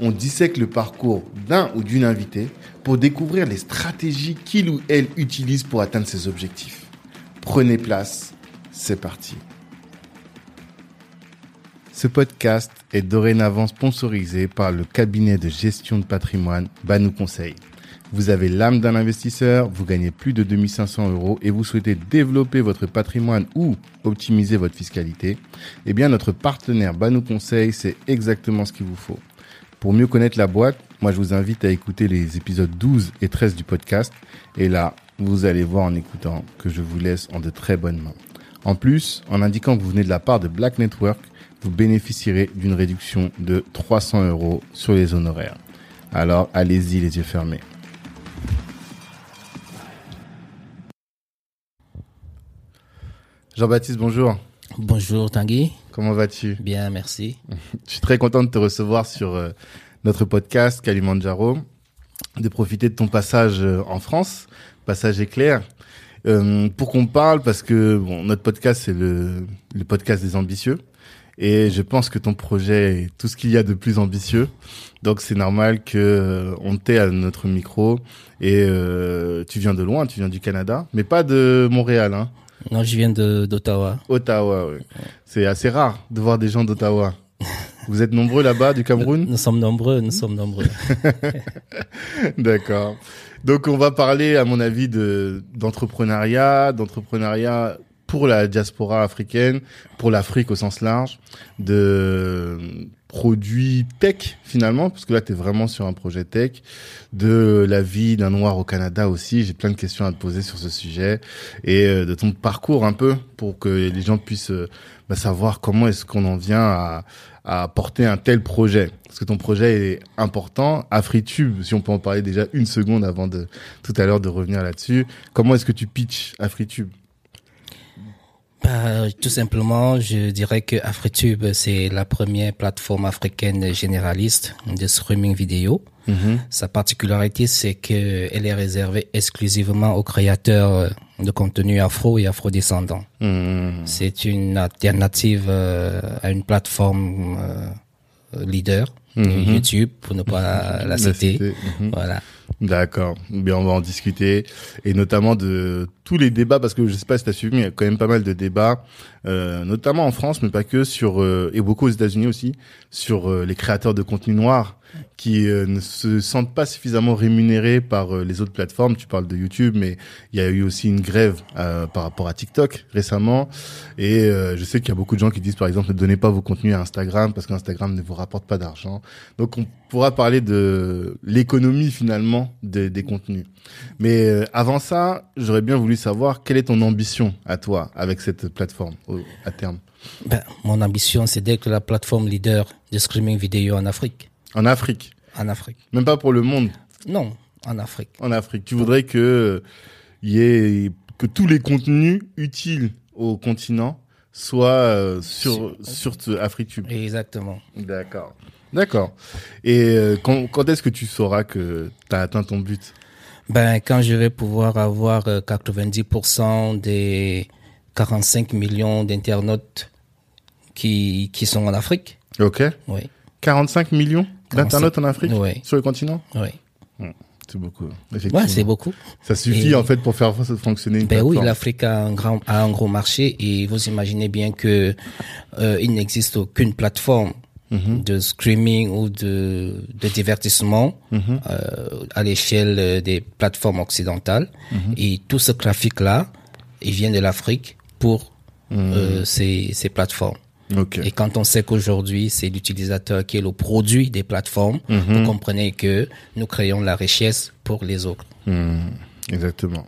on dissèque le parcours d'un ou d'une invitée pour découvrir les stratégies qu'il ou elle utilise pour atteindre ses objectifs. Prenez place, c'est parti. Ce podcast est dorénavant sponsorisé par le cabinet de gestion de patrimoine Banou Conseil. Vous avez l'âme d'un investisseur, vous gagnez plus de 2500 euros et vous souhaitez développer votre patrimoine ou optimiser votre fiscalité, eh bien notre partenaire Banou Conseil, c'est exactement ce qu'il vous faut. Pour mieux connaître la boîte, moi je vous invite à écouter les épisodes 12 et 13 du podcast. Et là, vous allez voir en écoutant que je vous laisse en de très bonnes mains. En plus, en indiquant que vous venez de la part de Black Network, vous bénéficierez d'une réduction de 300 euros sur les honoraires. Alors allez-y les yeux fermés. Jean-Baptiste, bonjour. Bonjour Tanguy. Comment vas-tu? Bien, merci. Je suis très content de te recevoir sur euh, notre podcast Kalimandjaro, de profiter de ton passage euh, en France, passage éclair, euh, pour qu'on parle parce que bon, notre podcast c'est le, le podcast des ambitieux et je pense que ton projet est tout ce qu'il y a de plus ambitieux. Donc c'est normal que euh, on t'ait à notre micro et euh, tu viens de loin, tu viens du Canada, mais pas de Montréal, hein. Non, je viens de d'Ottawa. Ottawa, oui. C'est assez rare de voir des gens d'Ottawa. Vous êtes nombreux là-bas du Cameroun Nous sommes nombreux, nous sommes nombreux. D'accord. Donc on va parler, à mon avis, de d'entrepreneuriat, d'entrepreneuriat pour la diaspora africaine, pour l'Afrique au sens large, de produits tech finalement, parce que là tu es vraiment sur un projet tech, de la vie d'un noir au Canada aussi, j'ai plein de questions à te poser sur ce sujet, et euh, de ton parcours un peu, pour que les gens puissent euh, bah, savoir comment est-ce qu'on en vient à, à porter un tel projet Parce que ton projet est important. AfriTube, si on peut en parler déjà une seconde avant de tout à l'heure de revenir là-dessus. Comment est-ce que tu pitches AfriTube? Bah, tout simplement, je dirais que AfriTube, c'est la première plateforme africaine généraliste de streaming vidéo. Mhm. Sa particularité, c'est qu'elle est réservée exclusivement aux créateurs de contenu afro et afrodescendants. Mhm. C'est une alternative euh, à une plateforme euh, leader, Mhm. YouTube, pour ne pas la citer. Mhm. Voilà. D'accord. Bien, on va en discuter et notamment de tous les débats parce que je sais pas si tu as suivi, mais il y a quand même pas mal de débats, euh, notamment en France, mais pas que sur euh, et beaucoup aux États-Unis aussi sur euh, les créateurs de contenu noir qui euh, ne se sentent pas suffisamment rémunérés par euh, les autres plateformes. Tu parles de YouTube, mais il y a eu aussi une grève euh, par rapport à TikTok récemment. Et je sais qu'il y a beaucoup de gens qui disent, par exemple, ne donnez pas vos contenus à Instagram parce qu'Instagram ne vous rapporte pas d'argent. Donc, on pourra parler de l'économie finalement des, des contenus. Mais avant ça, j'aurais bien voulu savoir quelle est ton ambition à toi avec cette plateforme au- à terme. Ben, mon ambition, c'est d'être la plateforme leader de streaming vidéo en Afrique. En Afrique, En Afrique. même pas pour le monde, Non, en Afrique. en Afrique. Tu voudrais que euh, y ait que tous les contenus utiles au continent soient euh, sur sur AfriTube. Exactement. D'accord. D'accord. Et euh, quand, quand est-ce que tu sauras que tu as atteint ton but? Ben, quand je vais pouvoir avoir euh, 90% des 45 millions d'internautes qui, qui sont en Afrique. Ok. Oui, 45 millions d'internautes en Afrique? Oui. sur le continent? Oui. C'est beaucoup. Effectivement. Ouais, c'est beaucoup. Ça suffit Et- en fait pour faire fonctionner une Ben oui, plateforme. l'Afrique a un grand, a un gros marché et vous imaginez bien que euh, il n'existe aucune plateforme Mhm. de streaming ou de, de divertissement Mhm. euh, à l'échelle euh, des plateformes occidentales. Mhm. Et tout ce trafic-là, il vient de l'Afrique pour euh, ces, ces plateformes. Et quand on sait qu'aujourd'hui, c'est l'utilisateur qui est le produit des plateformes, vous comprenez que nous créons la richesse pour les autres. Exactement.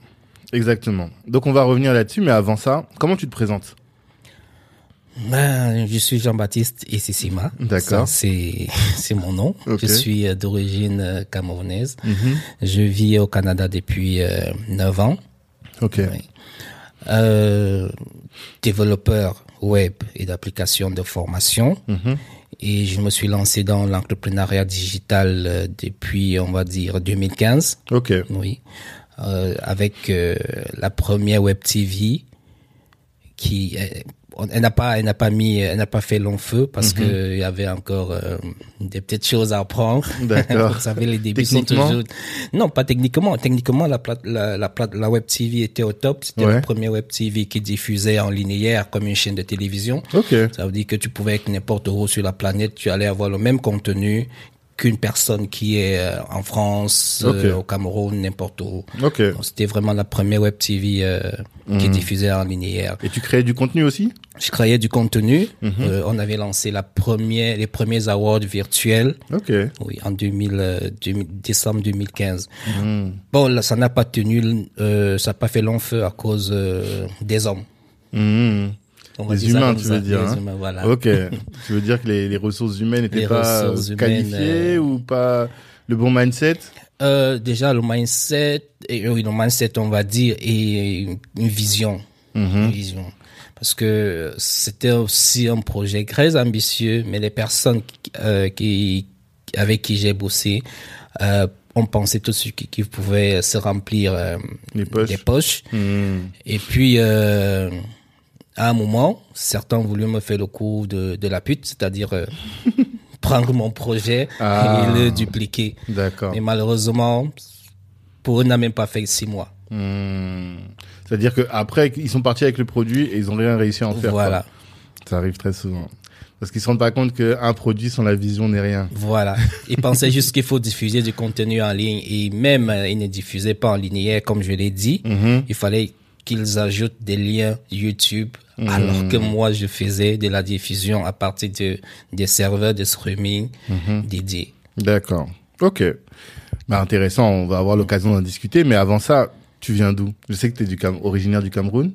Exactement. Donc on va revenir là-dessus, mais avant ça, comment tu te présentes? Ben, je suis Jean-Baptiste Essissima. D'accord. C'est, c'est mon nom. Ok. Je suis euh, d'origine euh, camerounaise. Mhm. Je vis au Canada depuis euh, 9 ans. Ok. Oui. Euh, développeur web et d'applications de formation. Mhm. Et je me suis lancé dans l'entrepreneuriat digital euh, depuis, on va dire, 2015. Ok. Oui. Euh, avec euh, la première web TV qui euh, elle n'a pas elle n'a pas mis elle n'a pas fait long feu parce Mhm. que il y avait encore euh, des petites choses à apprendre. D'accord. Vous savez les débuts sont toujours non pas techniquement techniquement la plate la la, plate- la web TV était au top c'était Ouais. la première web TV qui diffusait en linéaire comme une chaîne de télévision. Ok. Ça veut dire que tu pouvais être n'importe où sur la planète, tu allais avoir le même contenu qu'une personne qui est euh, en France, euh, Ok. au Cameroun, n'importe où. Ok. Donc, C'était vraiment la première web TV euh, Mhm. qui diffusait en linéaire. Et tu créais du contenu aussi? Je créais du contenu. Mhm. Euh, on avait lancé la première, les premiers awards virtuels. Ok. Oui, en 2000, euh, 2000 décembre 2015. Mhm. Bon, là, ça n'a pas tenu, euh, ça n'a pas fait long feu à cause euh, des hommes. On Les humains, tu veux dire, hein. humains, voilà. Ok. tu veux dire que les, les ressources humaines n'étaient pas euh, humaines, qualifiées ou pas le bon mindset? Euh, déjà, le mindset, et, oui, le mindset, on va dire, et une, vision. Mhm. Une vision. Parce que c'était aussi un projet très ambitieux, mais les personnes qui, euh, qui avec qui j'ai bossé, euh, on pensait tout de suite qu'ils pouvaient se remplir euh, Les poches. des poches. Mhm. Et puis, euh, à un moment, certains ont voulu me faire le coup de, de la pute, c'est-à-dire euh, prendre mon projet Ah. et le dupliquer. D'accord. Mais malheureusement, pour eux, n'a même pas fait six mois. Mhm. C'est-à-dire que après ils sont partis avec le produit et ils ont rien réussi à en faire. voilà, quoi. Ça arrive très souvent. Parce qu'ils se rendent pas compte qu'un produit sans la vision n'est rien. voilà. Ils pensaient juste qu'il faut diffuser du contenu en ligne et même euh, ils ne diffusaient pas en linéaire, comme je l'ai dit. Mhm. Il fallait qu'ils ajoutent des liens YouTube, Mhm. alors que moi, je faisais de la diffusion à partir de, des serveurs de streaming Mhm. dédiés. D'accord. Ok. Bah intéressant, on va avoir l'occasion d'en discuter. Mais avant ça, tu viens d'où? Je sais que tu es du Cam originaire du Cameroun.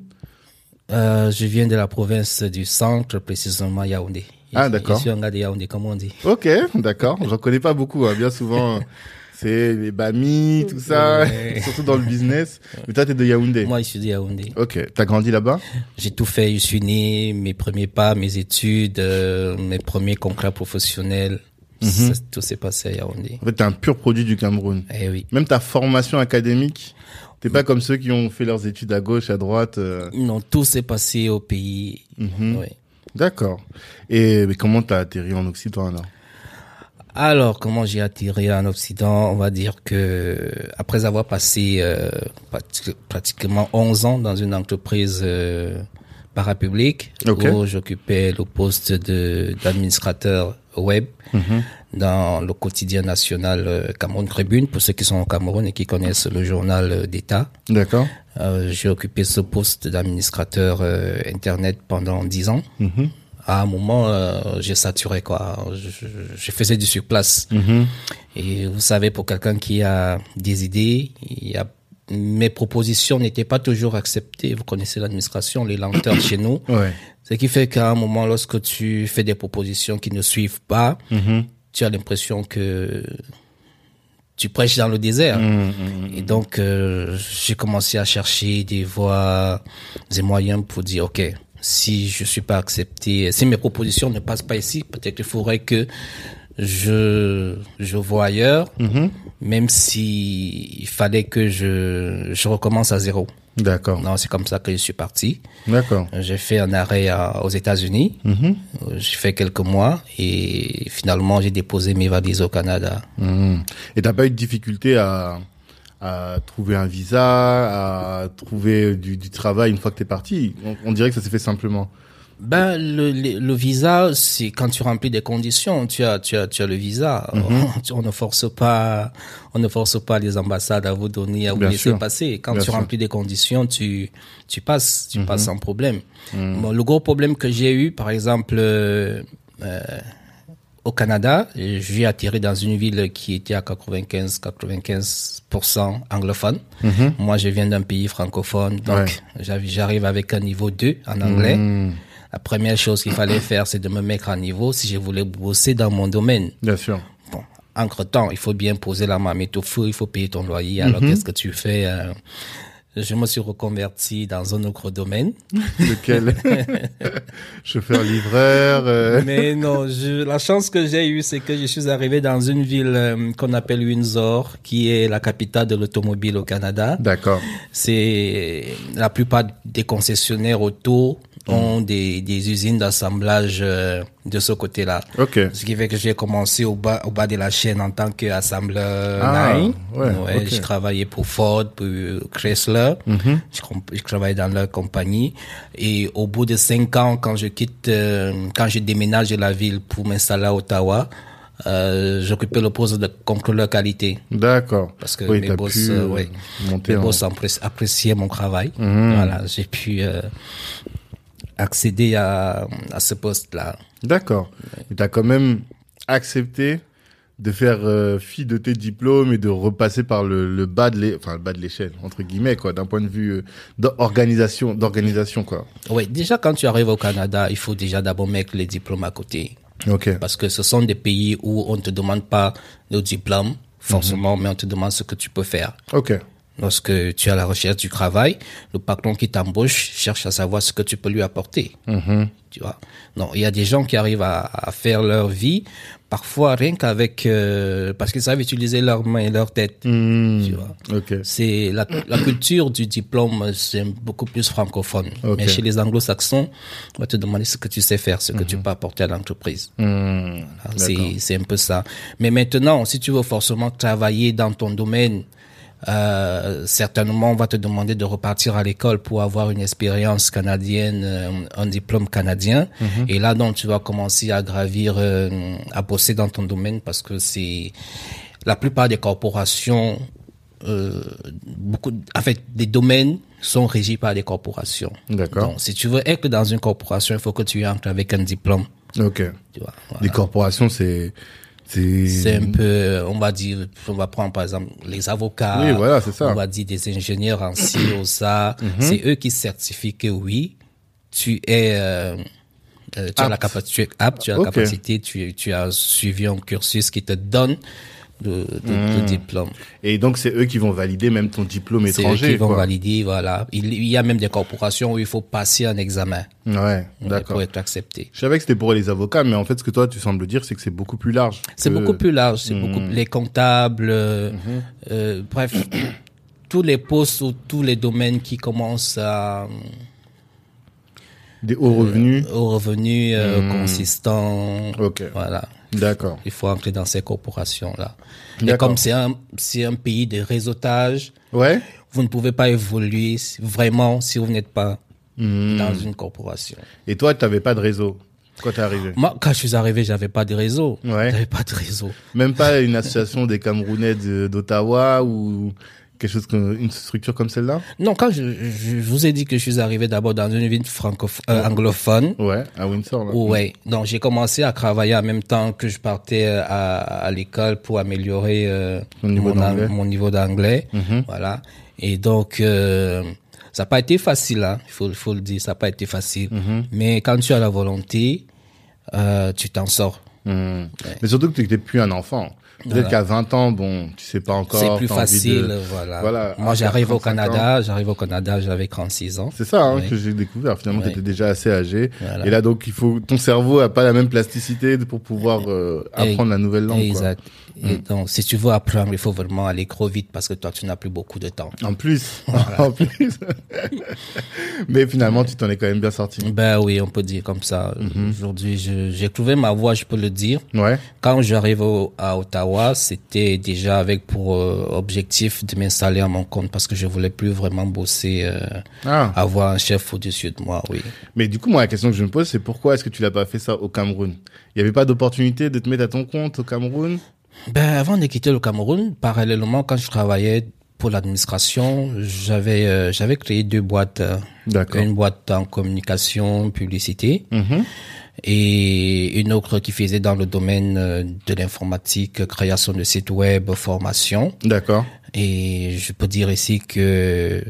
Euh, je viens de la province du centre, précisément Yaoundé. Ah, d'accord. Je suis un gars de Yaoundé, comme on dit. Ok, d'accord. J'en connais pas beaucoup. Hein. Bien souvent, c'est les bamis, tout ça, Ouais. surtout dans le business. Mais toi, t'es de Yaoundé. Moi, je suis de Yaoundé. Ok. T'as grandi là-bas? J'ai tout fait. Je suis né, mes premiers pas, mes études, euh, mes premiers contrats professionnels. Mhm. Ça, tout s'est passé à Yaoundé. En fait, t'es un pur produit du Cameroun. Eh oui. Même ta formation académique, t'es pas comme ceux qui ont fait leurs études à gauche, à droite. euh. Non, tout s'est passé au pays. Mhm. Oui. D'accord. Et mais comment t'as atterri en Occident alors? Alors, comment j'ai atterri en Occident On va dire que après avoir passé euh, prati- pratiquement 11 ans dans une entreprise euh, parapublique où j'occupais le poste de d'administrateur web Mhm. dans le quotidien national euh, Cameroun Tribune pour ceux qui sont au Cameroun et qui connaissent le journal euh, d'État. D'accord. Euh, j'ai occupé ce poste d'administrateur internet pendant 10 ans. Mhm. À un moment, euh, j'ai saturé quoi. Je, faisais du surplace. Mhm. Et vous savez, pour quelqu'un qui a des idées, il y a mes propositions n'étaient pas toujours acceptées. Vous connaissez l'administration, les lenteurs chez nous. Ouais. Ce qui fait qu'à un moment, lorsque tu fais des propositions qui ne suivent pas, Mhm. tu as l'impression que tu prêches dans le désert. Mhm. Et donc, euh, j'ai commencé à chercher des voies, des moyens pour dire, OK, si je suis pas accepté, si mes propositions ne passent pas ici, peut-être il faudrait que je, je vois ailleurs, Mhm. même si il fallait que je, je recommence à zéro. D'accord. Non, c'est comme ça que je suis parti. D'accord. J'ai fait un arrêt à- aux États-Unis. Mhm. Euh, J'ai fait quelques mois et finalement j'ai déposé mes valises au Canada. Mhm. Et t'as pas eu de difficulté à, à trouver un visa, à trouver du, du travail une fois que t'es parti on, on dirait que ça s'est fait simplement. Ben le, le, le visa, c'est quand tu remplis des conditions, tu as tu as tu as le visa. On ne force pas on ne force pas les ambassades à vous donner à vous Bien laisser sûr. passer. Quand Bien tu sûr. remplis des conditions, tu tu passes, tu passes sans problème. Bon, le gros problème que j'ai eu, par exemple. euh, euh, au Canada, j'ai atterri dans une ville qui était à 95-95% anglophone. Moi, je viens d'un pays francophone, donc Ouais. j'arrive- avec un niveau 2 en anglais. Mhm. La première chose qu'il fallait faire, c'est de me mettre à niveau si je voulais bosser dans mon domaine. Bien sûr. Bon, entre-temps, il faut bien poser la marmite au feu, il faut payer ton loyer. Alors, qu'est-ce que tu fais euh, je me suis reconverti dans un autre domaine. Lequel Chauffeur-livreur euh. Mais non, je, la chance que j'ai eue, c'est que je suis arrivé dans une ville euh, qu'on appelle Windsor, qui est la capitale de l'automobile au Canada. D'accord. C'est la plupart des concessionnaires auto ont des, des usines d'assemblage euh, de ce côté-là. Ok. Ce qui fait que j'ai commencé au bas, au bas de la chaîne en tant qu'assembleur Ah, line. ouais, ok. J'ai travaillé pour Ford, pour Chrysler. Mhm. Je, je travaillais dans leur compagnie. Et au bout de cinq ans, quand je quitte, euh, quand je déménage de la ville pour m'installer à Ottawa, euh, j'occupais le poste de contrôleur qualité. D'accord. Parce que oui, mes boss, euh, euh, ouais, mes en... boss appré- appréciaient mon travail. Mhm. Voilà, j'ai pu euh, accéder à, à ce poste-là. D'accord. Et t'as quand même accepté de faire euh, fi de tes diplômes et de repasser par le, le bas de l'é- enfin le bas de l'échelle entre guillemets quoi, d'un point de vue euh, d'organisation, d'organisation quoi. Oui, déjà quand tu arrives au Canada, il faut déjà d'abord mettre les diplômes à côté. Ok. Parce que ce sont des pays où on ne te demande pas le diplôme, forcément, mais on te demande ce que tu peux faire. Ok. Lorsque tu es à la recherche du travail, le patron qui t'embauche cherche à savoir ce que tu peux lui apporter. Mhm. Tu vois? Non, il y a des gens qui arrivent à, à faire leur vie, parfois rien qu'avec, euh, parce qu'ils savent utiliser leurs mains et leur tête. Hmm. Tu vois? C'est la, la culture du diplôme, c'est beaucoup plus francophone. Mais chez les anglo-saxons, on va te demander ce que tu sais faire, ce que tu peux apporter à l'entreprise. Voilà, c'est un peu ça. Mais maintenant, si tu veux forcément travailler dans ton domaine, euh, certainement, on va te demander de repartir à l'école pour avoir une expérience canadienne, euh, un diplôme canadien. Et là, donc, tu vas commencer à gravir, euh, à bosser dans ton domaine parce que c'est la plupart des corporations, euh, beaucoup, en fait, des domaines sont régis par des corporations. D'accord. Donc, si tu veux être dans une corporation, il faut que tu entres avec un diplôme. Ok. Tu vois, voilà. Les corporations c'est c'est un peu, on va dire, on va prendre par exemple les avocats. Oui, voilà, c'est ça. Mhm. On va dire des ingénieurs en ci ou ça. C'est eux qui certifient que oui, tu es, euh, euh, tu as la tu es apte, tu as la capacité, tu, tu as suivi un cursus qui te donne de, de, de Mhm. diplôme. et donc c'est eux qui vont valider même ton diplôme C'est eux étranger qui vont valider, voilà. Il, il y a même des corporations où il faut passer un examen Ouais, euh, d'accord. pour être accepté. Je savais que c'était pour les avocats, mais en fait, ce que toi, tu sembles dire, c'est que c'est beaucoup plus large. C'est que- beaucoup plus large, c'est Hmm. beaucoup les comptables, euh, Mhm. euh, bref, tous les postes ou tous les domaines qui commencent à Des hauts revenus. aux revenus euh, Hmm. consistants. Ok. Voilà, D'accord. il faut entrer dans ces corporations là. Et comme c'est un c'est un pays de réseautage, Ouais. vous ne pouvez pas évoluer vraiment si vous n'êtes pas Hmm. dans une corporation. Et toi, tu n'avais pas de réseau quand t'es arrivé? Moi, quand je suis arrivé, j'avais pas de réseau. Ouais. J'avais pas de réseau. Même pas une association des Camerounais d'Ottawa ou quelque chose comme une structure comme celle-là? Non, quand je, vous ai dit que je suis arrivé d'abord dans une ville francophone, euh, anglophone, Ouais, à Windsor. Là. Ouais, donc j'ai commencé à travailler en même temps que je partais euh, à, à l'école pour améliorer euh, niveau mon, mon niveau d'anglais. Mhm. Voilà. Et donc, euh, ça n'a pas été facile, hein, il faut, faut le dire, ça n'a pas été facile. Mhm. Mais quand tu as la volonté, euh, tu t'en sors. Hmm. Mais surtout que tu n'étais plus un enfant. Peut-être Voilà. qu'à 20 ans, bon, tu sais pas encore. C'est plus facile, de- voilà. Voilà, Moi, j'arrive au 35 ans. Canada, j'arrive au Canada, j'avais 36 ans. C'est ça hein, que j'ai découvert. Finalement, Ouais. tu étais déjà assez âgé. Voilà. Et là, donc, il faut ton cerveau a pas la même plasticité pour pouvoir euh, apprendre la nouvelle langue. quoi. Et donc, si tu veux apprendre, il faut vraiment aller trop vite parce que toi, tu n'as plus beaucoup de temps. En plus, en plus. Mais finalement, tu t'en es quand même bien sorti. Ben oui, on peut dire comme ça. Mhm. Aujourd'hui, j'ai trouvé ma voie, je peux le dire. Ouais. Quand j'arrive à Ottawa, c'était déjà avec pour euh, objectif de m'installer à mon compte parce que je voulais plus vraiment bosser, euh, Ah. avoir un chef au-dessus de moi, oui. Mais du coup, moi, la question que je me pose, c'est pourquoi est-ce que tu l'as pas fait ça au Cameroun? Il y avait pas d'opportunité de te mettre à ton compte au Cameroun? Ben, avant de quitter le Cameroun, parallèlement, quand je travaillais pour l'administration, j'avais euh, j'avais créé deux boîtes. euh, D'accord. Une boîte en communication, publicité. Mhm. et une autre qui faisait dans le domaine euh, de l'informatique, création de sites web, formation. D'accord. Et je peux dire ici que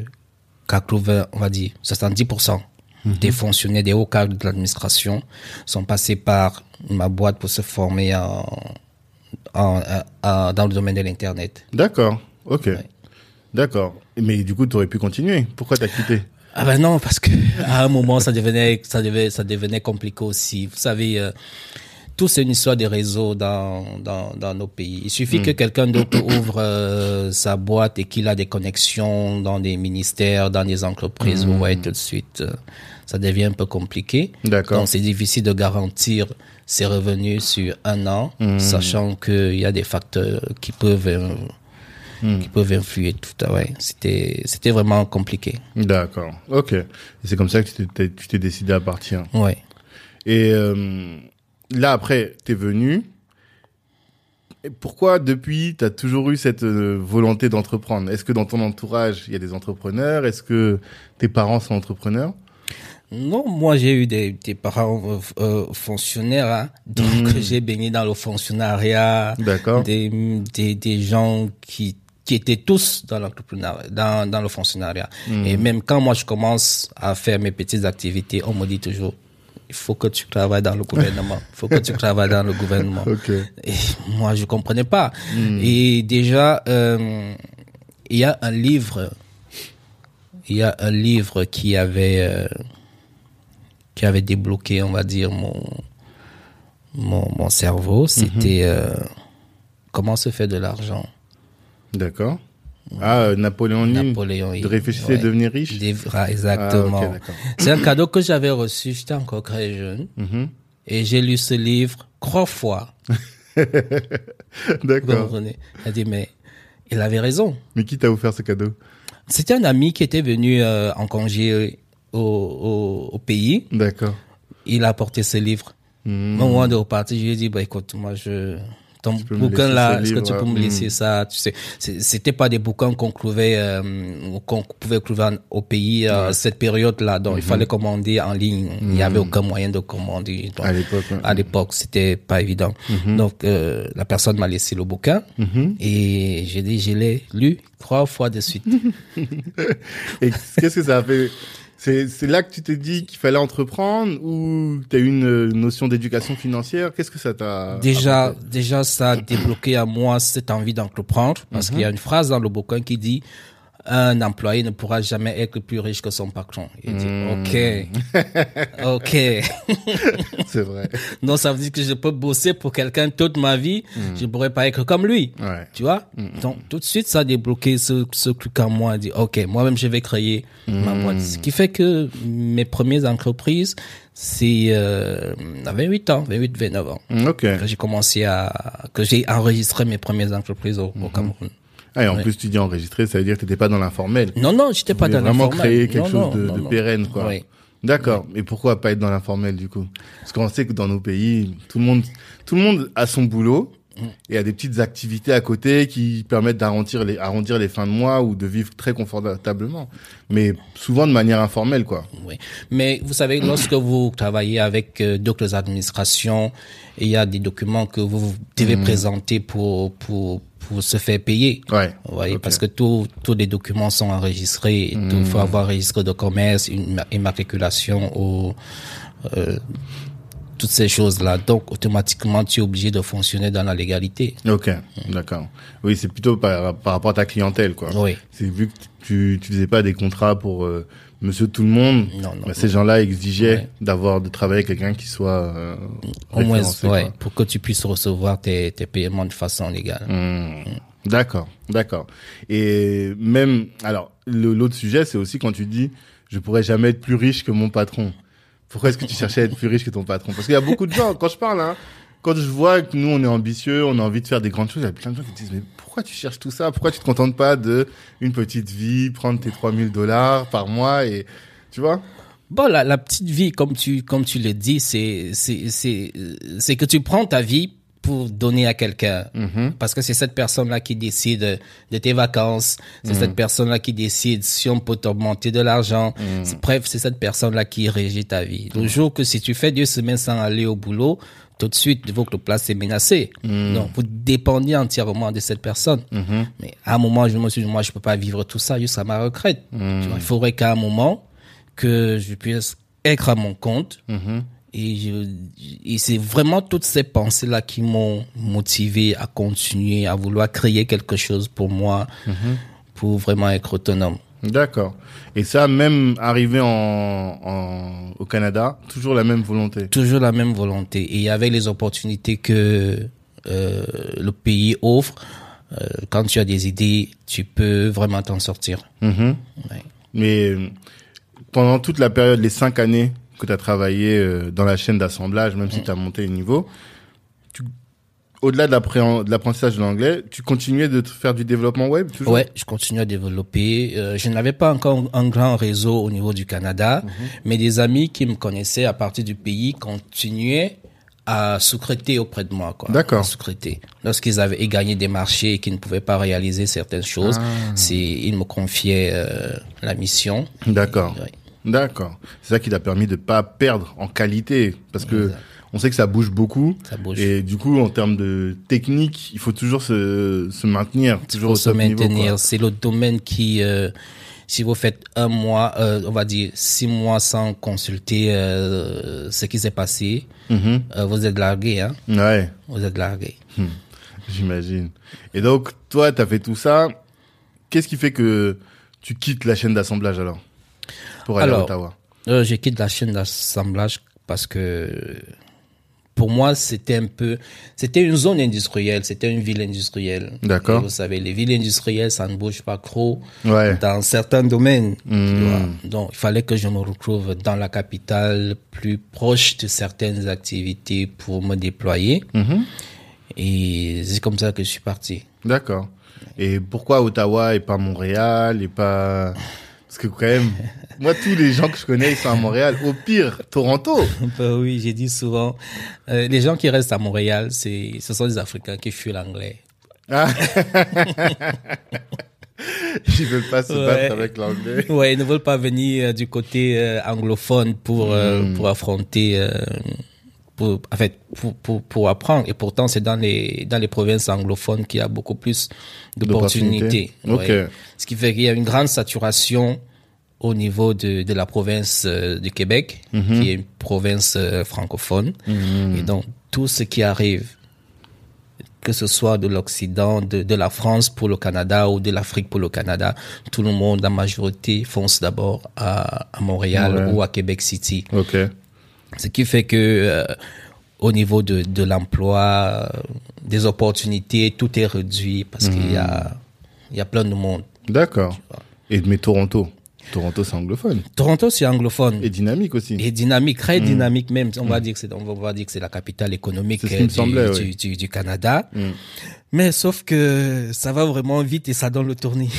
80, on va dire 70% des fonctionnaires, des hauts cadres de l'administration sont passés par ma boîte pour se former en, en- en- en- dans le domaine de l'Internet. D'accord. Ok. D'accord. Mais du coup, tu aurais pu continuer. Pourquoi t'as quitté? Ah ben non, parce que à un moment, ça devenait, ça devenait, ça devenait compliqué aussi. Vous savez, euh, tout c'est une histoire de réseau dans, dans, dans nos pays. Il suffit que quelqu'un d'autre ouvre euh, sa boîte et qu'il a des connexions dans des ministères, dans des entreprises, vous voyez tout de suite, euh, ça devient un peu compliqué. D'accord. Donc c'est difficile de garantir ses revenus sur un an, sachant qu'il y a des facteurs qui peuvent euh, qui peuvent influer tout à ouais c'était c'était vraiment compliqué D'accord. Ok. C'est comme ça que tu t'es, tu t'es décidé à partir. ouais Et euh, là, après, t'es venu. Et pourquoi, depuis, t'as toujours eu cette euh, volonté d'entreprendre? Est-ce que dans ton entourage, il y a des entrepreneurs? Est-ce que tes parents sont entrepreneurs? Non, moi j'ai eu des, des parents euh, euh, fonctionnaires, hein. donc j'ai baigné dans le fonctionnariat, D'accord. des, des, des gens qui qui étaient tous dans l'entrepreneuriat, dans, dans le fonctionnariat. Et même quand moi je commence à faire mes petites activités, on me dit toujours, il faut que tu travailles dans le gouvernement, il faut que tu travailles dans le gouvernement. Ok. Et moi, je comprenais pas. Et déjà, euh, il y a un livre, il y a un livre qui avait, euh, qui avait débloqué, on va dire, mon, mon, mon cerveau. C'était euh, comment se fait de l'argent? D'accord. Ah, euh, Napoléon Hill. Napoléon Hill. De réfléchir Ouais. devenir riche. Des- ah, exactement. Ah. C'est un cadeau que j'avais reçu. J'étais encore très jeune. Mhm. Et j'ai lu ce livre trois fois. D'accord. Elle dit, mais il avait raison. Mais qui t'a offert ce cadeau? C'était un ami qui était venu euh, en congé au, au, au pays. D'accord. Il a apporté ce livre. Mhm. Au moment de repartir, je lui ai dit, bah, écoute, moi, je, ton bouquin là, ce est-ce que tu peux me ouais. laisser ça? Tu sais, c'était pas des bouquins qu'on trouvait, euh, qu'on pouvait trouver au pays, à cette période-là. Donc, il Mhm. fallait commander en ligne. Il y avait aucun moyen de commander. Donc, À l'époque, ouais. à l'époque, c'était pas évident. Donc, euh, la personne m'a laissé le bouquin et j'ai dit, je l'ai lu trois fois de suite. Et qu'est-ce que ça a fait? C'est c'est là que tu t'es dit qu'il fallait entreprendre ou t'as eu une euh, notion d'éducation financière? Qu'est-ce que ça t'a Déjà, déjà, ça a débloqué à moi cette envie d'entreprendre parce qu'il y a une phrase dans le bouquin qui dit un employé ne pourra jamais être plus riche que son patron. Il dit, ok, ok. C'est vrai. Donc, ça veut dire que je peux bosser pour quelqu'un toute ma vie. Je ne pourrais pas être comme lui. Ouais. Tu vois? Donc, tout de suite, ça a débloqué ce, ce truc en moi. Dit, OK, moi-même, je vais créer ma boîte. Ce qui fait que mes premières entreprises, c'est euh, à 28 ans, 28, 29 ans. Ok. Que j'ai commencé à, que j'ai enregistré mes premières entreprises au, au Cameroun. Ah, et en plus, tu dis enregistré, ça veut dire que t'étais pas dans l'informel. Non, non, j'étais pas dans vraiment l'informel. créer quelque Non, chose de, non, de non, pérenne, quoi. Oui. D'accord. Mais pourquoi pas être dans l'informel, du coup? Parce qu'on sait que dans nos pays, tout le monde, tout le monde a son boulot Mm. et a des petites activités à côté qui permettent d'arrondir les, arrondir les fins de mois ou de vivre très confortablement. Mais souvent de manière informelle, quoi. Oui. Mais vous savez, lorsque vous travaillez avec euh, d'autres administrations, il y a des documents que vous devez présenter pour, pour, pour se faire payer. Ouais. Vous voyez, Ok. parce que tous tous les documents sont enregistrés. Il faut avoir un registre de commerce, une ma- immatriculation au, euh, toutes ces choses-là. Donc, automatiquement, tu es obligé de fonctionner dans la légalité. Ok, d'accord. Oui, c'est plutôt par, par rapport à ta clientèle, quoi. Oui. C'est vu que tu tu faisais pas des contrats pour euh, Monsieur tout le monde. Non, non, bah, ces gens-là exigeaient Ouais. d'avoir de travailler avec quelqu'un qui soit euh, Au moins, ouais, pour que tu puisses recevoir tes, tes paiements de façon légale. Hmm. D'accord, d'accord. Et même, alors, l'autre sujet, c'est aussi quand tu dis, je pourrais jamais être plus riche que mon patron. Pourquoi est-ce que tu cherchais à être plus riche que ton patron? Parce qu'il y a beaucoup de gens, quand je parle, hein, quand je vois que nous, on est ambitieux, on a envie de faire des grandes choses, il y a plein de gens qui disent, mais pourquoi tu cherches tout ça? Pourquoi tu te contentes pas de une petite vie, prendre tes 3000 dollars par mois et, tu vois? Bon, la, la petite vie, comme tu, comme tu le dis, c'est, c'est, c'est, c'est que tu prends ta vie pour donner à quelqu'un. Parce que c'est cette personne-là qui décide de tes vacances. C'est cette personne-là qui décide si on peut t'augmenter de l'argent. C'est- Bref, c'est cette personne-là qui régit ta vie. Le jour que si tu fais deux semaines sans aller au boulot, tout de suite, votre place est menacée. Donc, vous dépendez entièrement de cette personne. Mais à un moment, je me suis dit, moi, je peux pas vivre tout ça jusqu'à ma retraite. Tu vois, il faudrait qu'à un moment, que je puisse être à mon compte. Et, je, et c'est vraiment toutes ces pensées-là qui m'ont motivé à continuer, à vouloir créer quelque chose pour moi, pour vraiment être autonome. D'accord. Et ça, même arrivé en, en, au Canada, toujours la même volonté? Toujours la même volonté. Et avec les opportunités que euh, le pays offre, euh, quand tu as des idées, tu peux vraiment t'en sortir. Mhm. Ouais. Mais euh, pendant toute la période, les cinq années que tu as travaillé euh, dans la chaîne d'assemblage, même si tu as monté le niveau, tu- au-delà de l'apprentissage de l'anglais, tu continuais de faire du développement web toujours? Ouais, je continue à développer. Euh, je n'avais pas encore un grand réseau au niveau du Canada, Mhm. mais des amis qui me connaissaient à partir du pays continuaient à sous-traiter auprès de moi. quoi. D'accord. Sous-traiter. Lorsqu'ils avaient gagné des marchés et qu'ils ne pouvaient pas réaliser certaines choses, Ah. c'est ils me confiaient euh, la mission. D'accord. Ouais. D'accord. C'est ça qui t'a permis de pas perdre en qualité, parce que Exact. on sait que ça bouge beaucoup. Ça bouge. Et du coup, en termes de technique, il faut toujours se, se maintenir, toujours au se top maintenir. C'est le domaine qui, euh, si vous faites un mois, euh, on va dire six mois sans consulter euh, ce qui s'est passé, Mhm. vous êtes largué, hein. Ouais, Vous êtes largué. j'imagine. Et donc, toi, t'as fait tout ça. Qu'est-ce qui fait que tu quittes la chaîne d'assemblage alors? Pour aller à Alors, Ottawa Euh, je quitte la chaîne d'assemblage parce que pour moi, c'était un peu, c'était une zone industrielle, c'était une ville industrielle. D'accord. Vous savez, les villes industrielles, ça ne bouge pas trop Ouais. dans certains domaines. tu vois. Donc, il fallait que je me retrouve dans la capitale, plus proche de certaines activités pour me déployer. Mhm. Et c'est comme ça que je suis parti. D'accord. Et pourquoi Ottawa et pas Montréal et pas parce que quand même moi tous les gens que je connais ils sont à Montréal au pire Toronto. Bah oui, j'ai dit souvent, euh, les gens qui restent à Montréal, c'est, ce sont des Africains qui fuient l'anglais. Ah. Ils veulent pas se Ouais. battre avec l'anglais. Ouais, ils ne veulent pas venir euh, du côté euh, anglophone pour Hmm. pour affronter pour en fait pour, pour pour apprendre et pourtant c'est dans les dans les provinces anglophones qu'il y a beaucoup plus d'opportunités. D'opportunités. Ok. Ce qui fait qu'il y a une grande saturation au niveau de de la province euh, du Québec Mhm. qui est une province euh, francophone et donc tout ce qui arrive que ce soit de l'Occident, de, de la France pour le Canada ou de l'Afrique pour le Canada, tout le monde, la majorité, fonce d'abord à, à Montréal ou à Québec City. Ok. Ce qui fait que euh, au niveau de, de l'emploi, des opportunités, tout est réduit parce qu'il y a, il y a plein de monde. D'accord. Et mais Toronto, Toronto c'est anglophone Toronto, c'est anglophone. et dynamique aussi. Et dynamique, très dynamique même. On va dire que c'est, on va dire que c'est la capitale économique ce semblait, du, oui. du, du, du Canada. Mm. Mais sauf que ça va vraiment vite et ça donne le tournis.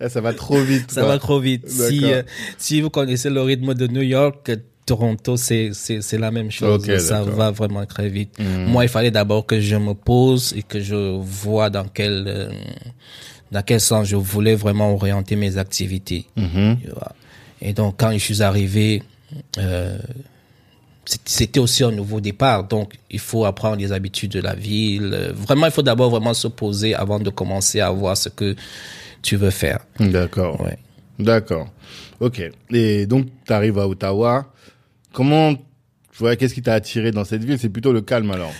Ah, ça va trop vite. ça quoi. va trop vite. Si, euh, si vous connaissez le rythme de New York, Toronto, c'est, c'est, c'est la même chose. Ça va vraiment très vite. Mm. Moi, il fallait d'abord que je me pose et que je vois dans quel, euh, dans quel sens je voulais vraiment orienter mes activités. Mhm. Et donc, quand je suis arrivé, euh, c'était aussi un nouveau départ. Donc, il faut apprendre les habitudes de la ville. Vraiment, il faut d'abord vraiment se poser avant de commencer à voir ce que tu veux faire. D'accord. Ouais. D'accord. Ok. Et donc, tu arrives à Ottawa. Comment, qu'est-ce qui t'a attiré dans cette ville? C'est plutôt le calme alors.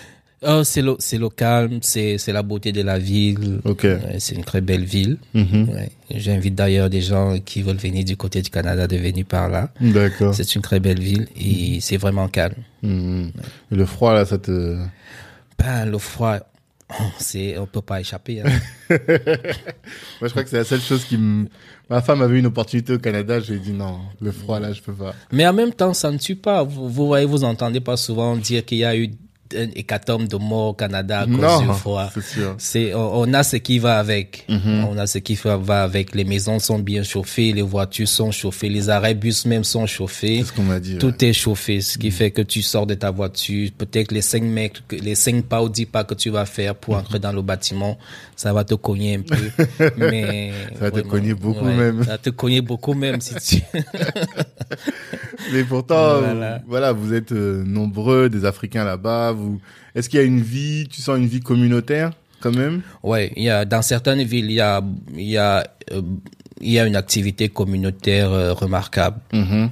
Oh, c'est le, c'est le calme, c'est, c'est la beauté de la ville. Ok. Ouais, c'est une très belle ville. Mhm. Ouais. J'invite d'ailleurs des gens qui veulent venir du côté du Canada de venir par là. D'accord. C'est une très belle ville et c'est vraiment calme. Mhm. Le froid là, ça te. Ben, le froid, oh, c'est, on peut pas échapper. Hein. Moi, je crois que c'est la seule chose qui me. Ma femme avait une opportunité au Canada. Je lui ai dit non, le froid là, je peux pas. Mais en même temps, ça ne tue pas. Vous, vous voyez, vous entendez pas souvent dire qu'il y a eu un hécatombe de morts au Canada à cause Non, du froid. c'est on, on a ce qui va avec. Mhm. On a ce qui va avec. Les maisons sont bien chauffées, les voitures sont chauffées, les arrêts bus même sont chauffés. C'est ce qu'on m'a dit. Tout ouais. est chauffé, ce qui fait que tu sors de ta voiture. Peut-être les cinq mètres, que- les cinq pas ou dix pas que tu vas faire pour entrer dans le bâtiment, ça va te cogner un peu. Mais Ça va te cogner beaucoup même. Ça va te cogner beaucoup même si tu. Mais pourtant, Voilà. voilà, vous êtes euh, nombreux, des Africains là-bas. Vous, est-ce qu'il y a une vie Tu sens une vie communautaire quand même? Ouais, il y a dans certaines villes, il y a il y a euh, il y a une activité communautaire euh, remarquable. Mhm.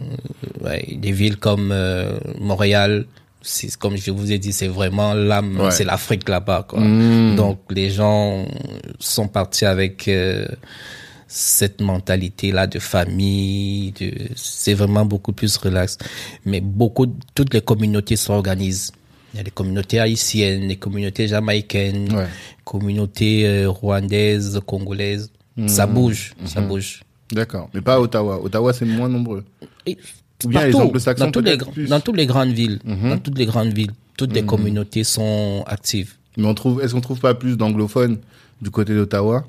Ouais, des villes comme euh, Montréal, c'est comme je vous ai dit, c'est vraiment l'âme, Ouais. c'est l'Afrique là-bas. Quoi. Mm. Donc les gens sont partis avec euh, cette mentalité-là de famille. De, c'est vraiment beaucoup plus relax. Mais beaucoup, toutes les communautés s'organisent. Il y a des communautés haïtiennes, des communautés jamaïcaines, Ouais. communautés euh, rwandaises, congolaises. Ça Mm. bouge, ça bouge. D'accord. Mais pas à Ottawa. Ottawa, c'est moins nombreux. Et Ou bien les partout, anglo-saxons dans toutes les, plus. dans toutes les grandes villes, Mhm. dans toutes les grandes villes, toutes les communautés sont actives. Mais on trouve, est-ce qu'on trouve pas plus d'anglophones du côté d'Ottawa?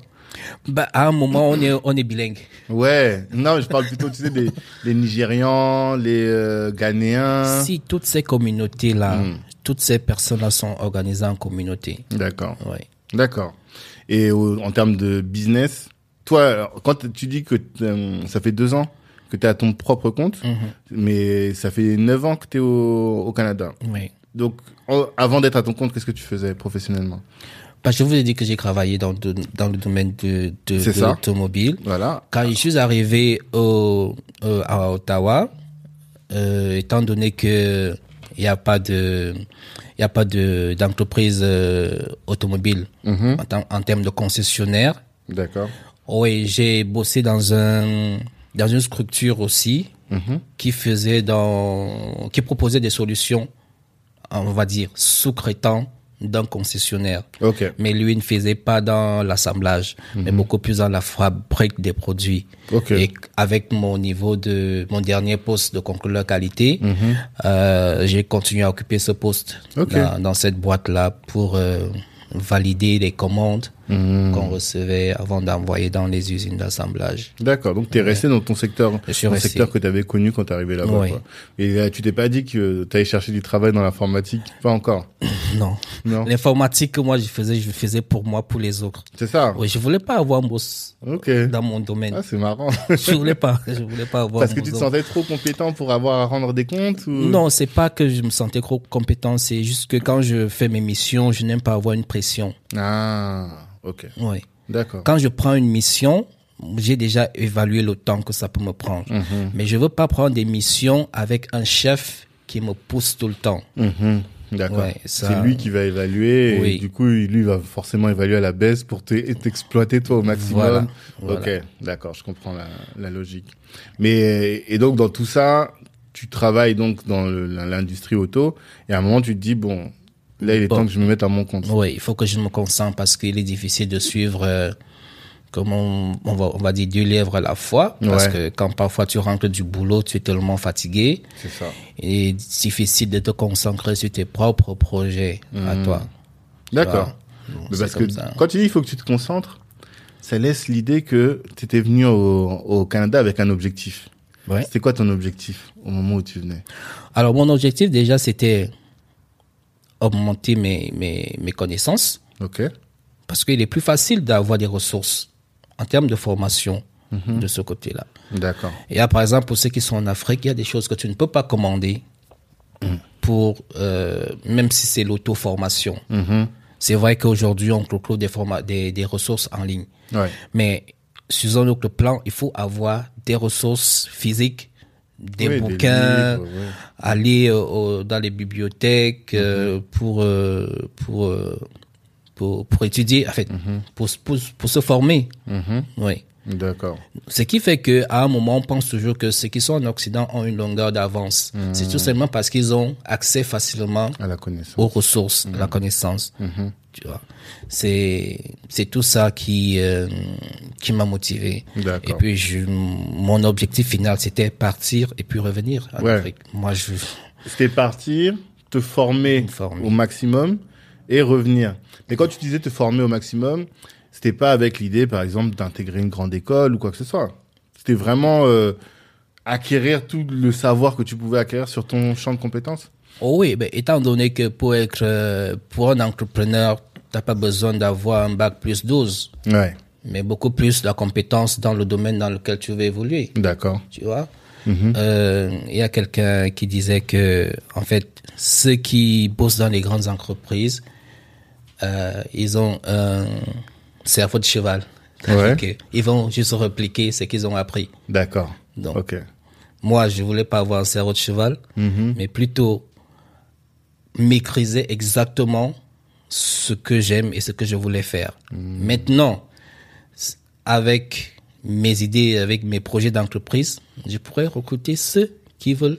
Bah, à un moment, on est, on est bilingue. Ouais. Non, je parle plutôt, tu sais, des, les Nigérians, les euh, Ghanéens. Si toutes ces communautés-là, Mm. Toutes ces personnes-là sont organisées en communauté. D'accord. Ouais. D'accord. Et au- en termes de business, toi, quand tu dis que euh, ça fait deux ans que tu es à ton propre compte, Mhm. mais ça fait neuf ans que tu es au, au Canada. Oui. Donc, en- avant d'être à ton compte, qu'est-ce que tu faisais professionnellement? Bah, je vous ai dit que j'ai travaillé dans, de- dans le domaine de, l'automobile. Voilà. Quand je suis arrivé au, euh, à Ottawa, euh, étant donné que il n'y a pas de, il y a pas de d'entreprise euh, automobile Mhm. en, termes de concessionnaire. D'accord. Oui, j'ai bossé dans un dans une structure aussi Mhm. qui faisait dans qui proposait des solutions, on va dire sous-traitant d'un concessionnaire. Mais lui ne faisait pas dans l'assemblage, mais beaucoup plus dans la fabrique des produits. Mhm. Et avec mon niveau de mon dernier poste de contrôleur qualité, Mhm. euh, j'ai continué à occuper ce poste dans, dans cette boîte-là pour euh, valider les commandes Mhm. qu'on recevait avant d'envoyer dans les usines d'assemblage. D'accord. Donc, tu es resté dans ton secteur, ton secteur que tu avais connu quand tu arrivé là-bas. Oui. Et euh, tu t'es pas dit que tu allais chercher du travail dans l'informatique? Pas encore. Non. Non. L'informatique que moi je faisais, je faisais pour moi, pour les autres. C'est ça. Oui, je voulais pas avoir un boss dans mon domaine. Ah, c'est marrant. Je voulais pas, je voulais pas avoir Parce que tu te sentais trop compétent pour avoir à rendre des comptes ou... Non, c'est pas que je me sentais trop compétent, c'est juste que quand je fais mes missions, je n'aime pas avoir une pression. Ah, ok. Oui. D'accord. Quand je prends une mission, j'ai déjà évalué le temps que ça peut me prendre. Mhm. Mais je veux pas prendre des missions avec un chef qui me pousse tout le temps. Mhm. D'accord. Ouais, ça- C'est lui qui va évaluer et du coup, lui va forcément évaluer à la baisse pour te- t'exploiter toi au maximum. Voilà, voilà. Ok, d'accord, je comprends la, la logique. Mais et donc dans tout ça, tu travailles donc dans l'industrie auto et à un moment tu te dis bon, là il est Bon. temps que je me mette à mon compte. Oui, il faut que je me concentre parce qu'il est difficile de suivre, euh, comment on va, on va dire, deux lèvres à la fois. Parce Ouais. que quand parfois tu rentres du boulot, tu es tellement fatigué. C'est ça. Il est difficile de te concentrer sur tes propres projets à toi. D'accord. C'est parce que ça. quand tu dis il faut que tu te concentres, ça laisse l'idée que tu étais venu au, au Canada avec un objectif. Ouais. C'était quoi ton objectif au moment où tu venais? Alors, mon objectif, déjà, c'était augmenter mes, mes, mes connaissances Ok. parce qu'il est plus facile d'avoir des ressources en termes de formation de ce côté-là. D'accord. Et là, par exemple, pour ceux qui sont en Afrique, il y a des choses que tu ne peux pas commander pour, euh, même si c'est l'auto-formation. Mhm. C'est vrai qu'aujourd'hui, on trouve des, des, des ressources en ligne. Ouais. Mais sur un autre plan, il faut avoir des ressources physiques, des Oui, des bouquins, livres, ouais. aller euh, au- dans les bibliothèques euh, pour, euh, pour, pour, pour étudier, en fait, pour, pour, pour se former. Mhm. Oui. D'accord. Ce qui fait que à un moment, on pense toujours que ceux qui sont en Occident ont une longueur d'avance. C'est tout simplement parce qu'ils ont accès facilement À la connaissance. aux ressources, à la connaissance. Tu vois, c'est c'est tout ça qui euh, qui m'a motivé. Et puis je, mon objectif final, c'était partir et puis revenir en Ouais. Afrique. Moi, je C'était partir, te former, Me former. au maximum et revenir. Mais quand tu disais te former au maximum, c'était pas avec l'idée, par exemple, d'intégrer une grande école ou quoi que ce soit. C'était vraiment euh, acquérir tout le savoir que tu pouvais acquérir sur ton champ de compétences. Oh oui, ben, étant donné que pour être euh, pour un entrepreneur, t'as pas besoin d'avoir un bac plus 12, Ouais. mais beaucoup plus de compétences dans le domaine dans lequel tu veux évoluer. D'accord. tu vois? Euh, Il y a quelqu'un qui disait que, en fait, ceux qui bossent dans les grandes entreprises, euh, ils ont un cerveau de cheval. Ouais. Ils vont juste répliquer ce qu'ils ont appris. D'accord. Donc, Ok. moi, je voulais pas avoir un cerveau de cheval, Mhm. mais plutôt maîtrisais exactement ce que j'aime et ce que je voulais faire. Maintenant, s- avec mes idées, avec mes projets d'entreprise, je pourrais recruter ceux qui veulent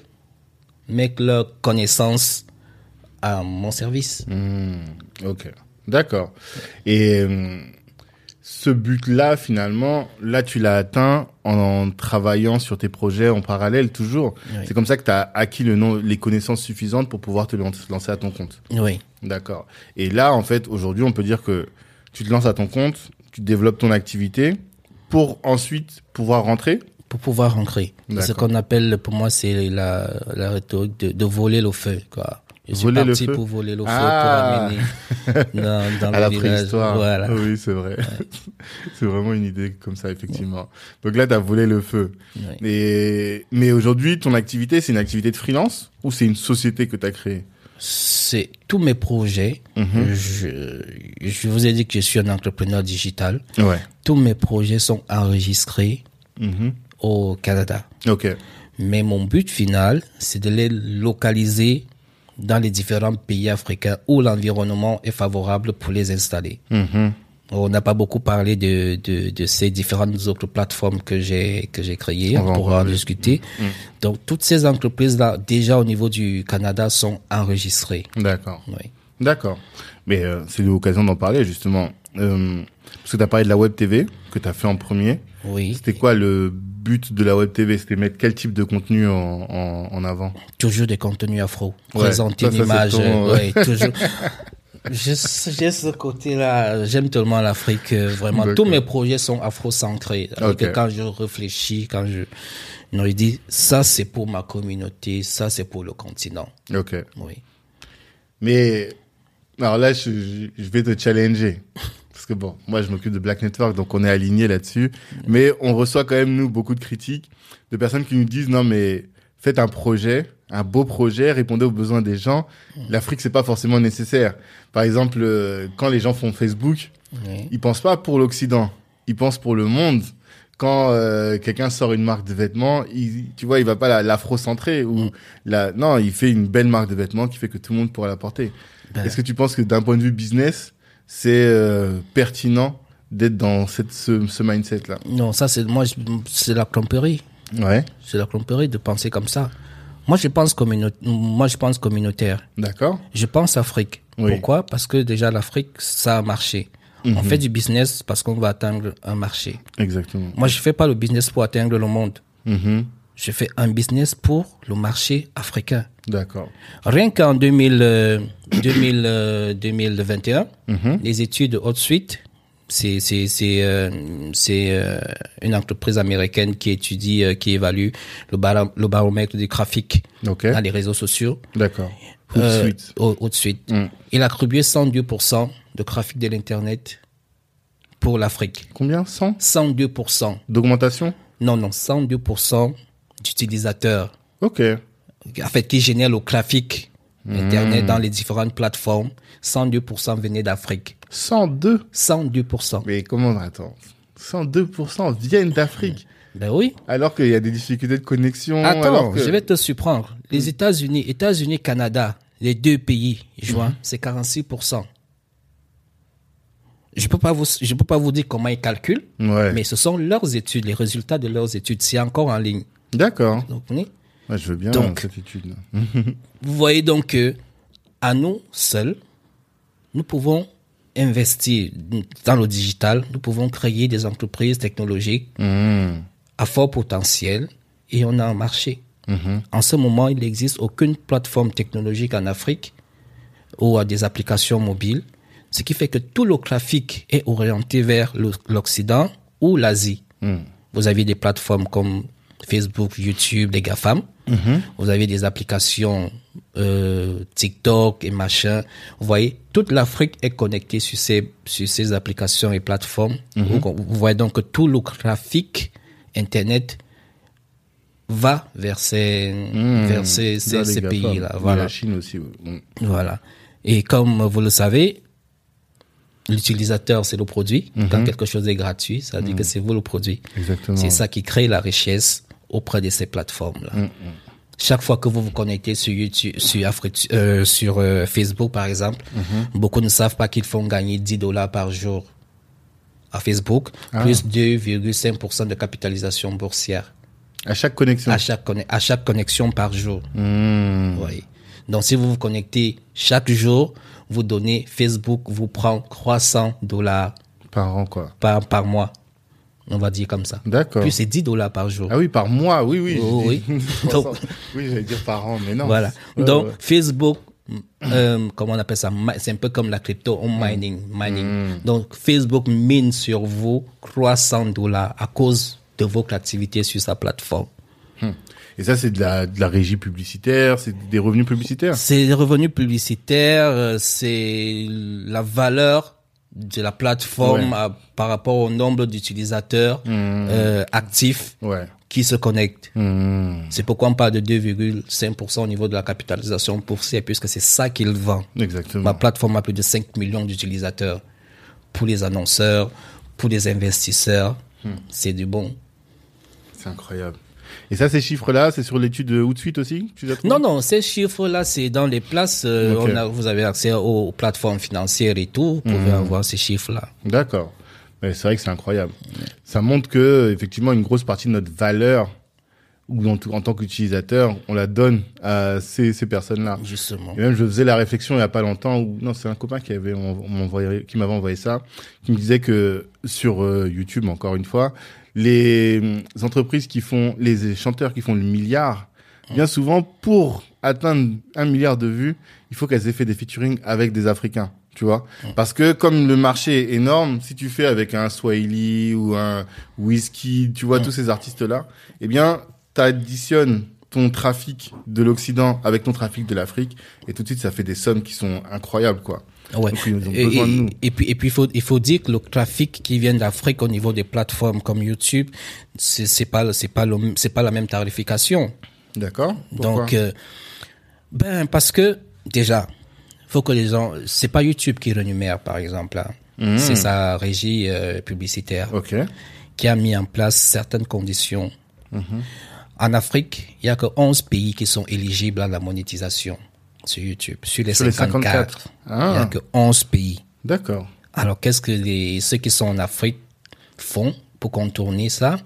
mettre leur connaissance à mon service. Ok, d'accord. Et euh, ce but-là, finalement, là, tu l'as atteint en travaillant sur tes projets en parallèle, toujours. Oui. C'est comme ça que tu as acquis le nom, les connaissances suffisantes pour pouvoir te lan- lancer à ton compte. Oui. D'accord. Et là, en fait, aujourd'hui, on peut dire que tu te lances à ton compte, tu développes ton activité pour ensuite pouvoir rentrer. Pour pouvoir rentrer. Ce qu'on appelle, pour moi, c'est la, la rhétorique de, de voler le feu, quoi. Je suis Voler le parti pour voler le feu, Ah. pour amener dans, dans à la le village. préhistoire. Voilà. Oui, c'est vrai. c'est vraiment une idée comme ça, effectivement. Donc là, tu as volé le feu. Et... Mais aujourd'hui, ton activité, c'est une activité de freelance ou c'est une société que tu as créée? C'est tous mes projets. Mhm. Je, je vous ai dit que je suis un entrepreneur digital. Ouais. Tous mes projets sont enregistrés Mhm. au Canada. Ok. Mais mon but final, c'est de les localiser dans les différents pays africains où l'environnement est favorable pour les installer. Mhm. On n'a pas beaucoup parlé de, de, de ces différentes autres plateformes que j'ai que j'ai créées. On pourra en discuter. Donc toutes ces entreprises là, déjà au niveau du Canada, sont enregistrées. D'accord. Oui. D'accord. Mais euh, c'est l'occasion d'en parler, justement. Euh, parce que tu as parlé de la Web TV, que tu as fait en premier. Oui. C'était quoi le but de la Web TV C'était mettre quel type de contenu en, en, en avant? Toujours des contenus afro. Ouais, Présenter une image. ton, euh, ouais. toujours. J'ai ce côté-là. J'aime tellement l'Afrique. euh, Vraiment, tous mes projets sont afro-centrés. Ok. Que Quand je réfléchis, quand je, non, je dis, ça c'est pour ma communauté, ça c'est pour le continent. Ok. Oui. Mais alors là, je vais te challenger. Parce que bon, moi, je m'occupe de Black Network, donc on est aligné là-dessus. Mais on reçoit quand même, nous, beaucoup de critiques de personnes qui nous disent, non, mais faites un projet, un beau projet, répondez aux besoins des gens. L'Afrique, c'est pas forcément nécessaire. Par exemple, euh, quand les gens font Facebook, Oui. ils pensent pas pour l'Occident, ils pensent pour le monde. Quand euh, quelqu'un sort une marque de vêtements, il, tu vois, il va pas la- l'afro-centrer ou la, non, il fait une belle marque de vêtements qui fait que tout le monde pourra la porter. Ben, Est-ce que tu penses que d'un point de vue business, c'est euh, pertinent d'être dans cette, ce, ce mindset-là Non, ça c'est moi, c'est la tromperie. Ouais, C'est la tromperie de penser comme ça. Moi, je pense communaut- moi, je pense communautaire. d'accord. Je pense Afrique. Oui. Pourquoi? Parce que déjà l'Afrique, ça a marché. On fait du business parce qu'on va atteindre un marché. Exactement. Moi, je fais pas le business pour atteindre le monde. Mhm. Je fais un business pour le marché africain. D'accord. Rien qu'en 2000, euh, 2000, euh, 2021, Mhm. les études de Hot Suite, c'est euh, euh, une entreprise américaine qui étudie, euh, qui évalue le, baromètre du trafic Ok. dans les réseaux sociaux. D'accord. Tout de Euh, suite. au- Hot Suite. Mm. Il a attribué 102% de trafic de l'internet pour l'Afrique. Combien? 100 102%. D'augmentation? Non, non, 102% d'utilisateurs Ok. En fait, qui génèrent le trafic Hmm. Internet dans les différentes plateformes, 102% venaient d'Afrique. 102 102%. Mais comment Attends. 102% viennent d'Afrique. Ben oui. Alors qu'il y a des difficultés de connexion. Attends, alors que... je vais te surprendre. Les États-Unis, États-Unis, Canada, les deux pays joints, Hmm. c'est 46%. Je peux pas vous, je peux pas vous dire comment ils calculent, Ouais. mais ce sont leurs études, les résultats de leurs études. C'est encore en ligne. D'accord. Vous Ouais, je veux bien Donc. cette étude. Vous voyez donc que à nous seuls, nous pouvons investir dans le digital, nous pouvons créer des entreprises technologiques Mmh. à fort potentiel et on a un marché. Mhm. En ce moment, il n'existe aucune plateforme technologique en Afrique ou à des applications mobiles, ce qui fait que tout le trafic est orienté vers l'Occident ou l'Asie. Mmh. Vous avez des plateformes comme Facebook, YouTube, les GAFAM. Mhm. Vous avez des applications euh, TikTok et machin. Vous voyez, toute l'Afrique est connectée sur ces, sur ces applications et plateformes. Mhm. vous, vous voyez donc que tout le trafic Internet va vers ces, vers ces, ces- pays-là. Voilà. La Chine aussi. oui. Voilà. Et comme vous le savez, l'utilisateur, c'est le produit. Quand quelque chose est gratuit, ça veut dire que c'est vous le produit. C'est ça qui crée la richesse auprès de ces plateformes-là. chaque fois que vous vous connectez sur YouTube, sur, Afri- euh, sur euh, Facebook par exemple, beaucoup ne savent pas qu'ils font gagner 10 dollars par jour à Facebook, plus 2,5% de capitalisation boursière À chaque connexion. à chaque, conne- à chaque connexion par jour. Oui. Donc, si vous vous connectez chaque jour, vous donnez, Facebook vous prend 300 dollars Par an, quoi. par, par mois. On va dire comme ça. D'accord. Puis c'est 10 dollars par jour. Ah oui, par mois, oui, oui. Oh, oui. 300. Donc- oui, j'allais dire par an, mais non. Voilà. Donc. Facebook, euh, comment on appelle ça? C'est un peu comme la crypto, on mining, mining. Mm. Donc, Facebook mine sur vous 300 dollars à cause de votre activité sur sa plateforme. Et ça, c'est de la, de la régie publicitaire, c'est des revenus publicitaires? C'est les revenus publicitaires, euh, c'est la valeur de la plateforme Ouais. à- par rapport au nombre d'utilisateurs euh, actifs Ouais. qui se connectent. Hmm. C'est pourquoi on parle de 2,5% au niveau de la capitalisation boursière, puisque c'est ça qu'il vend. Exactement. Ma plateforme a plus de 5 millions d'utilisateurs. Pour les annonceurs, pour les investisseurs, c'est du bon. C'est incroyable. Et ça, ces chiffres-là, c'est sur l'étude de Hootsuite aussi tu as Non, non, ces chiffres-là, c'est dans les places. euh, Ok. on a, vous avez accès aux, plateformes financières et tout. Vous pouvez avoir ces chiffres-là. D'accord. Mais c'est vrai que c'est incroyable. Ça montre que, effectivement, une grosse partie de notre valeur, ou en, tant qu'utilisateur, on la donne à ces, ces personnes-là. Justement. Et même, je faisais la réflexion il y a pas longtemps, où, non, c'est un copain qui avait on- on envoyé, qui m'avait envoyé ça, qui me disait que sur euh, YouTube, encore une fois, les hum, entreprises qui font, les chanteurs qui font le milliard, bien souvent, pour atteindre un milliard de vues, il faut qu'elles aient fait des featuring avec des Africains. Tu vois, parce que comme le marché est énorme, si tu fais avec un Swahili ou un Whisky, tu vois tous ces artistes là, eh bien, t'additionnes ton trafic de l'Occident avec ton trafic de l'Afrique et tout de suite ça fait des sommes qui sont incroyables quoi. Ouais. Donc, ils ont Et, besoin de nous. et- et puis, et puis, il faut, il faut dire que le trafic qui vient d'Afrique au niveau des plateformes comme YouTube, c'est, c'est pas, c'est pas le, c'est pas la même tarification. D'accord Pourquoi Donc, euh, ben, parce que, déjà, faut que les gens, c'est pas YouTube qui rémunère, par exemple, là. Mhm. C'est sa régie euh, publicitaire qui a mis en place certaines conditions. Mhm. En Afrique, il y a que 11 pays qui sont éligibles à la monétisation sur YouTube. Sur les Sur les 54, 54. il y a Ah. que 11 pays. D'accord. Alors, qu'est-ce que les, ceux qui sont en Afrique font pour contourner ça?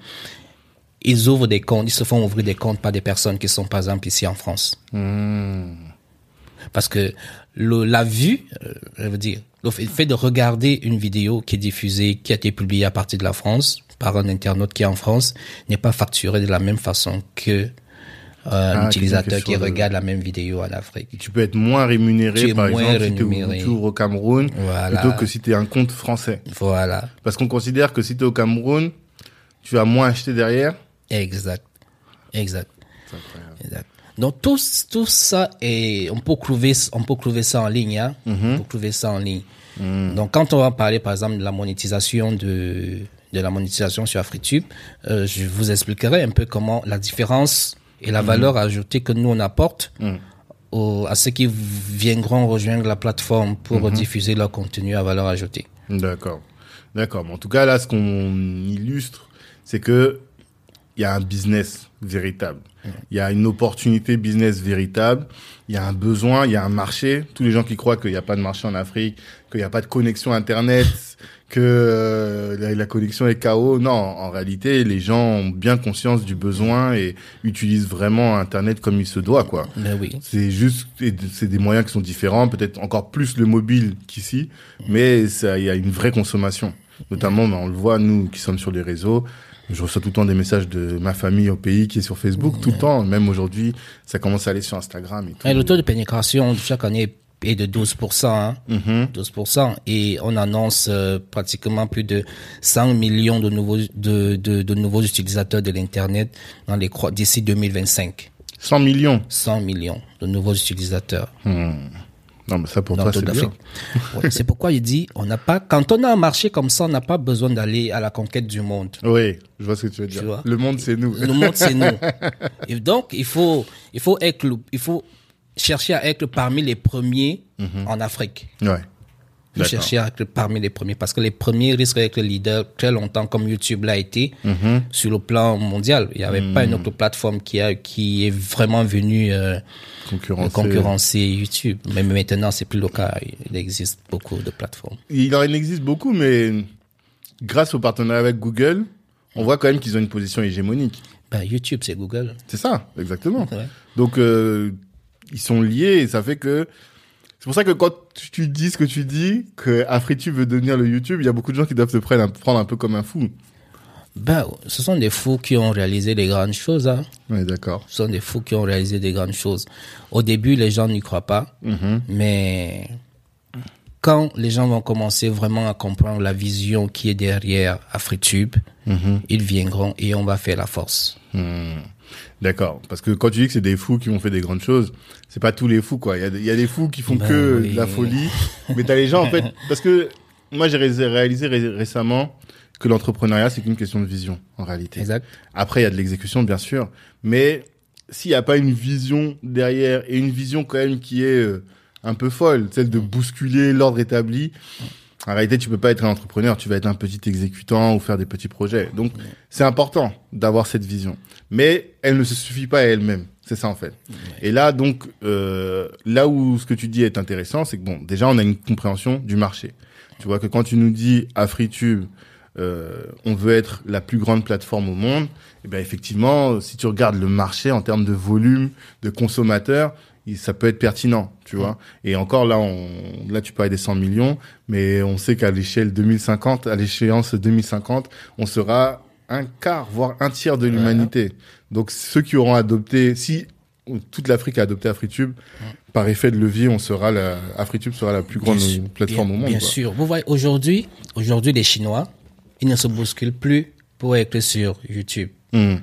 Ils ouvrent des comptes, ils se font ouvrir des comptes par des personnes qui sont, par exemple, ici en France. Hmm. Parce que le, la vue, euh, je veux dire, le fait- de regarder une vidéo qui est diffusée, qui a été publiée à partir de la France, par un internaute qui est en France, n'est pas facturé de la même façon que Ah, un utilisateur quelqu'un qui regarde la même vidéo en Afrique. Tu peux être moins rémunéré Tu es par moins exemple si rémunéré. tu ouvres au Cameroun Voilà. plutôt que si tu es un compte français. Voilà, Parce qu'on considère que si tu es au Cameroun, tu vas moins acheter derrière. exact, exact. Exact. Donc tout, tout ça est, on peut trouver, on peut trouver ça en ligne, hein. Mhm. On peut trouver ça en ligne. Donc quand on va parler par exemple de la monétisation de de la monétisation sur AfriTube, euh, je vous expliquerai un peu comment la différence et Mhm. la valeur ajoutée que nous on apporte aux- à ceux qui viendront rejoindre la plateforme pour Mhm. diffuser leur contenu à valeur ajoutée. D'accord. D'accord. En tout cas, là, ce qu'on illustre, c'est que il y a un business véritable. Il y a une opportunité business véritable. Il y a un besoin, il y a un marché. Tous les gens qui croient qu'il n'y a pas de marché en Afrique, qu'il n'y a pas de connexion Internet, que euh, la, la connexion est KO. Non, en réalité, les gens ont bien conscience du besoin et utilisent vraiment Internet comme il se doit, quoi. Ben oui. C'est juste, c'est des moyens qui sont différents, peut-être encore plus le mobile qu'ici, mais il y a une vraie consommation. Notamment, ben, on le voit, nous qui sommes sur les réseaux, je reçois tout le temps des messages de ma famille au pays qui est sur Facebook, tout le temps. Même aujourd'hui, ça commence à aller sur Instagram et tout. Et le taux de pénétration chaque année est de 12%. Hein. Mhm. 12%. Et on annonce euh, pratiquement plus de 100 millions de nouveaux, de, de, de nouveaux utilisateurs de l'Internet dans les d'ici 2025. 100 millions. 100 millions de nouveaux utilisateurs Non, mais ça pour toi, c'est bien. Ouais, c'est pourquoi il dit, on n'a pas, quand on a un marché comme ça, on n'a pas besoin d'aller à la conquête du monde. Oui, je vois ce que tu veux dire. Le monde, c'est nous. Le monde, c'est nous. Et donc, il faut, il faut il faut chercher à être parmi les premiers Mhm. en Afrique. Ouais. Cherchez à être parmi les premiers parce que les premiers risquent d'être leaders très longtemps comme YouTube l'a été Mhm. sur le plan mondial. Il n'y avait pas une autre plateforme qui a qui est vraiment venue euh, Concurrencer. concurrencer YouTube. Mais maintenant, c'est plus le cas. Il existe beaucoup de plateformes. Il en existe beaucoup, mais grâce au partenariat avec Google, on voit quand même qu'ils ont une position hégémonique. Ben, YouTube, c'est Google. C'est ça, exactement. Ouais. Donc, euh, ils sont liés et ça fait que... C'est pour ça que quand tu- dis ce que tu dis, que AfriTube veut devenir le YouTube, il y a beaucoup de gens qui doivent te prendre un, prendre un peu comme un fou. Ben, ce sont des fous qui ont réalisé des grandes choses. Hein. Ouais, d'accord. Ce sont des fous qui ont réalisé des grandes choses. Au début, les gens n'y croient pas, Mhm. mais quand les gens vont commencer vraiment à comprendre la vision qui est derrière AfriTube, Mhm. ils viendront et on va faire la force. Hmm. D'accord. Parce que quand tu dis que c'est des fous qui ont fait des grandes choses, c'est pas tous les fous, quoi. Il y a, des- il y a des fous qui font Ben que oui. de la folie. mais t'as les gens, en fait, parce que moi, j'ai ré- réalisé ré- récemment que l'entrepreneuriat, c'est qu'une question de vision, en réalité. Exact. Après, il y a de l'exécution, bien sûr. Mais s'il n'y a pas une vision derrière et une vision quand même qui est euh, un peu folle, celle de bousculer l'ordre établi, en réalité, tu peux pas être un entrepreneur, tu vas être un petit exécutant ou faire des petits projets. Donc, c'est important d'avoir cette vision. Mais elle ne se suffit pas à elle-même. C'est ça, en fait. Et là, donc, euh, là où ce que tu dis est intéressant, c'est que bon, déjà, on a une compréhension du marché. Tu vois que quand tu nous dis AfriTube, euh, on veut être la plus grande plateforme au monde, et bien effectivement, si tu regardes le marché en termes de volume, de consommateurs, ça peut être pertinent, tu vois. Et encore là, on, là tu parlais des 100 millions, mais on sait qu'à l'échelle 2050, à l'échéance 2050, on sera un quart, voire un tiers de l'humanité. Donc ceux qui auront adopté, si toute l'Afrique a adopté AfriTube, par effet de levier, on sera la, AfriTube sera la plus grande Bien plateforme bien- au monde. Bien quoi. sûr. Vous voyez, aujourd'hui, aujourd'hui, les Chinois, ils ne se bousculent plus pour être sur YouTube. Mhm.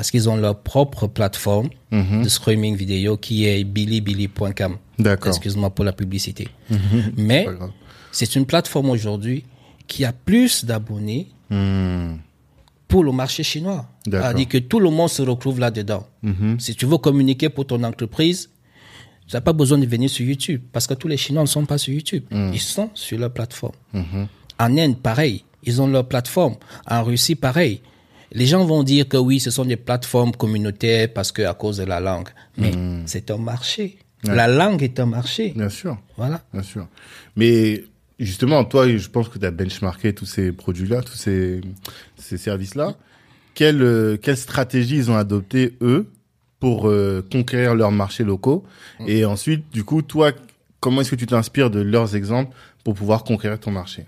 Parce qu'ils ont leur propre plateforme Mhm. de streaming vidéo qui est bilibili.com. D'accord. Excuse-moi pour la publicité. Mais Pas grave. c'est une plateforme aujourd'hui qui a plus d'abonnés Mhm. pour le marché chinois. C'est-à-dire que tout le monde se retrouve là-dedans. Mhm. Si tu veux communiquer pour ton entreprise, tu n'as pas besoin de venir sur YouTube parce que tous les Chinois ne sont pas sur YouTube. Ils sont sur leur plateforme. En Inde, pareil. Ils ont leur plateforme. En Russie, pareil. Les gens vont dire que oui, ce sont des plateformes communautaires parce que à cause de la langue. Mais c'est un marché. Ouais. La langue est un marché. Bien sûr. Voilà. Bien sûr. Mais justement, toi, je pense que tu as benchmarké tous ces produits-là, tous ces, ces services-là. Quelle, euh, quelle stratégie ils ont adopté, eux, pour euh, conquérir leurs marchés locaux? Et ensuite, du coup, toi, comment est-ce que tu t'inspires de leurs exemples pour pouvoir conquérir ton marché?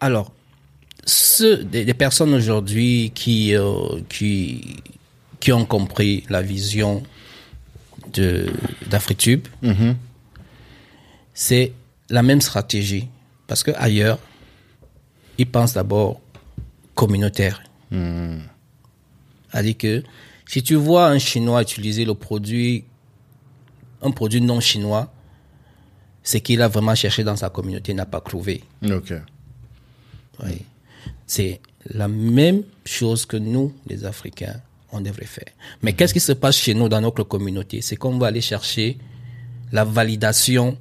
Alors, ceux, des, des personnes aujourd'hui qui, euh, qui, qui ont compris la vision de d'AfriTube, Mhm. c'est la même stratégie. Parce que ailleurs, ils pensent d'abord communautaire. Mhm. C'est-à-dire que si tu vois un Chinois utiliser le produit, un produit non chinois, c'est qu'il a vraiment cherché dans sa communauté, n'a pas trouvé. Ok. Oui. C'est la même chose que nous, les Africains, on devrait faire. Mais qu'est-ce qui se passe chez nous dans notre communauté? C'est qu'on va aller chercher la validation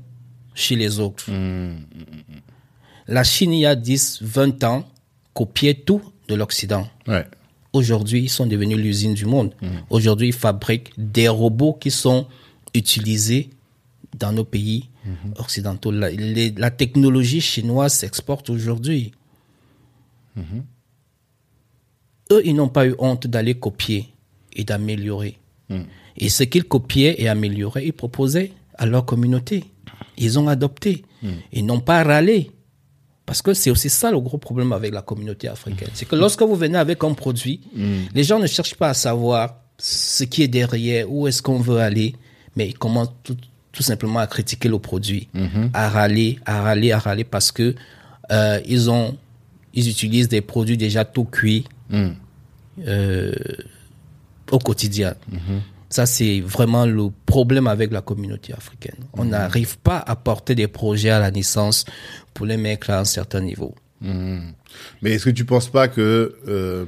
chez les autres. Mhm. La Chine, il y a 10, 20 ans, copiait tout de l'Occident. Ouais. Aujourd'hui, ils sont devenus l'usine du monde. Aujourd'hui, ils fabriquent des robots qui sont utilisés dans nos pays occidentaux. La, les- la technologie chinoise s'exporte aujourd'hui. Eux, ils n'ont pas eu honte d'aller copier et d'améliorer. Et ce qu'ils copiaient et amélioraient, ils proposaient à leur communauté. Ils ont adopté. Ils n'ont pas râlé. Parce que c'est aussi ça le gros problème avec la communauté africaine. C'est que lorsque vous venez avec un produit, les gens ne cherchent pas à savoir ce qui est derrière, où est-ce qu'on veut aller, mais ils commencent tout, tout simplement à critiquer le produit, à râler, à râler, à râler parce que euh, ils ont, ils utilisent des produits déjà tout cuits Mhm. euh, au quotidien. Ça, c'est vraiment le problème avec la communauté africaine. On n'arrive pas à porter des projets à la naissance pour les mettre à un certain niveau. Mhm. Mais est-ce que tu penses pas que euh,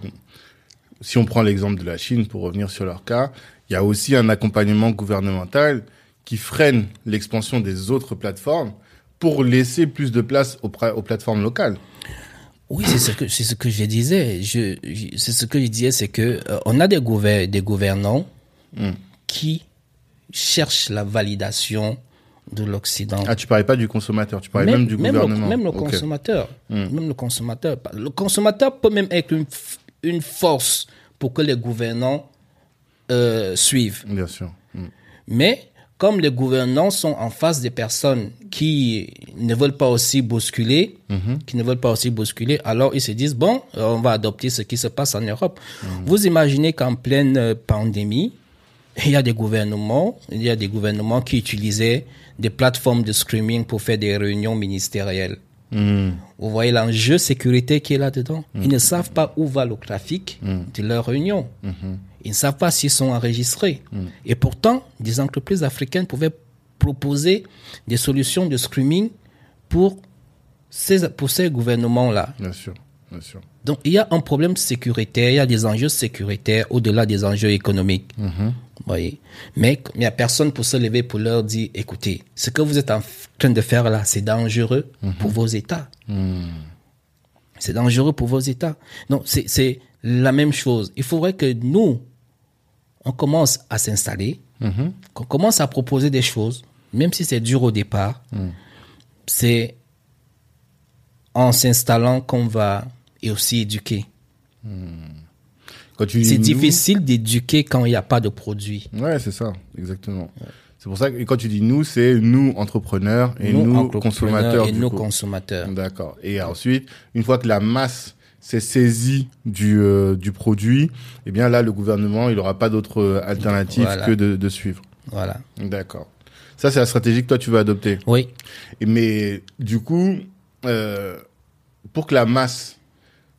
si on prend l'exemple de la Chine pour revenir sur leur cas, il y a aussi un accompagnement gouvernemental qui freine l'expansion des autres plateformes pour laisser plus de place aux plateformes locales? Oui, c'est ce que c'est ce que je disais. Je, je- c'est ce que je disais, c'est que euh, on a des gouver- des gouvernants Hmm. qui cherchent la validation de l'Occident. Ah, tu parlais pas du consommateur, tu parlais même, du gouvernement. même le Ok. Hmm. consommateur. Même le consommateur. Le consommateur peut même être une, une force pour que les gouvernants euh, suivent. Bien sûr. Mm. Mais comme les gouvernants sont en face des personnes qui ne veulent pas aussi bousculer, qui ne veulent pas aussi bousculer, alors ils se disent bon, euh, on va adopter ce qui se passe en Europe. Vous imaginez qu'en pleine euh, pandémie, il y a des gouvernements, il y a des gouvernements qui utilisaient des plateformes de streaming pour faire des réunions ministérielles. Mm. Vous voyez l'enjeu sécurité qui est là-dedans. Ils ne savent pas où va le trafic de leurs réunions. Ils ne savent pas s'ils sont enregistrés. Et pourtant, des entreprises africaines pouvaient proposer des solutions de streaming pour ces, pour ces gouvernements-là. Bien sûr. Bien sûr. Donc, il y a un problème sécuritaire, il y a des enjeux sécuritaires au-delà des enjeux économiques. Voyez. Mais il n'y a personne pour se lever pour leur dire, écoutez, ce que vous êtes en train de faire là, c'est dangereux pour vos États. C'est dangereux pour vos États. Donc, c'est la même chose. Il faudrait que nous, on commence à s'installer, qu'on commence à proposer des choses, même si c'est dur au départ. C'est en s'installant qu'on va et aussi éduquer. Quand tu C'est difficile d'éduquer quand il n'y a pas de produit. Ouais, c'est ça, exactement. C'est pour ça que quand tu dis nous, c'est nous entrepreneurs et nous, consommateurs. et du nous coup. consommateurs. D'accord. Et ensuite, une fois que la masse s'est saisie du euh, du produit, eh bien là, le gouvernement, il n'aura pas d'autre euh, alternative Voilà. que de, de suivre. Voilà. D'accord. Ça, c'est la stratégie que toi tu veux adopter. Oui. Et Mais du coup, euh, pour que la masse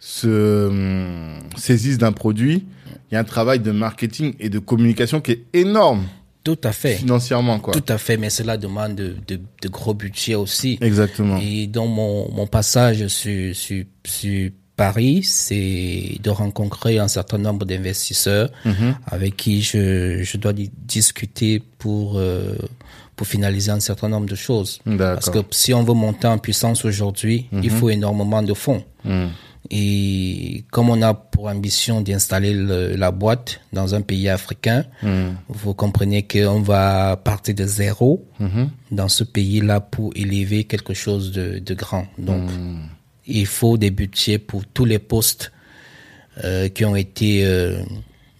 se hum, saisisse d'un produit, il y a un travail de marketing et de communication qui est énorme Tout à fait. financièrement, quoi. Tout à fait, mais cela demande de, de, de gros budgets aussi. Exactement. Et dans mon, mon passage sur, sur, sur Paris, c'est de rencontrer un certain nombre d'investisseurs Mhm. avec qui je, je dois di- discuter pour, euh, pour finaliser un certain nombre de choses. Parce que si on veut monter en puissance aujourd'hui, il faut énormément de fonds. Mhm. Et comme on a pour ambition d'installer le- la boîte dans un pays africain, Mhm. vous comprenez qu'on va partir de zéro Mhm. dans ce pays-là pour élever quelque chose de, de grand. Donc, Mhm. il faut des budgets pour tous les postes euh, qui ont été euh,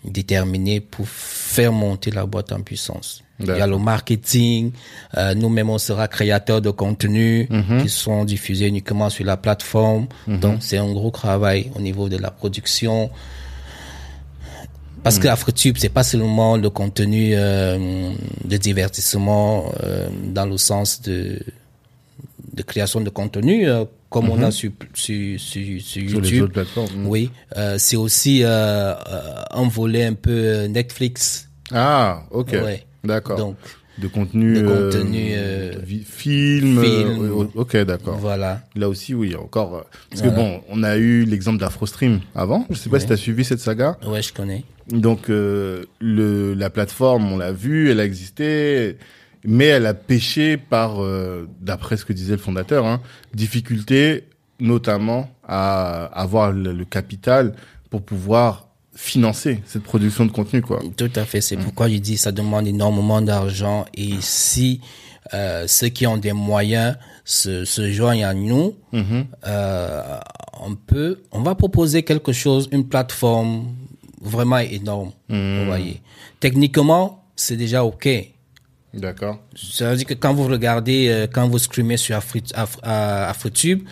déterminés pour faire monter la boîte en puissance. Il y a le marketing, euh, nous-mêmes on sera créateurs de contenus Mhm. qui sont diffusés uniquement sur la plateforme. Donc c'est un gros travail au niveau de la production. Parce que AfriTube, c'est pas seulement le contenu euh, de divertissement euh, dans le sens de, de création de contenu, euh, comme on a sur, sur, sur, sur Sur les YouTube. autres plateformes. Mhm. Oui, c'est aussi un volet un peu Netflix. Ah, ok. Ouais. D'accord. Donc, de contenu, de euh, contenu, euh, film, film. euh, ok, d'accord. voilà. Là aussi, oui, encore. euh, Parce Voilà. que bon, on a eu l'exemple d'AfroStream avant. Je sais pas Ouais. si tu as suivi cette saga. Ouais, je connais. Donc, euh, le, la plateforme, on l'a vu, elle a existé, mais elle a péché par, euh, d'après ce que disait le fondateur, hein, difficulté notamment à avoir le, le capital pour pouvoir financer cette production de contenu, quoi. Tout à fait. C'est pourquoi je dis ça demande énormément d'argent. Et si euh, ceux qui ont des moyens se, se joignent à nous, Mhm. euh, on peut, on va proposer quelque chose, une plateforme vraiment énorme. Vous voyez. Techniquement, c'est déjà ok. D'accord. Ça veut dire que quand vous regardez, euh, quand vous streamez sur Afri, Af- à AfriTube,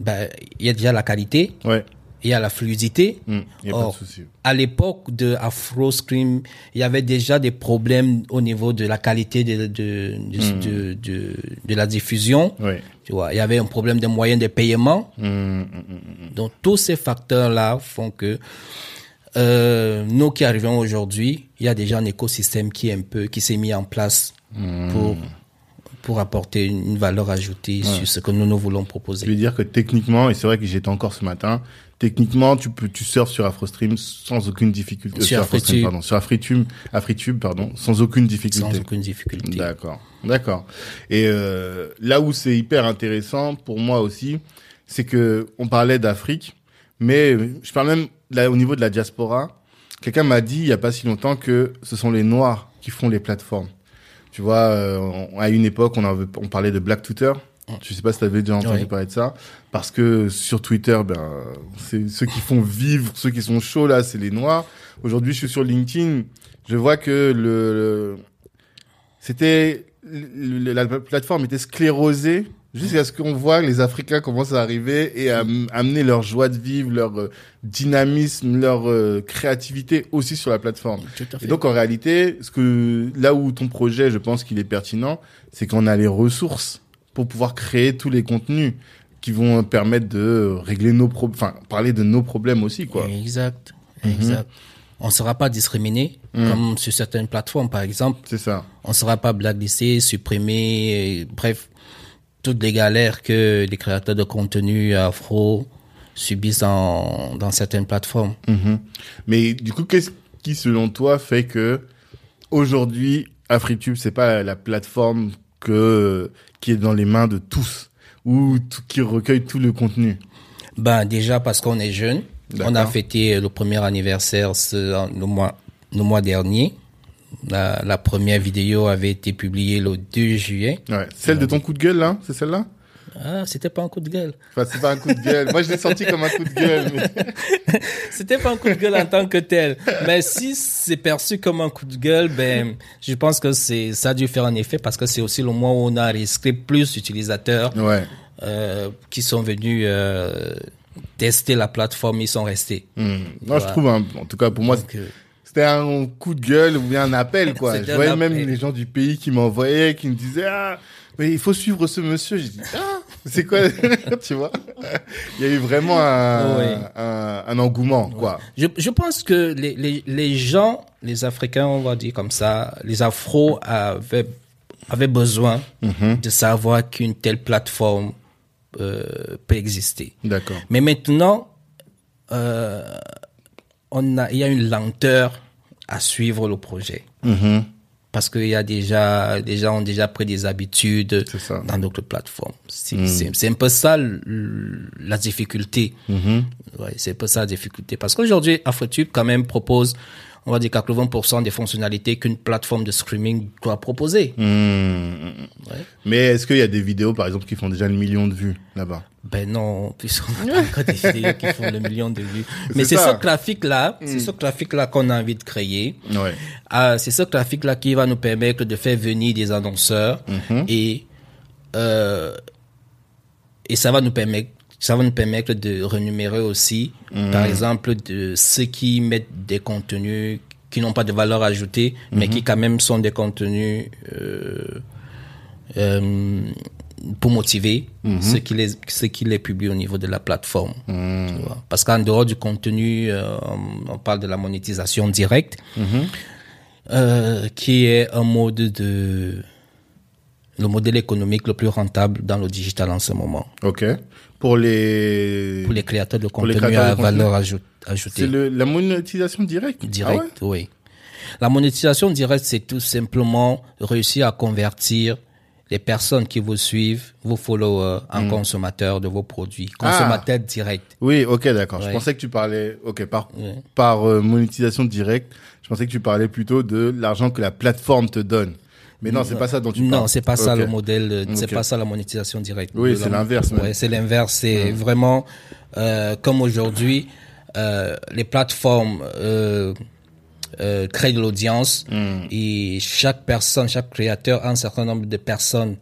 ben, il y a déjà la qualité, Ouais. Il y a la fluidité. Il y a pas Or, de souci. à l'époque de Afro Scream, il y avait déjà des problèmes au niveau de la qualité de, de, de, de, de- de la diffusion. Tu vois, il y avait un problème de moyens de paiement. Hum. Donc, tous ces facteurs-là font que euh, nous qui arrivons aujourd'hui, il y a déjà un écosystème qui est un peu, qui s'est mis en place pour, pour apporter une valeur ajoutée sur ce que nous nous voulons proposer. Je veux dire que techniquement, et c'est vrai que j'étais encore ce matin, techniquement, tu peux, tu surfes sur AfroStream sans aucune difficulté. Sur AfroStream, pardon. Sur AfriTube, AfriTube, pardon, sans aucune difficulté. Sans aucune difficulté. D'accord. D'accord. Et euh, là où c'est hyper intéressant pour moi aussi, c'est que on parlait d'Afrique, mais je parle même là au niveau de la diaspora. Quelqu'un m'a dit il y a pas si longtemps que ce sont les Noirs qui font les plateformes. Tu vois, euh, à une époque, on, avait, on parlait de Black Twitter. Je sais pas si tu avais déjà entendu parler de ça. Parce que sur Twitter, ben, c'est ceux qui font vivre, ceux qui sont chauds là, c'est les Noirs. Aujourd'hui, je suis sur LinkedIn. Je vois que le, c'était la plateforme était sclérosée jusqu'à ce qu'on voit les Africains commencent à arriver et à amener leur joie de vivre, leur euh, dynamisme, leur euh, créativité aussi sur la plateforme. Et donc en réalité, ce que là où ton projet, je pense qu'il est pertinent, c'est qu'on a les ressources pour pouvoir créer tous les contenus qui vont permettre de régler nos problèmes, enfin parler de nos problèmes aussi quoi. Exact, mhm. exact. On ne sera pas discriminé mhm. comme sur certaines plateformes par exemple. C'est ça. On ne sera pas blacklisté, supprimé, bref, toutes les galères que les créateurs de contenu afro subissent dans, dans certaines plateformes. Mhm. Mais du coup, qu'est-ce qui selon toi fait que aujourd'hui AfriTube c'est pas la plateforme que qui est dans les mains de tous ou qui recueille tout le contenu? Ben déjà parce qu'on est jeune. On a fêté le premier anniversaire le mois le mois dernier. La, la, première vidéo avait été publiée le 2 juillet. Ouais. Celle de ton coup de gueule là, c'est celle-là? Ah, c'était pas un coup de gueule. Enfin, c'est pas un coup de gueule. Moi, je l'ai senti comme un coup de gueule. Mais... c'était pas un coup de gueule en tant que tel. Mais si c'est perçu comme un coup de gueule, ben, je pense que c'est, ça a dû faire un effet parce que c'est aussi le mois où on a risqué plus d'utilisateurs. Ouais. Euh, qui sont venus, euh, tester la plateforme, ils sont restés. Hmm. Moi, je trouve, hein, en tout cas, pour moi, euh, c'était un coup de gueule ou bien un appel, quoi. je voyais même les gens du pays qui m'envoyaient, qui me disaient, ah, mais il faut suivre ce monsieur. J'ai dit, ah, c'est quoi? Tu vois? Il y a eu vraiment un, un, un engouement, quoi. Je, je pense que les, les, les gens, les Africains, on va dire comme ça, les Afros avaient, avaient besoin mm-hmm. de savoir qu'une telle plateforme euh, peut exister. D'accord. Mais maintenant, euh, on a, il y a une lenteur à suivre le projet. Mm-hmm parce qu'il y a déjà, des gens ont déjà pris des habitudes dans d'autres plateformes. C'est un peu ça la difficulté. Mm-hmm. Ouais, c'est un peu ça la difficulté. Parce qu'aujourd'hui, AfroTube quand même propose on va dire 80% des fonctionnalités qu'une plateforme de streaming doit proposer. Mmh. Ouais. Mais est-ce qu'il y a des vidéos, par exemple, qui font déjà le million de vues là-bas? Ben non, puisqu'on n'a pas des vidéos qui font le million de vues. Mais c'est ce graphique-là, c'est ce graphique-là qu'on a envie de créer. Ouais. Ah, c'est ce graphique-là qui va nous permettre de faire venir des annonceurs mmh. et euh, et ça va nous permettre ça va nous permettre de renumérer aussi, Mhm. par exemple, de ceux qui mettent des contenus qui n'ont pas de valeur ajoutée, mais Mhm. qui quand même sont des contenus euh, euh, pour motiver Mhm. ceux qui les ceux qui les publient au niveau de la plateforme. Tu vois. Parce qu'en dehors du contenu, euh, on, parle de la monétisation directe, qui est un mode de le modèle économique le plus rentable dans le digital en ce moment. Ok. Pour les Pour les créateurs de contenu créateurs à de valeur ajou- ajoutée. c'est la monétisation directe. Direct, Ah ouais oui. La monétisation directe, c'est tout simplement réussir à convertir les personnes qui vous suivent, vos followers, en Hmm. consommateurs de vos produits. Ah. Consommateurs directs. Oui, ok, d'accord. Je pensais que tu parlais, ok, par Ouais. par euh, monétisation directe. Je pensais que tu parlais plutôt de l'argent que la plateforme te donne. Mais non, c'est pas ça dont tu parles. Non, c'est pas ça le modèle, c'est Ok. pas ça la monétisation directe. Oui, c'est l'inverse. Ouais, c'est l'inverse. C'est vraiment euh, comme aujourd'hui, euh, les plateformes euh, euh, créent de l'audience Hmm. et chaque personne, chaque créateur a un certain nombre de personnes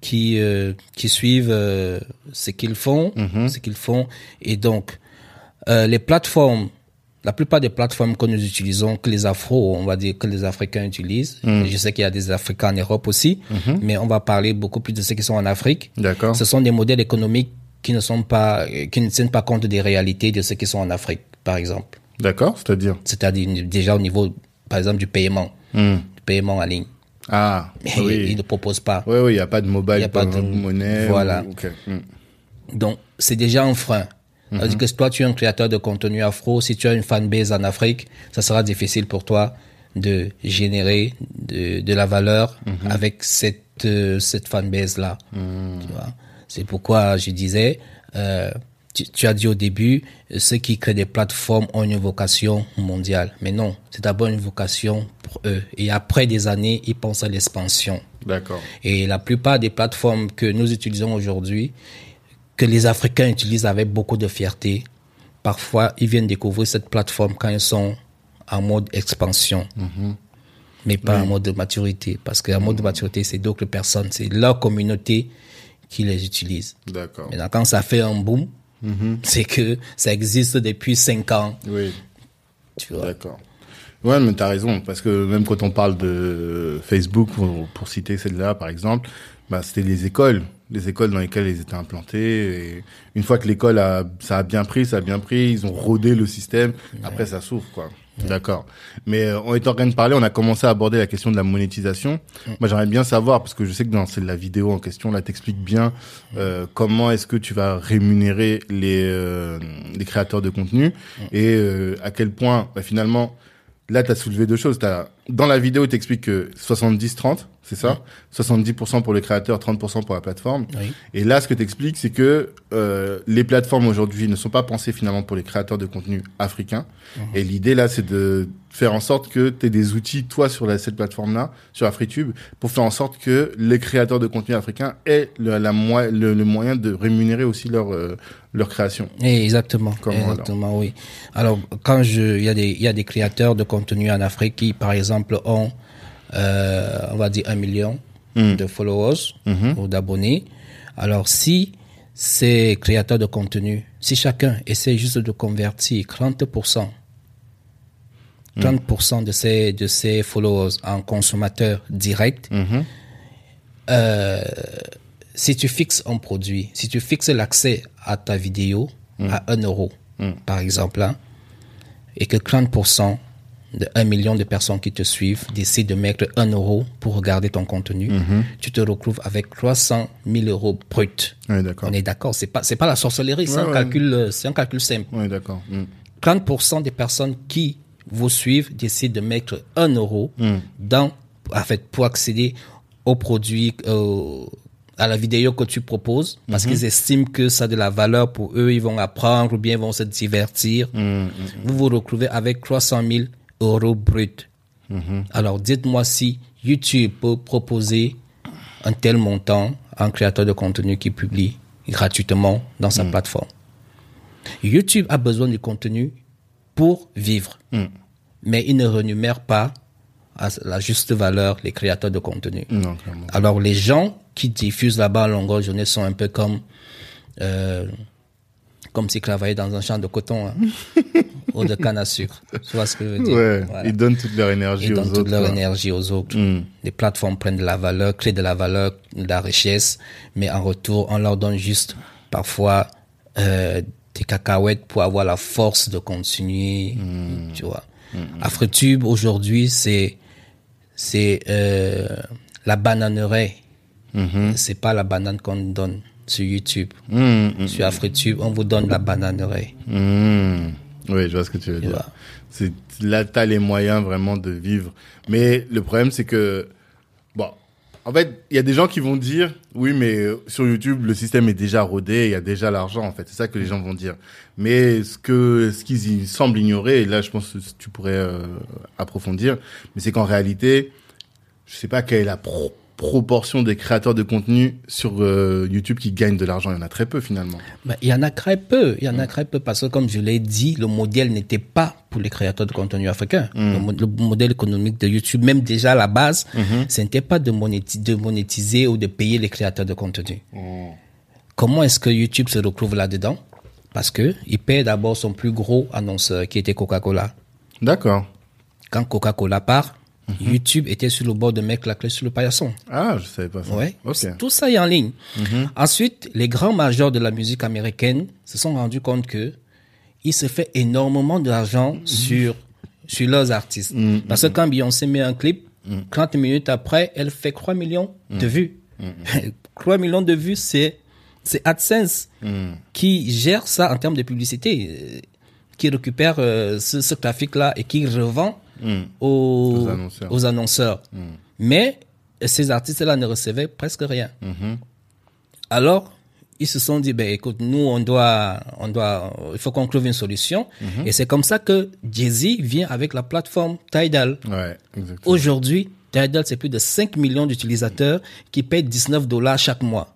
qui euh, qui suivent euh, ce qu'ils font, Mhm. ce qu'ils font, et donc euh, les plateformes. La plupart des plateformes que nous utilisons, que les Afro, on va dire que les Africains utilisent. Hmm. Je sais qu'il y a des Africains en Europe aussi, mais on va parler beaucoup plus de ceux qui sont en Afrique. D'accord. Ce sont des modèles économiques qui ne sont pas, qui ne tiennent pas compte des réalités de ceux qui sont en Afrique, par exemple. D'accord, c'est-à-dire? C'est-à-dire déjà au niveau, par exemple, du paiement, Hmm. du paiement en ligne. Ah, Mais oui. ils ne proposent pas. Oui, oui, il n'y a pas de Il mobile, y a pas de- monnaie. voilà. ou-. Mm. Donc, c'est déjà un frein. C'est-à-dire que si toi, tu es un créateur de contenu afro, si tu as une fanbase en Afrique, ça sera difficile pour toi de générer de, de la valeur avec cette, euh, cette fanbase-là. Vois? C'est pourquoi je disais, euh, tu, tu as dit au début, ceux qui créent des plateformes ont une vocation mondiale. Mais non, c'est d'abord une vocation pour eux. Et après des années, ils pensent à l'expansion. D'accord. Et la plupart des plateformes que nous utilisons aujourd'hui, que les Africains utilisent avec beaucoup de fierté, parfois ils viennent découvrir cette plateforme quand ils sont en mode expansion, mais pas en mode de maturité. Parce qu'en mode de maturité, c'est d'autres personnes, c'est leur communauté qui les utilise. D'accord. Maintenant, quand ça fait un boom, c'est que ça existe depuis cinq ans. Oui. Tu vois. D'accord. Ouais, mais t'as raison, parce que même quand on parle de Facebook, pour, pour citer celle-là, par exemple, bah, c'était les écoles, les écoles dans lesquelles ils étaient implantés. Et une fois que l'école a, ça a bien pris, ça a bien pris, ils ont rodé le système. Après, ça s'ouvre, quoi. D'accord. Mais euh, on est en train de parler, on a commencé à aborder la question de la monétisation. Moi, j'aimerais bien savoir, parce que je sais que dans la vidéo en question, là, t'expliques bien euh, comment est-ce que tu vas rémunérer les, euh, les créateurs de contenu et euh, à quel point, bah, finalement, là, tu as soulevé deux choses. T'as- dans la vidéo, tu expliques que 70-30, c'est ça 70% pour les créateurs, 30% pour la plateforme. Oui. Et là, ce que tu expliques, c'est que euh, les plateformes aujourd'hui ne sont pas pensées finalement pour les créateurs de contenu africains. Et l'idée là, c'est de faire en sorte que tu aies des outils, toi, sur la, cette plateforme-là, sur AfriTube, pour faire en sorte que les créateurs de contenu africains aient le, la moi- le, le moyen de rémunérer aussi leur, euh, leur création. Exactement. Comment, exactement, oui. Alors, quand je, il y a des, il y a des créateurs de contenu en Afrique qui, par exemple, ont, euh, on va dire un million de followers ou d'abonnés. Alors, si ces créateurs de contenu, si chacun essaie juste de convertir 30%, 30% de ces, de ces followers en consommateurs directs, euh, si tu fixes un produit, si tu fixes l'accès à ta vidéo à 1 euro, par exemple, hein, et que 30% de 1 million de personnes qui te suivent décident de mettre 1 euro pour regarder ton contenu, tu te retrouves avec 300 000 euros bruts. Oui. On est d'accord, c'est pas, c'est pas la sorcellerie, c'est Ouais, un ouais. calcul, euh, c'est un calcul simple. Oui, d'accord. Mm. 30% des personnes qui vous suivent décident de mettre 1 euro dans, en fait, pour accéder au produit, euh, à la vidéo que tu proposes, parce qu'ils estiment que ça a de la valeur pour eux, ils vont apprendre ou bien ils vont se divertir. Vous vous retrouvez avec 300 000 euros bruts. Alors dites-moi si YouTube peut proposer un tel montant à un créateur de contenu qui publie gratuitement dans sa plateforme. YouTube a besoin du contenu pour vivre. Mais il ne rémunère pas à la juste valeur les créateurs de contenu. Non. Alors les gens qui diffusent là-bas à longueur journée sont un peu comme euh, comme s'ils travaillaient dans un champ de coton hein, ou de canne à sucre. Tu vois ce que je veux dire? Ouais, Voilà. ils donnent toute leur énergie Ils aux donnent toute autres. leur énergie aux autres. Mm. Les plateformes prennent de la valeur, créent de la valeur, de la richesse, mais en retour, on leur donne juste parfois euh, des cacahuètes pour avoir la force de continuer. Mm. Tu vois. AfriTube aujourd'hui, c'est c'est euh, la bananeraie. Mm-hmm. C'est pas la banane qu'on donne sur YouTube. Mm, mm, Sur AfriTube, on vous donne la bananeraie. Oui, je vois ce que tu veux dire. C'est là, t'as les moyens vraiment de vivre. Mais le problème, c'est que bon, en fait, il y a des gens qui vont dire, oui, mais euh, sur YouTube, le système est déjà rodé, il y a déjà l'argent. En fait, c'est ça que les gens vont dire. Mais ce que ce qu'ils semblent ignorer, et là, je pense que tu pourrais euh, approfondir, mais c'est qu'en réalité, je sais pas quelle est la pro- proportion des créateurs de contenu sur euh, YouTube qui gagnent de l'argent. Il y en a très peu finalement. Ben, il y en a très peu, il y en a très peu parce que comme je l'ai dit, le modèle n'était pas pour les créateurs de contenu africains. Le, mo- le modèle économique de YouTube, même déjà à la base, ce n'était pas de, monéti- de monétiser ou de payer les créateurs de contenu. Comment est-ce que YouTube se retrouve là-dedans? Parce que il paie d'abord son plus gros annonceur qui était Coca-Cola. D'accord. Quand Coca-Cola part, YouTube était sur le bord de mettre la clé sur le paillasson. Ah, je savais pas ça. Ouais. Ok. Tout ça est en ligne. Ensuite, les grands majors de la musique américaine se sont rendus compte que il se fait énormément d'argent sur sur leurs artistes. Parce que quand Beyoncé met un clip, 30 minutes après, elle fait 3 millions de vues. 3 millions de vues, c'est c'est AdSense qui gère ça en termes de publicité, euh, qui récupère euh, ce, ce trafic-là et qui revend aux, Aux annonceurs. aux annonceurs. Mais ces artistes-là ne recevaient presque rien. Alors, ils se sont dit, ben écoute, nous on doit, on doit, il faut qu'on trouve une solution. Et c'est comme ça que Jay-Z vient avec la plateforme Tidal. Ouais. Aujourd'hui, Tidal, c'est plus de 5 millions d'utilisateurs qui payent 19 dollars chaque mois.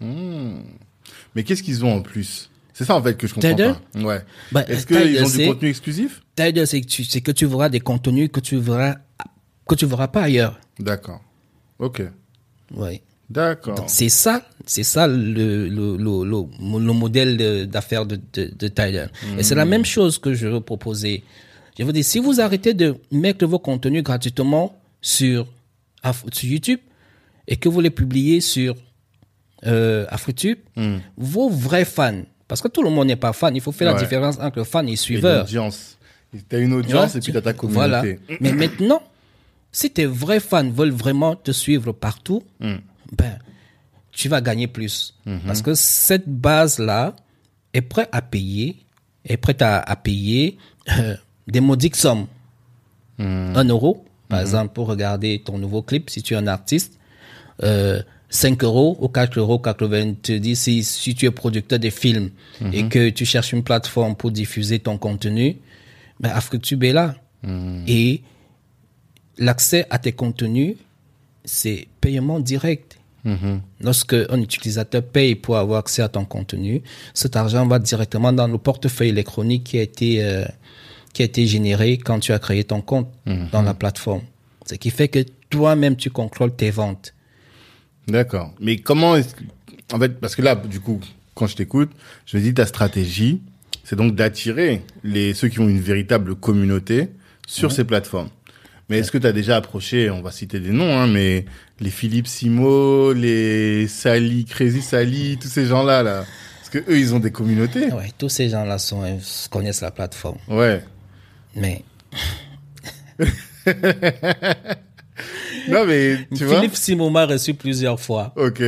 Mais qu'est-ce qu'ils ont en plus? C'est ça en fait que je comprends Tidal pas. Ouais. Bah, Est-ce qu'ils ont du contenu exclusif? Tidal, c'est que tu, c'est que tu verras des contenus que tu verras, que tu verras pas ailleurs. D'accord. Ok. Oui. D'accord. C'est ça, c'est ça le, le, le, le, le modèle d'affaires de, de, de Tidal. Et c'est la même chose que je veux proposer. Je veux dire, si vous arrêtez de mettre vos contenus gratuitement sur, sur YouTube et que vous les publiez sur euh, AfriTube, vos vrais fans, parce que tout le monde n'est pas fan, il faut faire la différence entre fan et suiveur. T'as une audience Ouais, et puis tu- t'as ta Voilà. communauté. Mais maintenant, si tes vrais fans veulent vraiment te suivre partout, Mm. ben, tu vas gagner plus. Mm-hmm. Parce que cette base-là est prête à payer, est prête à, à payer euh, des maudites sommes. Mm. Un euro, par exemple, pour regarder ton nouveau clip, si tu es un artiste, euh, 5 euros ou 4 euros 90 si, si tu es producteur de films et que tu cherches une plateforme pour diffuser ton contenu, ben AfriTube est là. Mm. Et l'accès à tes contenus, c'est paiement direct. Mhm. Lorsque un utilisateur paye pour avoir accès à ton contenu, cet argent va directement dans le portefeuille électronique qui a été euh, qui a été généré quand tu as créé ton compte dans la plateforme. Ce qui fait que toi-même tu contrôles tes ventes. D'accord. Mais comment est-ce que... En fait, parce que là, du coup, quand je t'écoute, je me dis ta stratégie, c'est donc d'attirer les ceux qui ont une véritable communauté sur ces plateformes. Mais est-ce que tu as déjà approché, on va citer des noms, hein, mais les Philippe Simo, les Sally, Crazy Sally, tous ces gens-là, là. Parce que eux, ils ont des communautés. Ouais, tous ces gens-là sont euh, connaissent la plateforme, Ouais. mais Non, mais tu vois. Philippe Simon m'a reçu plusieurs fois, Ok.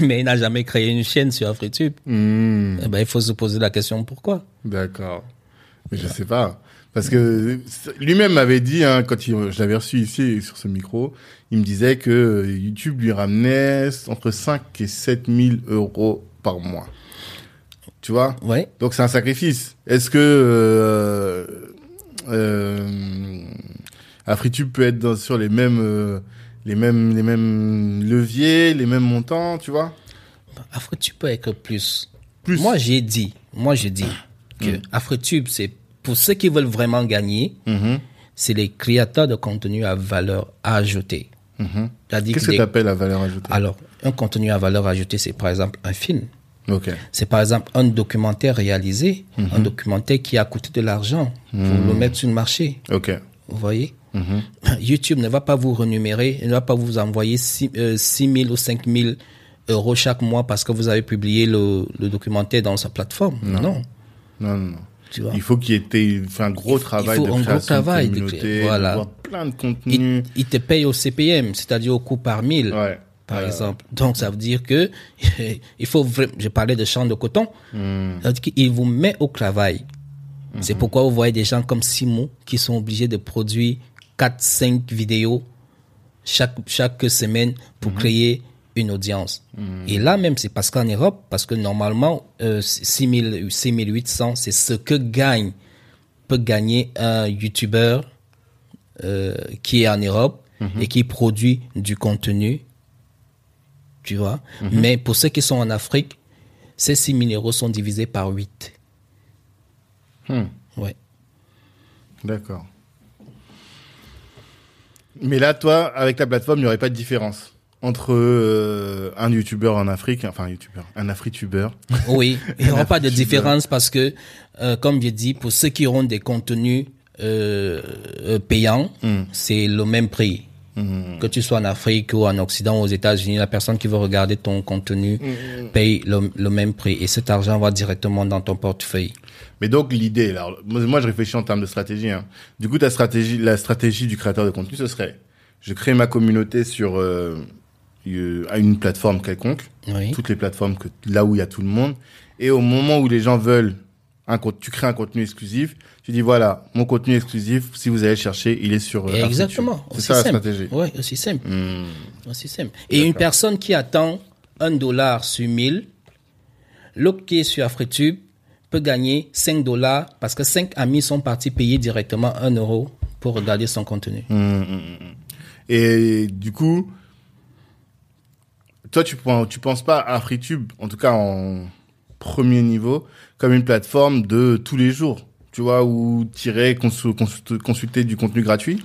mais il n'a jamais créé une chaîne sur AfriTube. Hmm. Eh ben, il faut se poser la question pourquoi? D'accord. Mais je sais pas. Parce que lui-même m'avait dit, hein, quand il, je l'avais reçu ici sur ce micro, il me disait que YouTube lui ramenait entre 5 et 7 000 euros par mois. Tu vois? Ouais. Donc c'est un sacrifice. Est-ce que euh, euh, AfriTube peut être dans, sur les mêmes, euh, les mêmes, les mêmes leviers, les mêmes montants, tu vois peut être plus. Plus. Moi, j'ai dit, moi, que Mm. AfriTube, c'est pour ceux qui veulent vraiment gagner, Mhm. c'est les créateurs de contenu à valeur ajoutée. Mhm. C'est-à-dire Qu'est-ce que tu appelles la valeur ajoutée? Alors, un contenu à valeur ajoutée, c'est par exemple un film. C'est par exemple un documentaire réalisé, un documentaire qui a coûté de l'argent pour le mettre sur le marché. Vous voyez? Mhm. YouTube ne va pas vous renumérer, il ne va pas vous envoyer 6, 000 ou 5 000 euros chaque mois parce que vous avez publié le, le documentaire dans sa plateforme. Non, Non, non, non. tu vois? Il faut qu'il y ait un gros Il travail il faut de un gros travail de communauté, voilà. de plein de Il, contenu. il te paye au CPM, c'est-à-dire au coût par mille, Ouais. par Ouais, exemple. Donc, ça veut dire que il faut vraiment, je parlais de champ de coton, Hmm. ça veut dire qu'il vous met au travail. C'est pourquoi vous voyez des gens comme Simon qui sont obligés de produire 4, 5 vidéos chaque, chaque semaine pour créer une audience. Et là même, c'est parce qu'en Europe, parce que normalement, euh, 6000, 6800, c'est ce que gagne, peut gagner un YouTuber euh, qui est en Europe et qui produit du contenu. Tu vois Mais pour ceux qui sont en Afrique, ces 6 000 euros sont divisés par 8. Hmm. Ouais. D'accord. Mais là, toi, avec ta plateforme, il n'y aurait pas de différence entre euh, un youtubeur en Afrique, enfin un youtubeur, un afritubeur. Oui, il n'y aura pas de différence parce que, euh, comme je dis, pour ceux qui auront des contenus euh, payants, c'est le même prix. Que tu sois en Afrique ou en Occident ou aux États-Unis, la personne qui veut regarder ton contenu paye le, le même prix et cet argent va directement dans ton portefeuille. Mais donc l'idée, alors moi je réfléchis en termes de stratégie. Hein. Du coup, ta stratégie, la stratégie du créateur de contenu, ce serait je crée ma communauté sur euh, une plateforme quelconque, Oui. toutes les plateformes que là où il y a tout le monde, et au moment où les gens veulent un tu crées un contenu exclusif, tu dis voilà, mon contenu exclusif, si vous allez chercher, il est sur euh, Exactement. Afritube. C'est ça la stratégie. Oui, aussi simple. Hmm. Aussi simple. Et une personne qui attend un dollar sur 1000, l'autre qui est sur Afritube peut gagner 5 dollars parce que 5 amis sont partis payer directement 1 euro pour regarder son contenu. Hum, hum. Et du coup, toi, tu, tu penses pas à Freetube, en tout cas en premier niveau, comme une plateforme de tous les jours, tu vois, où tirer, consu- consulter, consulter du contenu gratuit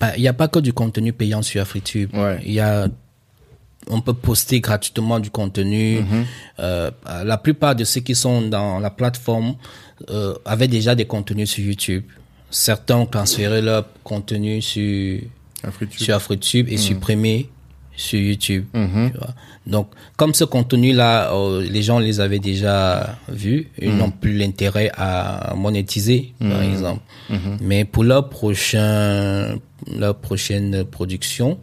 Bah, Il n'y a pas que du contenu payant sur Afritube. Ouais. Y a, on peut poster gratuitement du contenu. Mhm. Euh, la plupart de ceux qui sont dans la plateforme euh, avaient déjà des contenus sur YouTube. Certains ont transféré leur contenu sur Afritube et supprimé sur YouTube. Mhm. tu vois. Donc, comme ce contenu-là, euh, les gens les avaient déjà vus, ils n'ont plus l'intérêt à monétiser, par exemple. Mais pour leur prochain, leur prochaine production,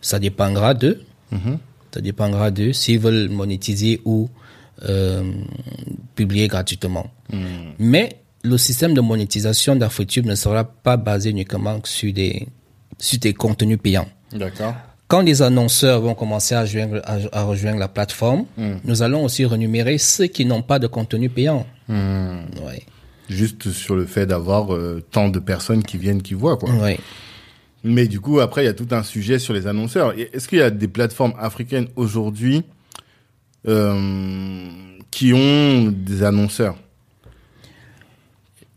ça dépendra d'eux. Ça dépendra d'eux s'ils veulent monétiser ou euh, publier gratuitement. Mais le système de monétisation d'Afritube ne sera pas basé uniquement sur des, sur des contenus payants. D'accord. Quand les annonceurs vont commencer à, joindre- à- à rejoindre la plateforme, nous allons aussi renumérer ceux qui n'ont pas de contenu payant. Ouais. Juste sur le fait d'avoir euh, tant de personnes qui viennent, qui voient, quoi. Ouais. Mais du coup, après, il y a tout un sujet sur les annonceurs. Est-ce qu'il y a des plateformes africaines aujourd'hui euh, qui ont des annonceurs?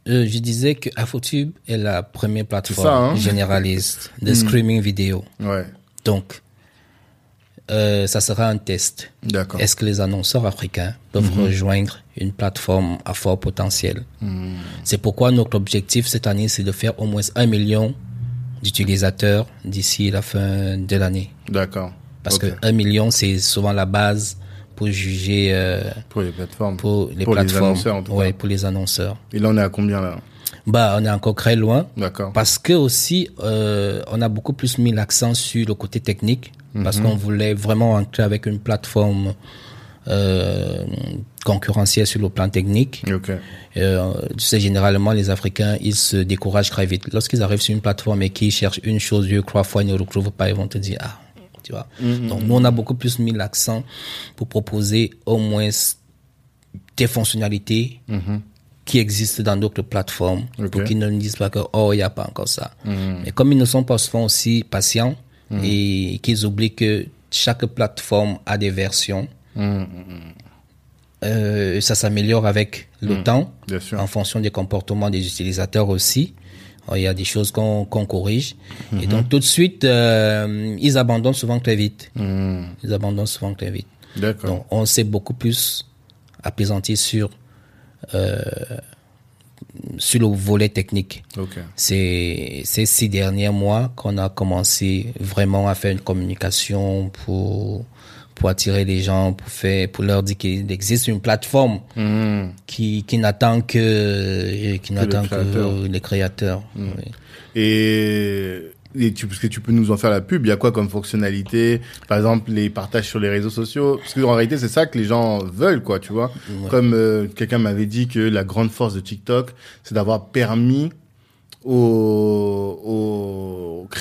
Euh, je disais que Afotube est la première ça, plateforme hein. généraliste de streaming vidéo. Ouais, Donc, euh, ça sera un test. d'accord. Est-ce que les annonceurs africains peuvent rejoindre une plateforme à fort potentiel? C'est pourquoi notre objectif cette année, c'est de faire au moins un million d'utilisateurs d'ici la fin de l'année. D'accord. Parce que un million, c'est souvent la base pour juger euh, Pour les plateformes. pour les Pour les annonceurs, en tout cas. ouais, pour les annonceurs. Et là, on est à combien, là? Bah, on est encore très loin. D'accord. Parce que aussi, euh, on a beaucoup plus mis l'accent sur le côté technique, parce qu'on voulait vraiment entrer avec une plateforme euh, concurrentielle sur le plan technique. Euh, tu sais, généralement, les Africains, ils se découragent très vite. Lorsqu'ils arrivent sur une plateforme et qu'ils cherchent une chose, deux, trois fois, ils ne retrouvent pas, ils vont te dire, ah, tu vois. Donc, nous, on a beaucoup plus mis l'accent pour proposer au moins des fonctionnalités qui existent dans d'autres plateformes pour qu'ils ne disent pas que, oh, il n'y a pas encore ça. Mais comme ils ne sont pas souvent aussi patients et qu'ils oublient que chaque plateforme a des versions, euh, ça s'améliore avec le temps, en fonction des comportements des utilisateurs aussi. Alors, Il y a des choses qu'on qu'on corrige. Et donc, tout de suite, euh, ils abandonnent souvent très vite. Ils abandonnent souvent très vite. Donc, on s'est beaucoup plus apaisanti sur, euh, sur le volet technique. C'est ces six derniers mois qu'on a commencé vraiment à faire une communication pour pour attirer les gens, pour faire, pour leur dire qu'il existe une plateforme Hmm. qui qui n'attend que qui n'attend que, les créateurs. Oui. Et, et tu, parce que tu peux nous en faire la pub, il y a quoi comme fonctionnalité Par exemple, les partages sur les réseaux sociaux? Parce qu'en réalité, c'est ça que les gens veulent, quoi, tu vois? Comme euh, quelqu'un m'avait dit que la grande force de TikTok, c'est d'avoir permis aux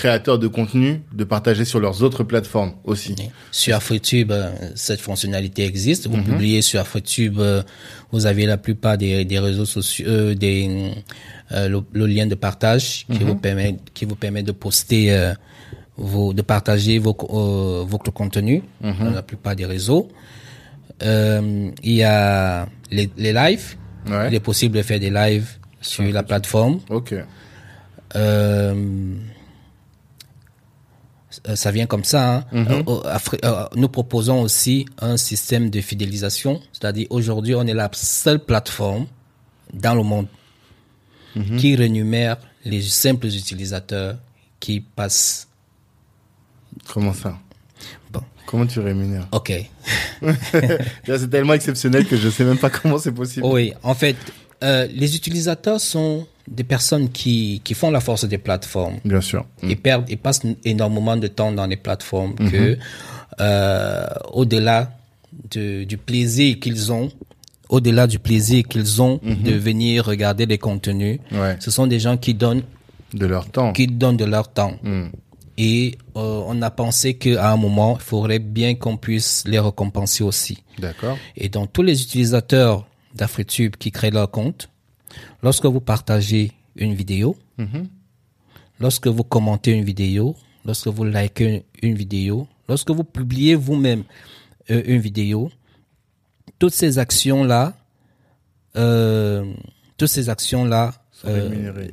créateurs de contenu de partager sur leurs autres plateformes aussi. Sur AfriTube, euh, cette fonctionnalité existe. Mhm. Vous publiez sur AfriTube, euh, vous avez la plupart des, des réseaux sociaux, euh, des, euh, le, le lien de partage qui Mhm. vous permet, qui vous permet de poster, euh, vos, de partager vos, votre contenu Mhm. dans la plupart des réseaux. Il y a les, les lives. Ouais. Il est possible de faire des lives sur la plateforme. Ok. Euh, ça vient comme ça. hein. Mhm. Euh, euh, nous proposons aussi un système de fidélisation, c'est-à-dire aujourd'hui on est la seule plateforme dans le monde Mhm. qui rémunère les simples utilisateurs qui passent. Comment ça? Bon, Comment tu rémunères? Ok. C'est tellement exceptionnel que je sais même pas comment c'est possible. Oui, en fait, euh, les utilisateurs sont des personnes qui, qui font la force des plateformes. Bien sûr. Ils perdent, ils passent énormément de temps dans les plateformes que, euh, au-delà de, du plaisir qu'ils ont, au-delà du plaisir qu'ils ont de venir regarder les contenus, Ouais. ce sont des gens qui donnent, De leur temps. qui donnent de leur temps. Hmm. Et euh, on a pensé qu'à un moment, il faudrait bien qu'on puisse les récompenser aussi. D'accord. Et donc, tous les utilisateurs d'AfriTube qui créent leur compte, lorsque vous partagez une vidéo, lorsque vous commentez une vidéo, lorsque vous likez une vidéo, lorsque vous publiez vous-même euh, une vidéo, toutes ces actions-là, euh, toutes ces actions-là euh, rémunérés.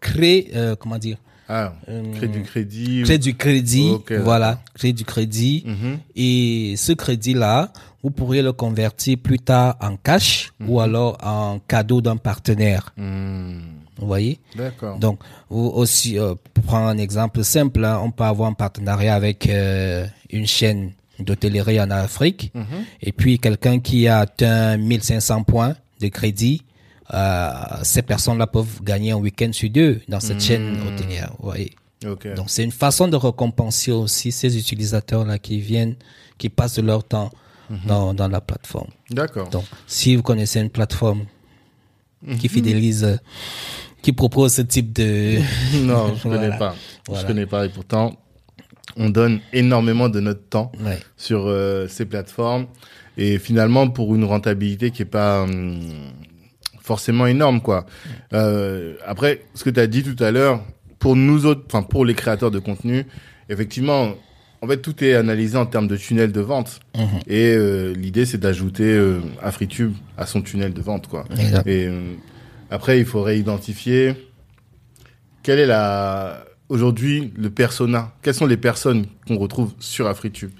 créent, comment dire, Ah, créer du crédit. créent du crédit, voilà, du crédit. Mhm. Et ce crédit-là, vous pourrez le convertir plus tard en cash ou alors en cadeau d'un partenaire. Hmm. Vous voyez? D'accord. Donc, vous aussi, euh, pour prendre un exemple simple, hein, on peut avoir un partenariat avec euh, une chaîne d'hôtellerie en Afrique. Et puis, quelqu'un qui a atteint 1500 points de crédit, euh, ces personnes-là peuvent gagner un week-end sur deux dans cette chaîne hôtelière. Vous voyez? Ok. donc c'est une façon de récompenser aussi ces utilisateurs-là qui viennent, qui passent leur temps dans, dans la plateforme. D'accord. Donc si vous connaissez une plateforme qui fidélise, euh, qui propose ce type de... Non, je connais Voilà. pas. Je Voilà. connais pas. Et pourtant, on donne énormément de notre temps Ouais. sur euh, ces plateformes. Et finalement, pour une rentabilité qui est pas hum, forcément énorme, quoi. Euh, après, ce que tu as dit tout à l'heure, pour nous autres, enfin pour les créateurs de contenu, effectivement, en fait, tout est analysé en termes de tunnel de vente. Mhm. Et euh, l'idée, c'est d'ajouter euh, AfriTube à son tunnel de vente, quoi. Exact. Et euh, après, il faudrait identifier quelle est la aujourd'hui le persona. Quelles sont les personnes qu'on retrouve sur AfriTube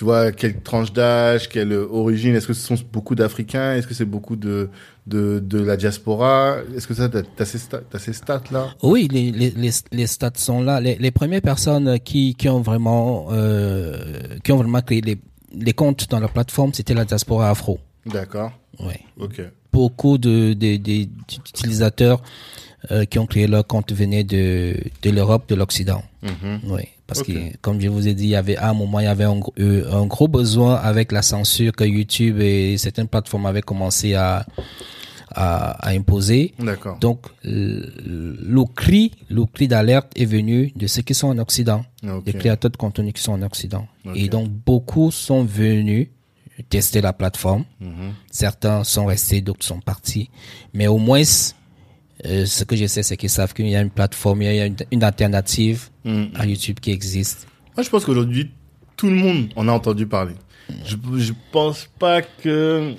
Tu vois, quelle tranche d'âge, quelle origine Est-ce que ce sont beaucoup d'Africains Est-ce que c'est beaucoup de, de de la diaspora Est-ce que ça t'as t'as ces stats, t'as ces stats là Oui, les, les, les, stats sont là. Les, les premières personnes qui, qui ont vraiment euh, qui ont vraiment créé les, les comptes dans la plateforme, c'était la diaspora afro. D'accord. Ouais. Ok. beaucoup de, de, de- d'utilisateurs euh, qui ont créé leur compte venaient de, de l'Europe, de l'Occident. Mhm. Oui, parce que comme je vous ai dit, il y avait à un moment, il y avait un, gros- euh, un gros besoin avec la censure que YouTube et certaines plateformes avaient commencé à, à, à imposer. D'accord. Donc, le, cri, le cri d'alerte est venu de ceux qui sont en Occident, des créateurs de contenu qui sont en Occident. Et donc, beaucoup sont venus tester la plateforme. Mhm. Certains sont restés, d'autres sont partis. Mais au moins, euh, ce que je sais, c'est qu'ils savent qu'il y a une plateforme, il y a une, une alternative Mhm. à YouTube qui existe. Moi, je pense qu'aujourd'hui, tout le monde en a entendu parler. Je, je pense pas que,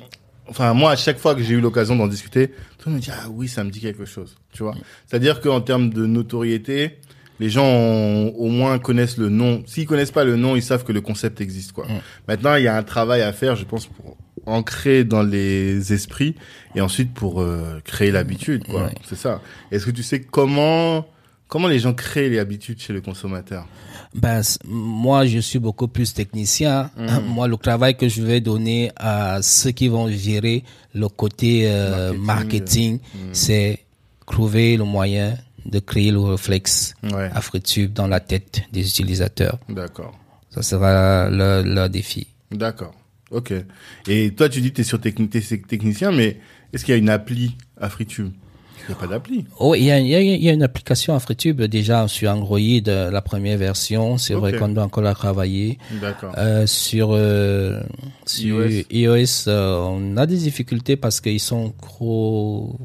enfin, moi, à chaque fois que j'ai eu l'occasion d'en discuter, tout le monde me dit, ah oui, ça me dit quelque chose, tu vois. C'est-à-dire qu'en termes de notoriété, les gens ont- au moins connaissent le nom. S'ils connaissent pas le nom, ils savent que le concept existe, quoi. Maintenant, il y a un travail à faire, je pense, pour ancrer dans les esprits et ensuite pour euh, créer l'habitude, quoi. Ouais. C'est ça. Est-ce que tu sais comment, comment les gens créent les habitudes chez le consommateur? Ben, moi, je suis beaucoup plus technicien. Moi, le travail que je vais donner à ceux qui vont gérer le côté euh, Marketing, marketing, c'est trouver le moyen de créer le réflexe Ouais. AfriTube dans la tête des utilisateurs. D'accord. Ça sera leur, leur défi. D'accord. Ok. Et toi, tu dis que tu es sur techni t'es technicien, mais est-ce qu'il y a une appli AfriTube Il n'y a pas d'appli. Oh, il y a, il y, a, il y a une application AfriTube déjà sur Android, euh, la première version. C'est vrai qu'on doit encore la travailler. D'accord. Euh, sur euh, sur iOS. iOS, euh, on a des difficultés parce qu'ils sont trop.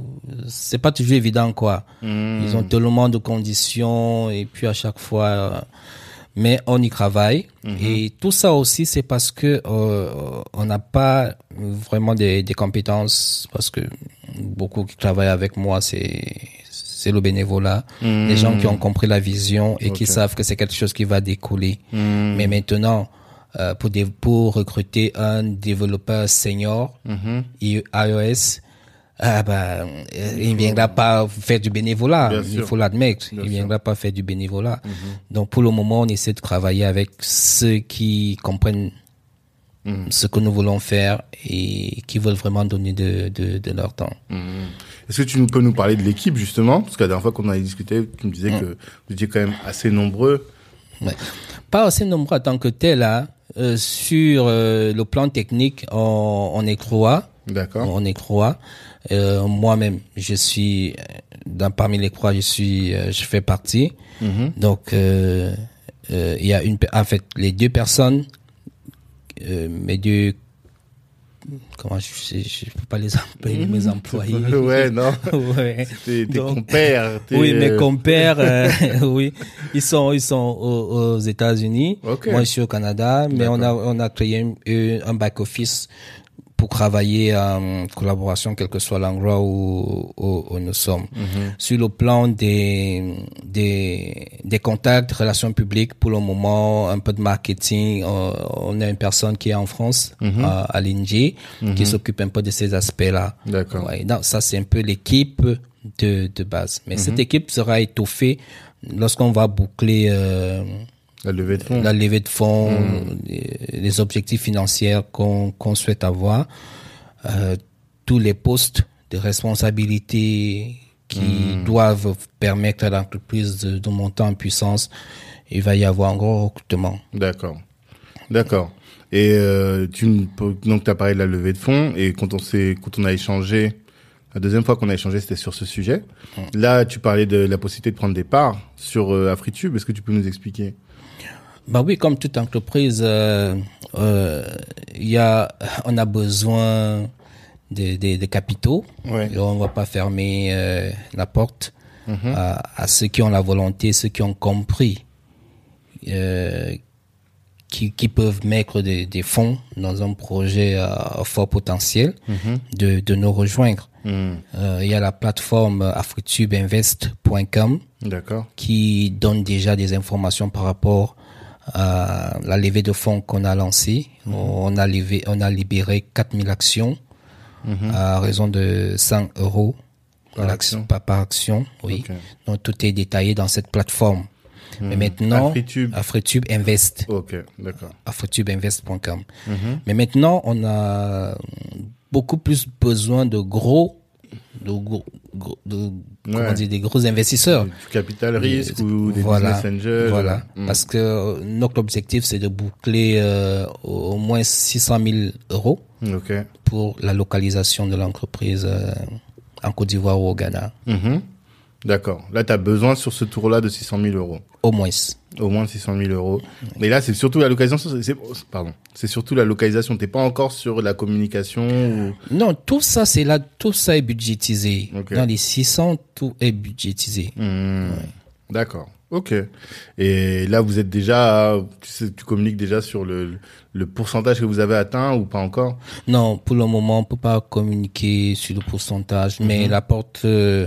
C'est pas toujours évident quoi. Hmm. Ils ont tellement de conditions et puis à chaque fois. Mais on y travaille et tout ça aussi c'est parce que euh, on n'a pas vraiment des, des compétences parce que beaucoup qui travaillent avec moi c'est c'est le bénévolat, les gens qui ont compris la vision et qui savent que c'est quelque chose qui va décoller. Hmm. Mais maintenant, euh, pour, des, pour recruter un développeur senior Mhm. iOS, ah ben, euh, il ne viendra pas faire du bénévolat, Bien il faut l'admettre. Il ne sûr. viendra pas faire du bénévolat. Donc pour le moment, on essaie de travailler avec ceux qui comprennent ce que nous voulons faire et qui veulent vraiment donner de, de, de leur temps. Est-ce que tu peux nous parler de l'équipe justement? Parce que la dernière fois qu'on avait discuté, tu me disais que vous étiez quand même assez nombreux. Ouais. Pas assez nombreux en tant que tel. Hein. Euh, sur euh, le plan technique, on, on est trois. D'accord. On est trois. Euh, Moi-même, je suis euh, dans parmi les trois, je suis, euh, je fais partie. Donc, euh, euh, il y a une, en fait, les deux personnes, mes deux, comment je, je, je peux pas les appeler mes employés. ouais, non. ouais. T'es t'es Donc- compères. t'es, Oui, mes compères, euh, oui, ils sont ils sont aux, aux États-Unis. Moi, je suis au Canada, mais on a on a créé un, un back office pour travailler en collaboration, quel que soit l'endroit où, où, où nous sommes. Mhm. Sur le plan des, des des contacts, relations publiques, pour le moment, un peu de marketing. On, on a une personne qui est en France, Mhm. à, à l'ING, qui s'occupe un peu de ces aspects-là. D'accord. Ouais, ça c'est un peu l'équipe de, de base. Mais cette équipe sera étoffée lorsqu'on va boucler euh, La levée de fonds. la levée de fonds, les, les objectifs financiers qu'on qu'on souhaite avoir, euh, tous les postes de responsabilité qui doivent permettre à l'entreprise de, de monter en puissance, il va y avoir un gros recrutement. D'accord. D'accord. Et euh, tu donc as parlé de la levée de fonds et quand on s'est quand on a échangé la deuxième fois qu'on a échangé c'était sur ce sujet. Là tu parlais de la possibilité de prendre des parts sur euh, AfriTube. Est-ce que tu peux nous expliquer? Bah oui, comme toute entreprise, euh, euh, y a, on a besoin de, de, de capitaux. Ouais. Et on va pas fermer euh, la porte à, à ceux qui ont la volonté, ceux qui ont compris, euh, qui, qui peuvent mettre des, des fonds dans un projet à, fort potentiel, de, de nous rejoindre. Il y a la plateforme afritubeinvest.com qui donne déjà des informations par rapport à la levée de fonds qu'on a lancée. On a levé, on a libéré 4000 actions à raison de 100 euros Par action. par, par action. Oui. Donc tout est détaillé dans cette plateforme. Mais maintenant, Afritube. Afritube Invest, Ok. D'accord. afritubeinvest.com. Mais maintenant, on a beaucoup plus besoin de gros, de gros, gros- de, comment dire, des gros investisseurs. Du capital risque ou des voilà, business angels. Voilà. Hmm. Parce que euh, notre objectif, c'est de boucler euh, au moins 600 000 euros Ok. pour la localisation de l'entreprise euh, en Côte d'Ivoire ou au Ghana. Mhm. D'accord. Là, tu as besoin sur ce tour-là de 600 000 euros. Au moins. Au moins 600 000 euros. Mais là, c'est surtout la localisation. c'est- Pardon. C'est surtout la localisation. T'es pas encore sur la communication. Ou... Non, tout ça, c'est là, tout ça est budgétisé. Dans les 600, tout est budgétisé. Hmm. D'accord. Ok. Et là, vous êtes déjà, tu, sais, tu communiques déjà sur le, le pourcentage que vous avez atteint ou pas encore? Non, pour le moment, on peut pas communiquer sur le pourcentage, mais la porte, euh,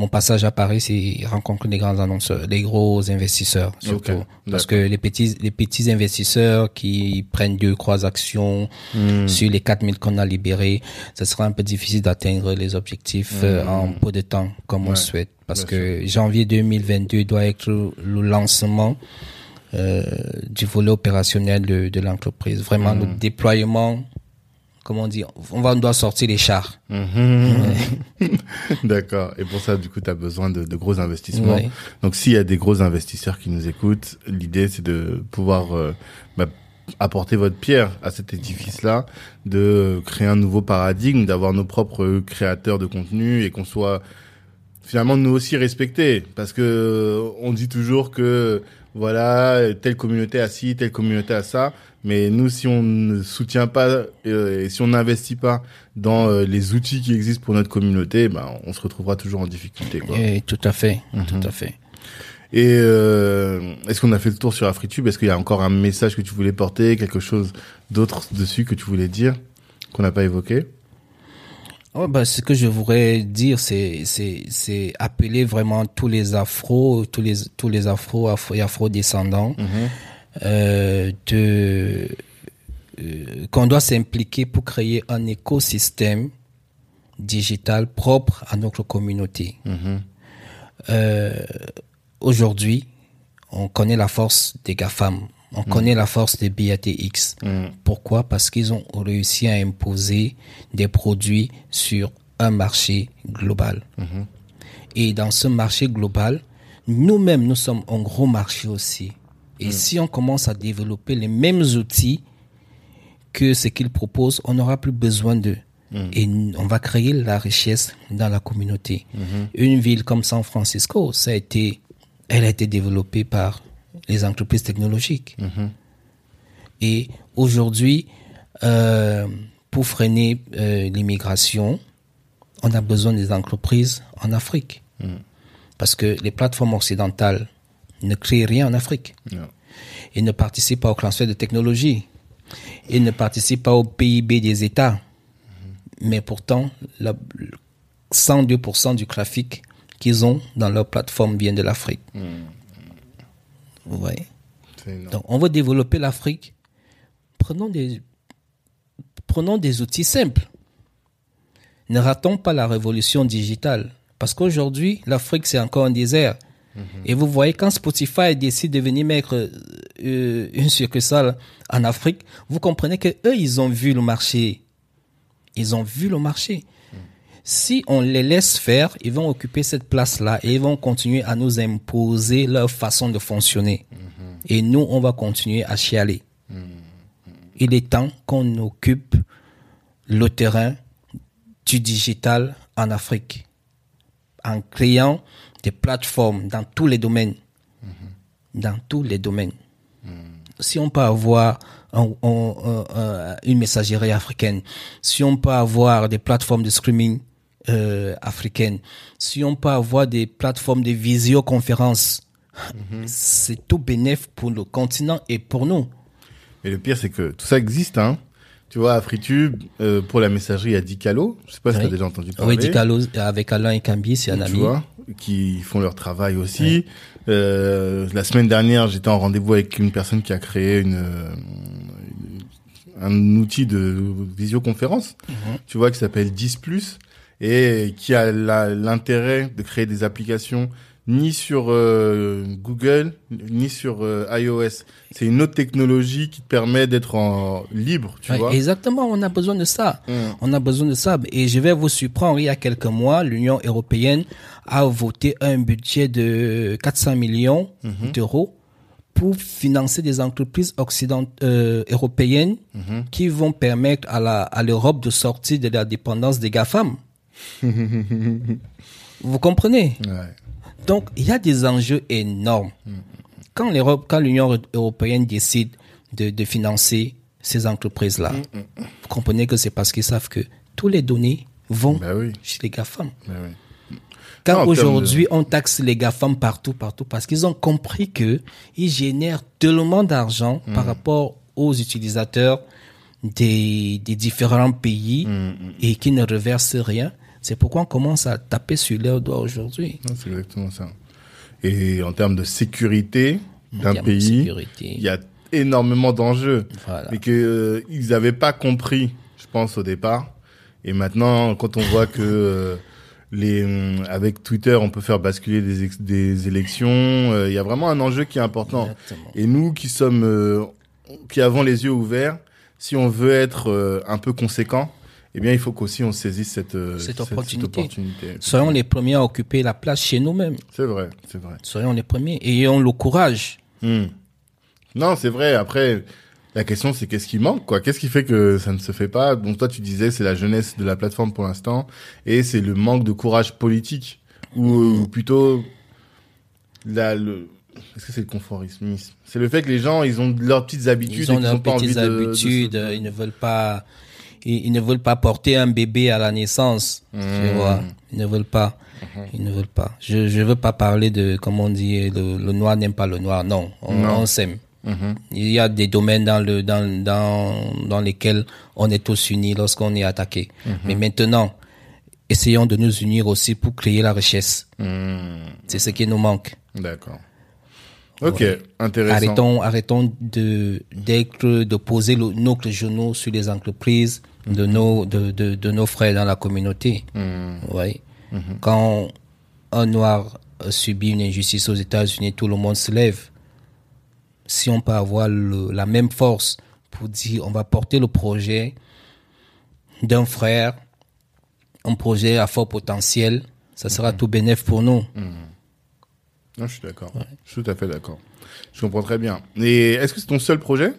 mon passage à Paris, c'est rencontrer des grands annonceurs, des gros investisseurs, surtout. Parce que les petits, les petits investisseurs qui prennent deux, trois actions sur les 4000 qu'on a libérés, ça sera un peu difficile d'atteindre les objectifs euh, en peu de temps, comme on souhaite. Parce bien que janvier 2022 doit être le lancement euh, du volet opérationnel de, de l'entreprise. Vraiment, le déploiement, comment on dit, on, va, on doit sortir les chars. D'accord. Et pour ça, du coup, tu as besoin de, de gros investissements. Ouais. Donc, s'il y a des gros investisseurs qui nous écoutent, l'idée, c'est de pouvoir euh, bah, apporter votre pierre à cet édifice-là, de créer un nouveau paradigme, d'avoir nos propres créateurs de contenu et qu'on soit finalement nous aussi respectés. Parce que on dit toujours que voilà, telle communauté a ci, telle communauté a ça. Mais nous, si on ne soutient pas euh, et si on n'investit pas dans euh, les outils qui existent pour notre communauté, ben, on se retrouvera toujours en difficulté. Quoi. Et tout à fait, tout à fait. Et euh, est-ce qu'on a fait le tour sur AfriTube? Est-ce qu'il y a encore un message que tu voulais porter, quelque chose d'autre dessus que tu voulais dire qu'on n'a pas évoqué? Ouais, bah, ce que je voudrais dire, c'est, c'est, c'est appeler vraiment tous les afros, tous les, tous les afros, afro et afro-descendants, euh, de, euh, qu'on doit s'impliquer pour créer un écosystème digital propre à notre communauté. Euh, aujourd'hui, on connaît la force des GAFAM On connaît la force des BATX. Mm. Pourquoi? Parce qu'ils ont réussi à imposer des produits sur un marché global. Et dans ce marché global, nous-mêmes, nous sommes un gros marché aussi. Et si on commence à développer les mêmes outils que ce qu'ils proposent, on n'aura plus besoin d'eux. Et n- on va créer la richesse dans la communauté. Une ville comme San Francisco, ça a été, elle a été développée par les entreprises technologiques. Et aujourd'hui, euh, pour freiner euh, l'immigration, on a besoin des entreprises en Afrique. Parce que les plateformes occidentales ne créent rien en Afrique. Non. Ils ne participent pas au transfert de technologie. Ils ne participent pas au PIB des États. Mais pourtant, la- 102% du trafic qu'ils ont dans leur plateforme vient de l'Afrique. Vous voyez? Donc, on veut développer l'Afrique. Prenons des, prenons des outils simples. Ne ratons pas la révolution digitale. Parce qu'aujourd'hui, l'Afrique, c'est encore un désert. Et vous voyez, quand Spotify décide de venir mettre euh, une succursale en Afrique, vous comprenez que eux, ils ont vu le marché. Ils ont vu le marché. Si on les laisse faire, ils vont occuper cette place-là et ils vont continuer à nous imposer leur façon de fonctionner. Et nous, on va continuer à chialer. Il est temps qu'on occupe le terrain du digital en Afrique en créant des plateformes dans tous les domaines. Dans tous les domaines. Si on peut avoir un- un- un- un- une messagerie africaine, si on peut avoir des plateformes de streaming euh, africaines, si on peut avoir des plateformes de visioconférence, c'est tout bénéf pour le continent et pour nous. Et le pire, c'est que tout ça existe, hein. Tu vois, à Fritube, euh, pour la messagerie, il y a Dicalo. Je sais pas si Oui. tu as déjà entendu parler. Oui, Dicalo, avec Alain et Cambi, c'est un tu ami. vois, qui font leur travail aussi. Euh, la semaine dernière, j'étais en rendez-vous avec une personne qui a créé une, euh, une- un outil de visioconférence, tu vois, qui s'appelle 10+, et qui a l'intérêt de créer des applications ni sur euh, Google, ni sur euh, iOS. C'est une autre technologie qui te permet d'être en libre, tu Ouais, vois. exactement, on a besoin de ça. Mm. On a besoin de ça. Et je vais vous surprendre, il y a quelques mois, l'Union européenne a voté un budget de 400 millions Mhm. d'euros pour financer des entreprises occident euh, européennes Mhm. qui vont permettre à la à l'Europe de sortir de la dépendance des GAFAM. vous comprenez? Ouais. Donc, il y a des enjeux énormes. Quand l'Europe, quand l'Union européenne décide de, de financer ces entreprises-là, vous comprenez que c'est parce qu'ils savent que tous les données vont oui. chez les GAFAM. Oui. Quand aujourd'hui on taxe les GAFAM partout, partout, parce qu'ils ont compris que ils génèrent tellement d'argent par rapport aux utilisateurs des, des différents pays et qui ne reversent rien. C'est pourquoi on commence à taper sur leurs doigts aujourd'hui. Non, C'est exactement ça. Et en termes de sécurité d'un pays, il y a énormément d'enjeux. Voilà. Et que euh, ils n'avaient pas compris, je pense, au départ. Et maintenant, quand on voit que euh, les hum, avec Twitter, on peut faire basculer des, ex- des élections, euh, il y a vraiment un enjeu qui est important. Exactement. Et nous qui sommes, euh, qui avons les yeux ouverts, si on veut être euh, un peu conséquent, eh bien, il faut qu'aussi on saisisse cette, euh, Cette opportunité. opportunité. Soyons les premiers à occuper la place chez nous-mêmes. C'est vrai, c'est vrai. Soyons les premiers. Ayons le courage. Hmm. Non, c'est vrai. Après, la question, c'est qu'est-ce qui manque, quoi? Qu'est-ce qui fait que ça ne se fait pas? Donc toi, tu disais, c'est la jeunesse de la plateforme pour l'instant, et c'est le manque de courage politique, ou, ou plutôt la, le. Est-ce que c'est le conformisme? C'est le fait que les gens, ils ont leurs petites habitudes, Ils ont et leurs petites habitudes. euh, Ils ne veulent pas, ils, ils ne veulent pas porter un bébé à la naissance. Tu Mmh. vois. Ils ne veulent pas. Ils ne veulent pas. Je, je veux pas parler de, comment on dit, le, le noir n'aime pas le noir. Non. On, Non. on s'aime. Mhm. Il y a des domaines dans le dans dans dans lesquels on est tous unis lorsqu'on est attaqué. Mhm. Mais maintenant, essayons de nous unir aussi pour créer la richesse. Hmm. C'est ce qui nous manque. D'accord. Ok, Ouais. intéressant. Arrêtons arrêtons de d'être de poser le, nos genoux sur les entreprises de nos de, de de nos frères dans la communauté. Hmm. Ouais. Quand un noir subit une injustice aux États-Unis, tout le monde se lève. si on peut avoir le, la même force pour dire on va porter le projet d'un frère, un projet à fort potentiel, ça sera tout bénéf pour nous. Non, je suis d'accord. Je suis tout à fait d'accord. Je comprends très bien. Et est-ce que c'est ton seul projet?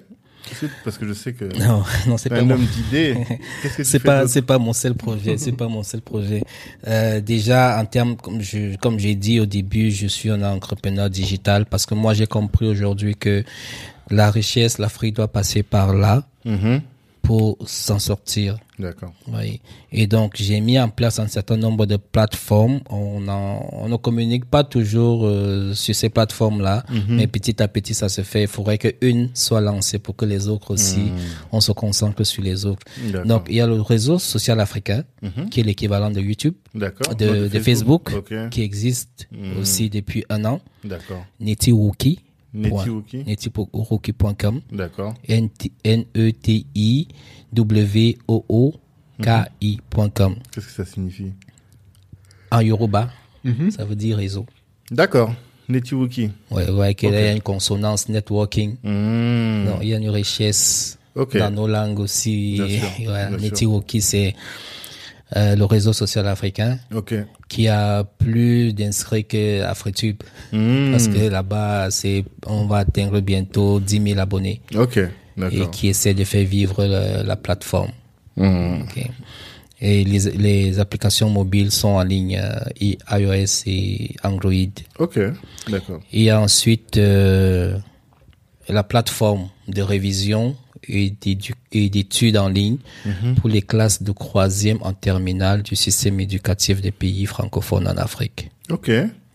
Parce que je sais que Non, non, c'est pas un mon, homme d'idées. C'est pas, c'est pas mon seul projet. C'est pas mon seul projet. Euh, déjà, en termes, comme je, comme j'ai dit au début, je suis un entrepreneur digital parce que moi, j'ai compris aujourd'hui que la richesse, l'Afrique doit passer par là Mhm. Pour s'en sortir. D'accord. Oui. Et donc, j'ai mis en place un certain nombre de plateformes. On, en, on ne communique pas toujours euh, sur ces plateformes-là, mais petit à petit, ça se fait. Il faudrait qu'une soit lancée pour que les autres aussi, on se concentre sur les autres. D'accord. Donc, il y a le réseau social africain, Mhm. qui est l'équivalent de YouTube, D'accord. de, Facebook, Ok. qui existe Mhm. aussi depuis un an. D'accord. Netiwuki. Netiwuki. Netiwuki.com. D'accord. N-E-T-I-W-O-O-K-I.com. Qu'est-ce que ça signifie? En Yoruba, Mhm. ça veut dire réseau. D'accord. Netiwuki. Ouais, ouais, qu'il y Ok. a une consonance networking. Mhm. Non, il y a une richesse Ok. dans nos langues aussi. Netiwoki, c'est euh, le réseau social africain qui a plus d'inscrits que AfriTube. Mhm. Parce que là-bas, c'est, on va atteindre bientôt 10 000 abonnés et qui essaie de faire vivre la plateforme. Ok. Et les, les applications mobiles sont en ligne, euh, iOS et Android. Ok. D'accord. Il y a ensuite euh, la plateforme de révision et d'études en ligne pour les classes de troisième en terminale du système éducatif des pays francophones en Afrique, Ok.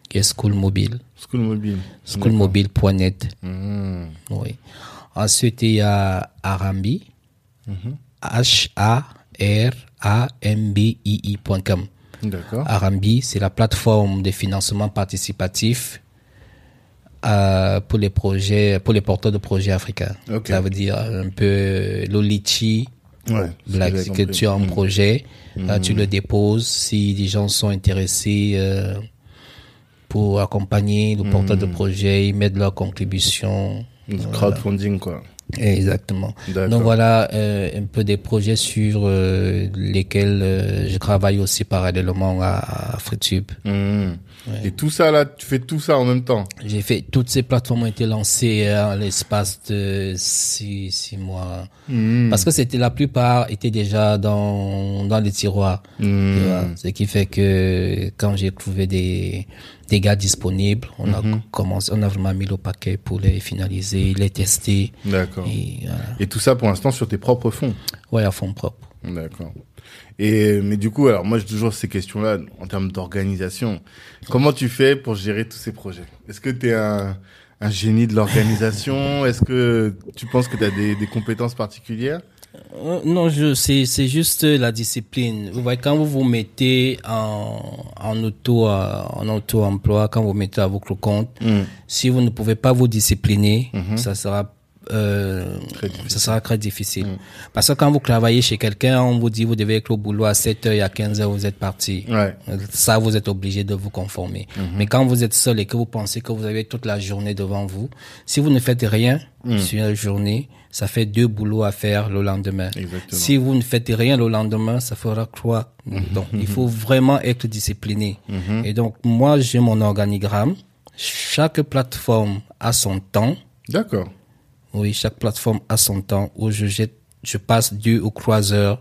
qui est School Mobile, School mobile. schoolmobile.net. Mhm. Oui. Ensuite, il y a Arambi, H-A-R-A-M-B-I-I.com. D'accord. Arambi, c'est la plateforme de financement participatif euh, pour les projets, pour les porteurs de projets africains. Ça veut dire un peu l'Olichi, Ouais. Black, c'est que tu as un projet, euh, tu le déposes. Si des gens sont intéressés euh, pour accompagner le porteur de projet, ils mettent leur contribution. Crowdfunding, quoi. Exactement. Donc voilà euh, un peu des projets sur euh, lesquels euh, je travaille aussi parallèlement à, à FreeTube. Mhm. Et tout ça, là, tu fais tout ça en même temps? J'ai fait toutes ces plateformes ont été lancées euh, en l'espace de six, six mois Mhm. parce que c'était la plupart étaient déjà dans dans les tiroirs. tu vois. Ce qui fait que quand j'ai trouvé des des gars disponibles, on a commencé, on a vraiment mis le paquet pour les finaliser, les tester D'accord. et voilà. Et tout ça pour l'instant sur tes propres fonds. ouais à fond propre. D'accord. Et mais du coup, alors moi j'ai toujours ces questions-là en termes d'organisation. Comment tu fais pour gérer tous ces projets? Est-ce que tu es un, un génie de l'organisation? Est-ce que tu penses que tu as des, des compétences particulières? Non, je c'est juste la discipline. Vous voyez quand vous vous mettez en en auto euh, en auto emploi, quand vous mettez à votre compte, si vous ne pouvez pas vous discipliner, ça sera euh, ça sera très difficile. Parce que quand vous travaillez chez quelqu'un, on vous dit vous devez être au boulot à 7 heures et à 15 heures vous êtes parti. Ouais. Ça, vous êtes obligé de vous conformer. Mais quand vous êtes seul et que vous pensez que vous avez toute la journée devant vous, si vous ne faites rien sur la journée, ça fait deux boulots à faire le lendemain. Exactement. Si vous ne faites rien le lendemain, ça fera trois. Donc, il faut vraiment être discipliné. Et donc, moi, j'ai mon organigramme. Chaque plateforme a son temps. D'accord. Oui, chaque plateforme a son temps où je passe deux ou trois heures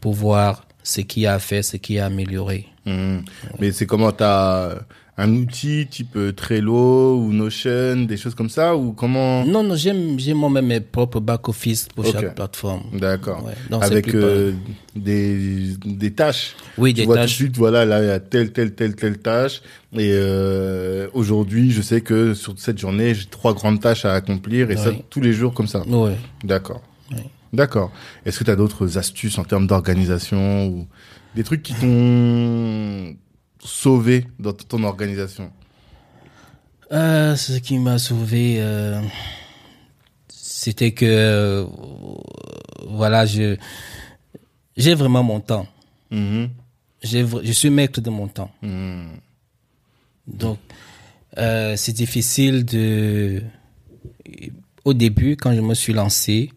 pour voir ce qu'il y a à faire, ce qui a amélioré. Mhm. Mais c'est comment t'as un outil type euh, Trello ou Notion, des choses comme ça ou comment Non, non, j'aime, j'ai moi-même mes propres back-office pour Ok. chaque plateforme. D'accord. Ouais. Avec euh, des des tâches. Oui, tu des vois tout de tâches. suite, voilà, là il y a telle telle telle telle tâche. Et euh, aujourd'hui, je sais que sur cette journée, j'ai trois grandes tâches à accomplir et ça Oui. tous les jours comme ça. Ouais. D'accord. Oui. D'accord. Est-ce que tu as d'autres astuces en termes d'organisation ou des trucs qui t'ont sauvé dans ton organisation? Euh, ce qui m'a sauvé, euh, c'était que, euh, voilà, je, j'ai vraiment mon temps. Mhm. Vr- je suis maître de mon temps. Mhm. Donc, euh, c'est difficile de, au début, quand je me suis lancé,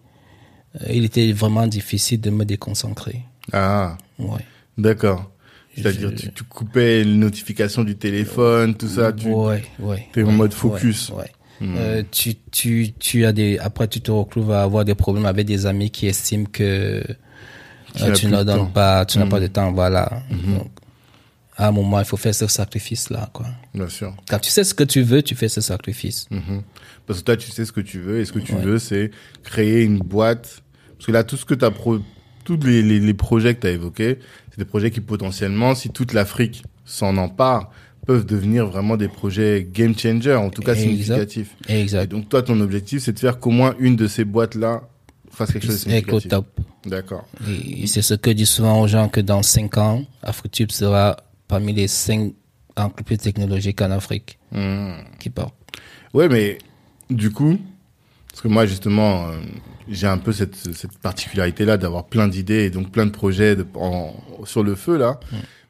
il était vraiment difficile de me déconcentrer. Ah, Ouais. d'accord. C'est-à-dire, tu, tu coupais les notifications du téléphone, tout ça, tu Ouais, ouais. es en mode focus. Ouais. ouais. Euh, tu, tu, tu as des, après, tu te retrouves à avoir des problèmes avec des amis qui estiment que Tu euh, tu ne donnes pas, tu n'as Mm. pas de temps, voilà. Donc, à un moment, il faut faire ce sacrifice-là, quoi. Bien sûr. Quand tu sais ce que tu veux, tu fais ce sacrifice. Parce que toi, tu sais ce que tu veux, et ce que tu Ouais. veux, c'est créer une boîte. Parce que là, tout ce que tu as pro... tous les, les, les projets que tu as évoqués, des projets qui potentiellement, si toute l'Afrique s'en empare, peuvent devenir vraiment des projets game changer, en tout cas Exact. significatifs. Et Exact. donc, toi, ton objectif, c'est de faire qu'au moins une de ces boîtes-là fasse quelque chose de significatif. top. D'accord. Et c'est ce que je dis souvent aux gens que dans 5 ans, AfriTube sera parmi les 5 entreprises technologiques en Afrique Mhm. qui partent. Ouais, mais du coup, parce que moi justement, euh, j'ai un peu cette, cette particularité-là d'avoir plein d'idées et donc plein de projets de, en, sur le feu là.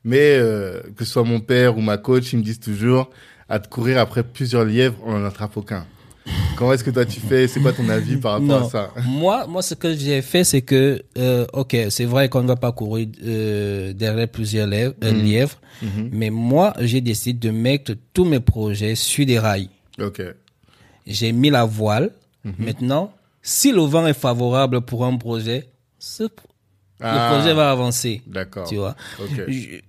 Mais euh, que ce soit mon père ou ma coach, ils me disent toujours à te courir après plusieurs lièvres, on en attrape aucun. Comment est-ce que toi tu fais? C'est quoi ton avis par rapport Non. à ça? Moi, moi, ce que j'ai fait, c'est que, euh, ok, c'est vrai qu'on ne va pas courir euh, derrière plusieurs lèvres- euh, lièvres, mais moi, j'ai décidé de mettre tous mes projets sur des rails. Ok. J'ai mis la voile. Maintenant, si le vent est favorable pour un projet, ce, Ah. le projet va avancer. D'accord. Tu vois. Ok. Je,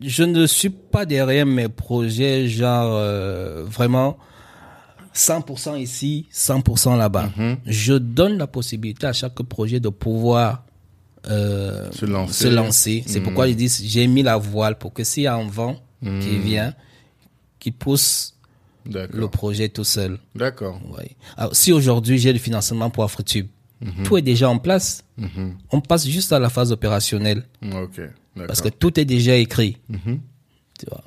je ne suis pas derrière mes projets, genre euh, vraiment 100% ici, 100% là-bas. Mhm. Je donne la possibilité à chaque projet de pouvoir euh, Se lancer. lancer. C'est Mhm. pourquoi je dis j'ai mis la voile pour que s'il y a un vent qui Mhm. vient, qui pousse le projet tout seul. D'accord. Ouais. Alors, si aujourd'hui j'ai le financement pour AfriTube, Mhm. tout est déjà en place. On passe juste à la phase opérationnelle Ok. D'accord. parce que tout est déjà écrit. Mhm. Tu vois.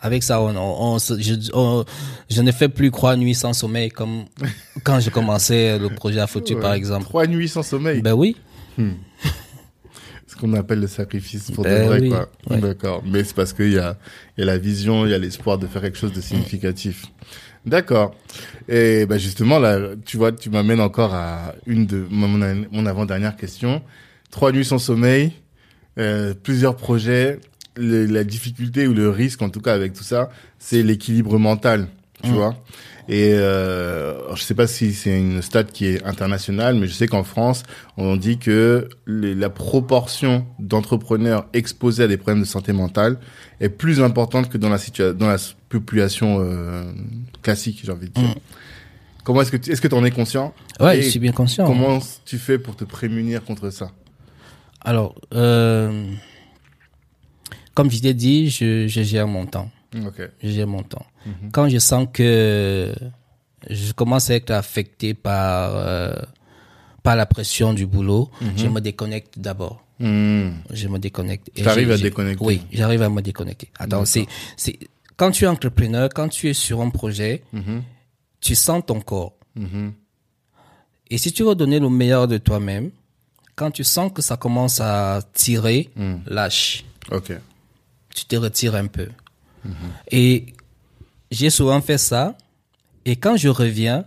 Avec ça, on, on, je, je ne fais plus croire nuit sans sommeil comme quand je commençais le projet AfriTube, par Ouais. exemple. Trois nuits sans sommeil. Ben oui. ce qu'on appelle le sacrifice pour Ben de vrai, oui, quoi. ouais. D'accord. Mais c'est parce qu'il y a, il y a la vision, il y a l'espoir de faire quelque chose de significatif. D'accord. Et bah justement, là, tu vois, tu m'amènes encore à une de mon, mon avant-dernière question. Trois nuits sans sommeil, euh, plusieurs projets. Le- la difficulté ou le risque, en tout cas, avec tout ça, c'est l'équilibre mental, tu vois. Et euh, je sais pas si c'est une stat qui est internationale, mais je sais qu'en France, on dit que les- la proportion d'entrepreneurs exposés à des problèmes de santé mentale est plus importante que dans la situa- dans la population euh, classique, j'ai envie de dire. Comment est-ce que tu, est-ce que tu en es conscient? Ouais, Et je suis bien conscient. Comment tu fais pour te prémunir contre ça? Alors, euh, comme je t'ai dit, je, je gère mon temps. Ok. Je gère mon temps. Quand je sens que je commence à être affecté par, euh, par la pression du boulot, je me déconnecte d'abord. Hmm. Je me déconnecte. J'ai- à j'ai- déconnecter. Oui, j'arrive à me déconnecter. Attends, c'est, c'est, quand tu es entrepreneur, quand tu es sur un projet, tu sens ton corps. Mhm. Et si tu veux donner le meilleur de toi-même, quand tu sens que ça commence à tirer, lâche. Ok. Tu te retires un peu. Et j'ai souvent fait ça. Et quand je reviens,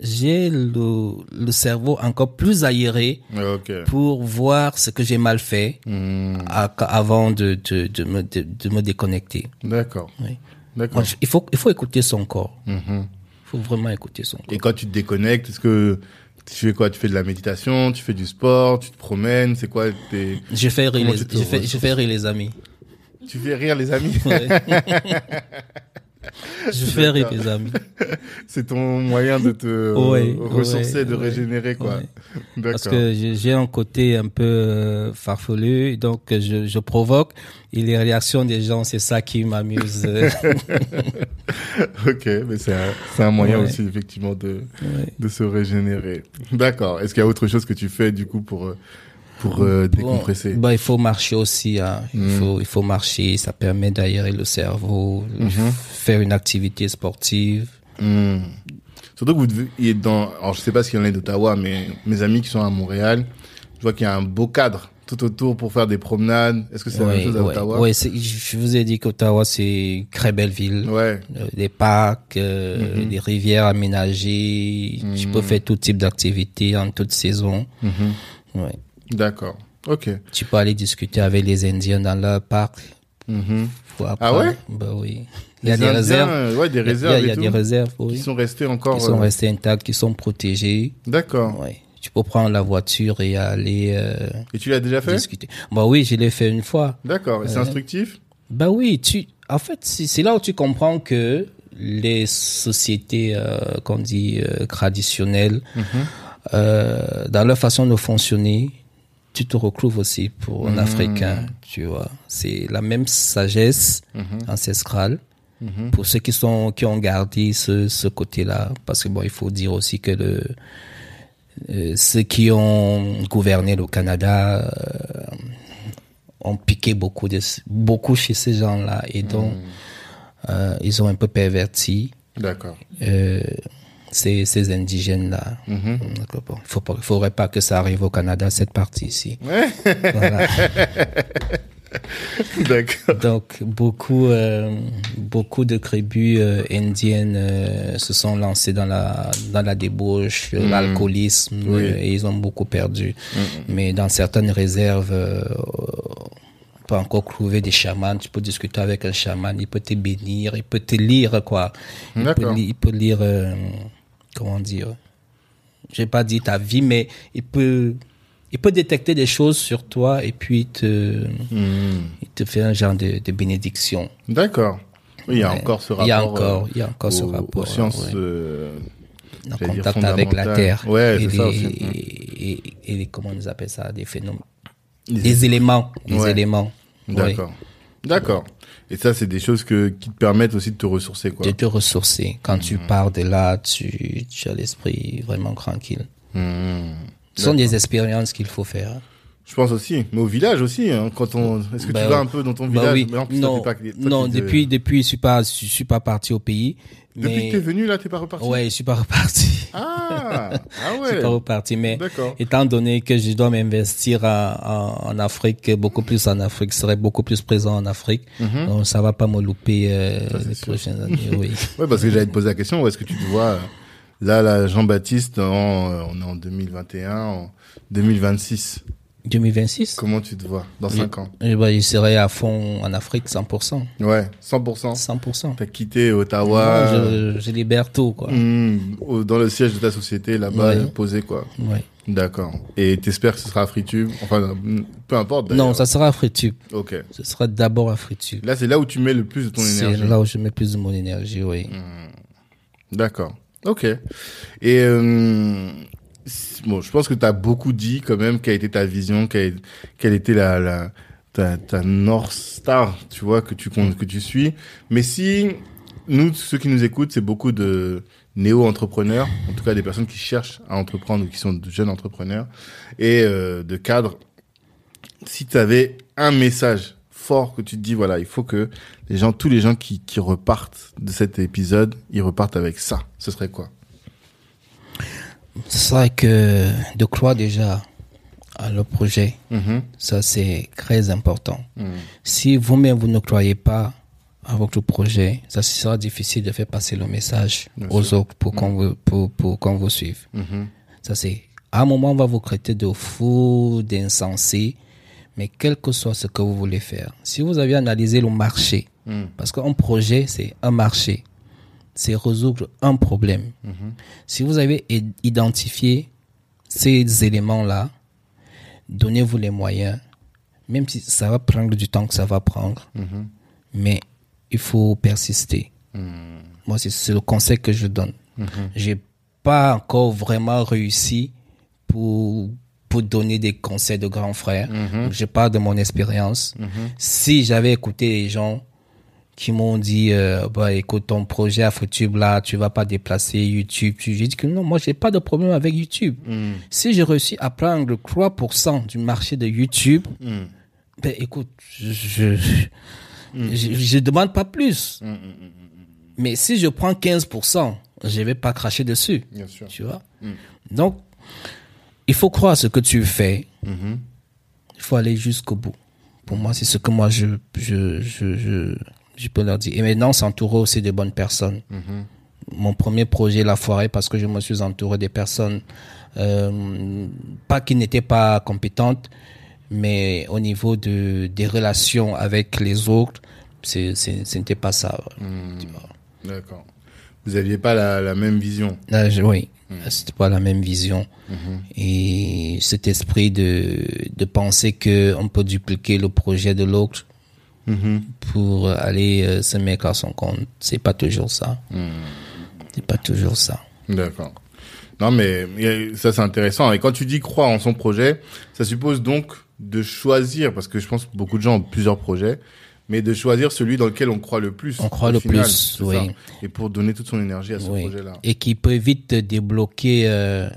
j'ai le, le cerveau encore plus aéré pour voir ce que j'ai mal fait à- avant de, de, de, me, de, me déconnecter. D'accord. Oui. D'accord. Il, faut, il faut écouter son corps. Mhm. Il faut vraiment écouter son corps. Et quand tu te déconnectes, est-ce que tu fais quoi? Tu fais de la méditation, tu fais du sport, tu te promènes, c'est quoi tes... Je fais rire, les, je fais, je fais rire les amis. Tu fais rire les amis Ouais. je fais rire les amis. C'est ton moyen de te Ouais, ressourcer, ouais, de régénérer, quoi. Parce que j'ai un côté un peu euh, farfelu, donc je, je provoque et les réactions des gens, c'est ça qui m'amuse. Ok, mais c'est un, moyen aussi, effectivement, de se régénérer. D'accord. Est-ce qu'il y a autre chose que tu fais, du coup, pour, euh, pour euh, décompresser Bon, bah, il faut marcher aussi. Hein. Il, Mm. faut, il faut marcher, ça permet d'aérer le cerveau, Mhm. faire une activité sportive. Hmm. Surtout que vous devez dans... Alors, je sais pas s'il y en a d'Ottawa, mais mes amis qui sont à Montréal, je vois qu'il y a un beau cadre tout autour pour faire des promenades. Est-ce que c'est la même Oui, chose à ouais, Ottawa? C'est- je vous ai dit qu'Ottawa, c'est une très belle ville. Ouais. Euh, des parcs, euh, Mhm. des rivières aménagées. Tu peux faire tout type d'activités en toute saison. Mhm. Ouais. D'accord. Ok. Tu peux aller discuter avec les Indiens dans leur parc. Mhm. Faut Ah ouais? Bah oui. Il y a des Indiens, réserves. euh, Ouais, des Il y a- réserves il y a, des réserves, oui. qui sont restés encore. Qui sont euh, restés intacts, qui sont protégés. D'accord. Ouais. Tu peux prendre la voiture et aller euh, Et tu l'as déjà fait? discuter. Bah oui, je l'ai fait une fois. D'accord. Et c'est instructif? Bah oui, tu, en fait, c'est là où tu comprends que les sociétés, euh, qu'on dit, euh, traditionnelles, euh, dans leur façon de fonctionner, tu te retrouves aussi pour un Africain, tu vois. C'est la même sagesse ancestrale. Pour ceux qui sont, qui ont gardé ce, ce côté-là. Parce que bon, il faut dire aussi que le, euh, ceux qui ont gouverné le Canada, euh, ont piqué beaucoup de beaucoup chez ces gens-là. Et donc euh, ils ont un peu perverti. D'accord. Ces, ces indigènes-là. Bon, faut pas, il faudrait pas que ça arrive au Canada cette partie ici. Voilà. D'accord. Donc beaucoup euh, beaucoup de tribus euh, indiennes euh, se sont lancées dans la dans la débauche, euh, l'alcoolisme Oui. et ils ont beaucoup perdu. Mais dans certaines réserves on peut encore trouver des chamans, tu peux discuter avec un chaman, il peut te bénir, il peut te lire quoi. Il peut, il peut lire comment dire je vais pas dire ta vie mais il peut il peut détecter des choses sur toi et puis te Mhm. il te fait un genre de, de bénédiction. D'accord. Oui, il y a Ouais. encore ce rapport. Il y a encore, euh, il y a encore ce aux- rapport, Aux sciences. ouais. euh, En contact avec la terre. Ouais, et, ça les, aussi. et, et- et les- comment on appelle ça, des phénomènes. Les- Des éléments, éléments. D'accord. D'accord. Et ça, c'est des choses que, qui te permettent aussi de te ressourcer, quoi. De te ressourcer. Quand tu Mhm. pars de là, tu, tu as l'esprit vraiment tranquille. Mhm. Ce sont des expériences qu'il faut faire. Je pense aussi. Mais au village aussi, hein, quand on, est-ce que Bah, tu vas un peu dans ton Bah village? oui. Mais en plus, toi, non, t'es pas- toi, non de- depuis, depuis, je suis pas, je suis pas parti au pays. Depuis que t'es venu, là, t'es pas reparti? Ouais, je suis pas reparti. Ah! Ah Je suis ouais! pas reparti, mais étant donné que je dois m'investir en, en, en Afrique, beaucoup plus en Afrique, je serai beaucoup plus présent en Afrique. Mhm. Donc ça va pas me louper euh, les sûr. prochaines années. Oui. Ouais, parce que j'allais te poser la question, où est-ce que tu te vois, là, là, Jean-Baptiste, euh, on est en 2021, en 2026. 2026. Comment tu te vois dans 5 ans? Eh ben, je serai à fond en Afrique, 100%. Ouais, 100%. 100%. T'as quitté Ottawa, je, je libère tout, quoi. hmm, dans le siège de ta société, là-bas, Ouais. posé, quoi. Ouais. D'accord. Et t'espères que ce sera Fritube Enfin, hmm, peu importe. Non, ça sera à Fritube. Ok. Ce sera d'abord à Fritube. Là, c'est là où tu mets le plus de ton C'est énergie. là où je mets plus de mon énergie, oui. D'accord. Ok. Et euh, bon, je pense que tu as beaucoup dit quand même quelle était ta vision, quelle, quelle était la, la ta, ta North Star, tu vois, que tu que tu suis. Mais si nous, ceux qui nous écoutent, c'est beaucoup de néo-entrepreneurs, en tout cas des personnes qui cherchent à entreprendre ou qui sont de jeunes entrepreneurs et euh, de cadres. Si tu avais un message fort que tu te dis, voilà, il faut que les gens, tous les gens qui, qui repartent de cet épisode, ils repartent avec ça. Ce serait quoi? C'est vrai que de croire déjà à le projet, Mhm. ça c'est très important. Mhm. Si vous-même vous ne croyez pas à votre projet, ça sera difficile de faire passer le message Bien aux sûr. autres pour qu'on vous, pour, pour qu'on vous suive. Mhm. Ça c'est, à un moment on va vous traiter de fou, d'insensé, mais quel que soit ce que vous voulez faire, si vous avez analysé le marché, Mhm. parce qu'un projet c'est un marché, c'est résoudre un problème. Si vous avez identifié ces éléments-là, donnez-vous les moyens, même si ça va prendre du temps que ça va prendre, mais il faut persister. Moi, c'est- c'est le conseil que je donne. J'ai pas encore vraiment réussi pour pour donner des conseils de grands frères. Je parle de mon expérience. Si j'avais écouté les gens qui m'ont dit euh, bah écoute ton projet à YouTube là tu vas pas déplacer YouTube. Tu- j'ai dit que non moi j'ai pas de problème avec YouTube. Si j'ai réussi à prendre 3% du marché de YouTube Mhm. ben écoute je je, je, je demande pas plus. Mais si je prends 15% je vais pas cracher dessus. Bien sûr. tu vois? Donc il faut croire à ce que tu fais. Mhm. Il faut aller jusqu'au bout. Pour moi, c'est ce que moi je je je je, peux leur dire. Et maintenant, s'entourer aussi de bonnes personnes. Mon premier projet l'a foiré parce que je me suis entouré des personnes euh, pas qui n'étaient pas compétentes, mais au niveau de des relations avec les autres, ce n'était pas ça. vois. D'accord. Vous aviez pas la, la même vision. Là, je- oui, c'était pas la même vision. Et cet esprit de, de penser que on peut dupliquer le projet de l'autre pour aller euh, se mettre à son compte, c'est pas toujours ça. C'est pas toujours ça. D'accord. Non, mais ça c'est intéressant. Et quand tu dis croire en son projet, ça suppose donc de choisir, parce que je pense que beaucoup de gens ont plusieurs projets, mais de choisir celui dans lequel on croit le plus. On croit le final, plus, oui. ça. Et pour donner toute son énergie à ce Oui. projet-là. Et qui peut vite te débloquer euh,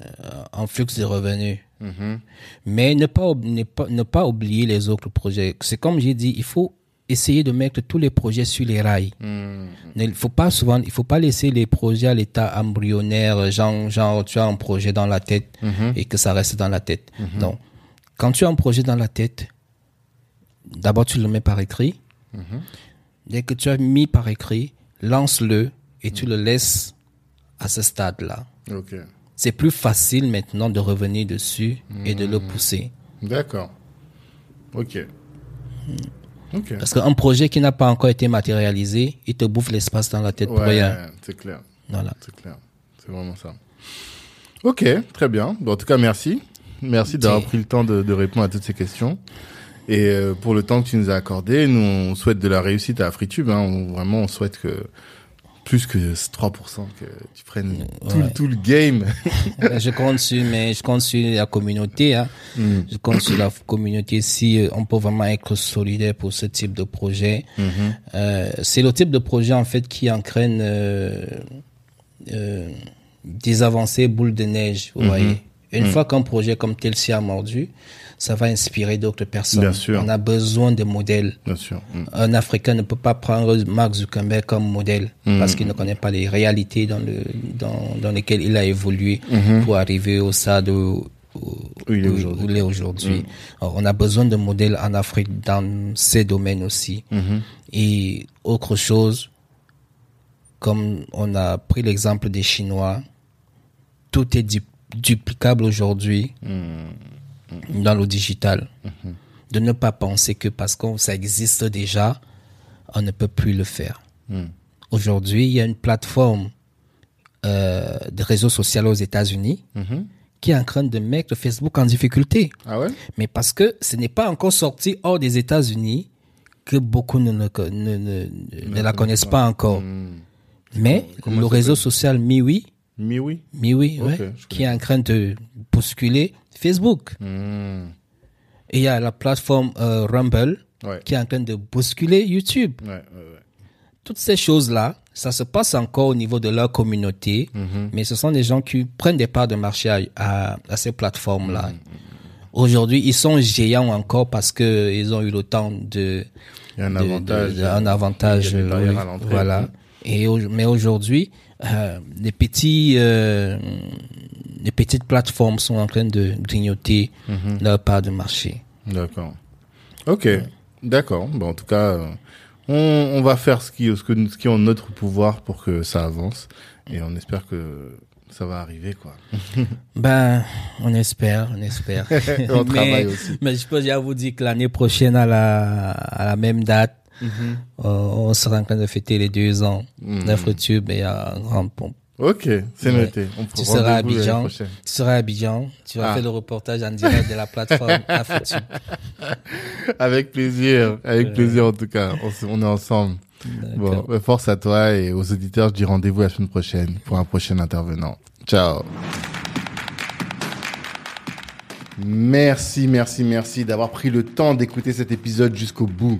un flux de revenus. Mhm. Mais ne pas, ne pas, ne pas oublier les autres projets. C'est comme j'ai dit, il faut essayer de mettre tous les projets sur les rails. Mhm. Ne- Il faut pas souvent, il faut pas laisser les projets à l'état embryonnaire, genre, genre tu as un projet dans la tête et que ça reste dans la tête. Donc, quand tu as un projet dans la tête, d'abord tu le mets par écrit. Dès que tu as mis par écrit, lance-le et tu le laisses à ce stade-là. Ok. C'est plus facile maintenant de revenir dessus et de le pousser. D'accord. Ok. Ok. Parce qu'un projet qui n'a pas encore été matérialisé, il te bouffe l'espace dans la tête pour Ouais, rien. c'est clair. Voilà. C'est clair. C'est vraiment ça. Ok, très bien. Bon, en tout cas, merci. Merci d'avoir pris le temps de, de répondre à toutes ces questions. Et euh, pour le temps que tu nous as accordé, nous, on souhaite de la réussite à AfriTube. Hein. On, vraiment, on souhaite que plus que ce 3%, que tu prennes tout, Ouais. tout le game. Je compte sur, mais je compte sur la communauté. Hein. Mm. Je compte sur la communauté si euh, on peut vraiment être solidaire pour ce type de projet. Mm-hmm. Euh, c'est le type de projet en fait qui entraîne euh, euh, des avancées boules de neige. Mm-hmm. Vous voyez. Une fois qu'un projet comme tel-ci a mordu, ça va inspirer d'autres personnes. Bien sûr. On a besoin de modèles. Bien sûr. Mm. Un Africain ne peut pas prendre Mark Zuckerberg comme modèle parce qu'il ne connaît pas les réalités dans, le, dans, dans lesquelles il a évolué pour arriver au stade où, où- il est où- aujourd'hui. où il est aujourd'hui. Alors, On a besoin de modèles en Afrique dans ces domaines aussi. Et autre chose, comme on a pris l'exemple des Chinois, tout est du- duplicable aujourd'hui dans le digital. De ne pas penser que parce que ça existe déjà, on ne peut plus le faire. Aujourd'hui, il y a une plateforme euh, de réseau social aux États-Unis qui est en train de mettre Facebook en difficulté. Ah ouais? Mais parce que ce n'est pas encore sorti hors des États-Unis que beaucoup ne, ne, ne, ne- ne la connaissent pas encore. Mais Comment le réseau social MiWi, Oui. MiWi, Ok, ouais, je qui est en train de bousculer Facebook. Et il y a la plateforme euh, Rumble Ouais. qui est en train de bousculer YouTube. Ouais, ouais, ouais. Toutes ces choses-là, ça se passe encore au niveau de leur communauté, mais ce sont des gens qui prennent des parts de marché à, à, à ces plateformes-là. Aujourd'hui, ils sont géants encore parce que ils ont eu le temps de, Il y a un de- avantage. de- de- un avantage, Il y a des barrières oui, à l'entrée. voilà. Et mais aujourd'hui, euh, les petits, euh, les petites plateformes sont en train de grignoter Mhm. leur part de marché. D'accord. Ok. D'accord. Bon, en tout cas, euh, on, on va faire ce qui, ce, que, ce qui est en notre pouvoir pour que ça avance. Et on espère que ça va arriver, quoi. Ben, on espère, on espère. On mais, travaille aussi. mais je peux déjà vous dire que l'année prochaine, à la, à la même date, Mhm. euh, on sera en train de fêter les deux ans d'Afrotube et à grande pompe. Ok, c'est Ouais. noté. On Tu seras à Abidjan. Tu seras à Abidjan. Tu vas Ah. faire le reportage en direct de la plateforme Afrotube. Avec plaisir, avec plaisir en tout cas. On, on est ensemble. Bon, bah, force à toi et aux auditeurs. Je dis rendez-vous la semaine prochaine pour un prochain intervenant. Ciao. Merci, merci, merci d'avoir pris le temps d'écouter cet épisode jusqu'au bout.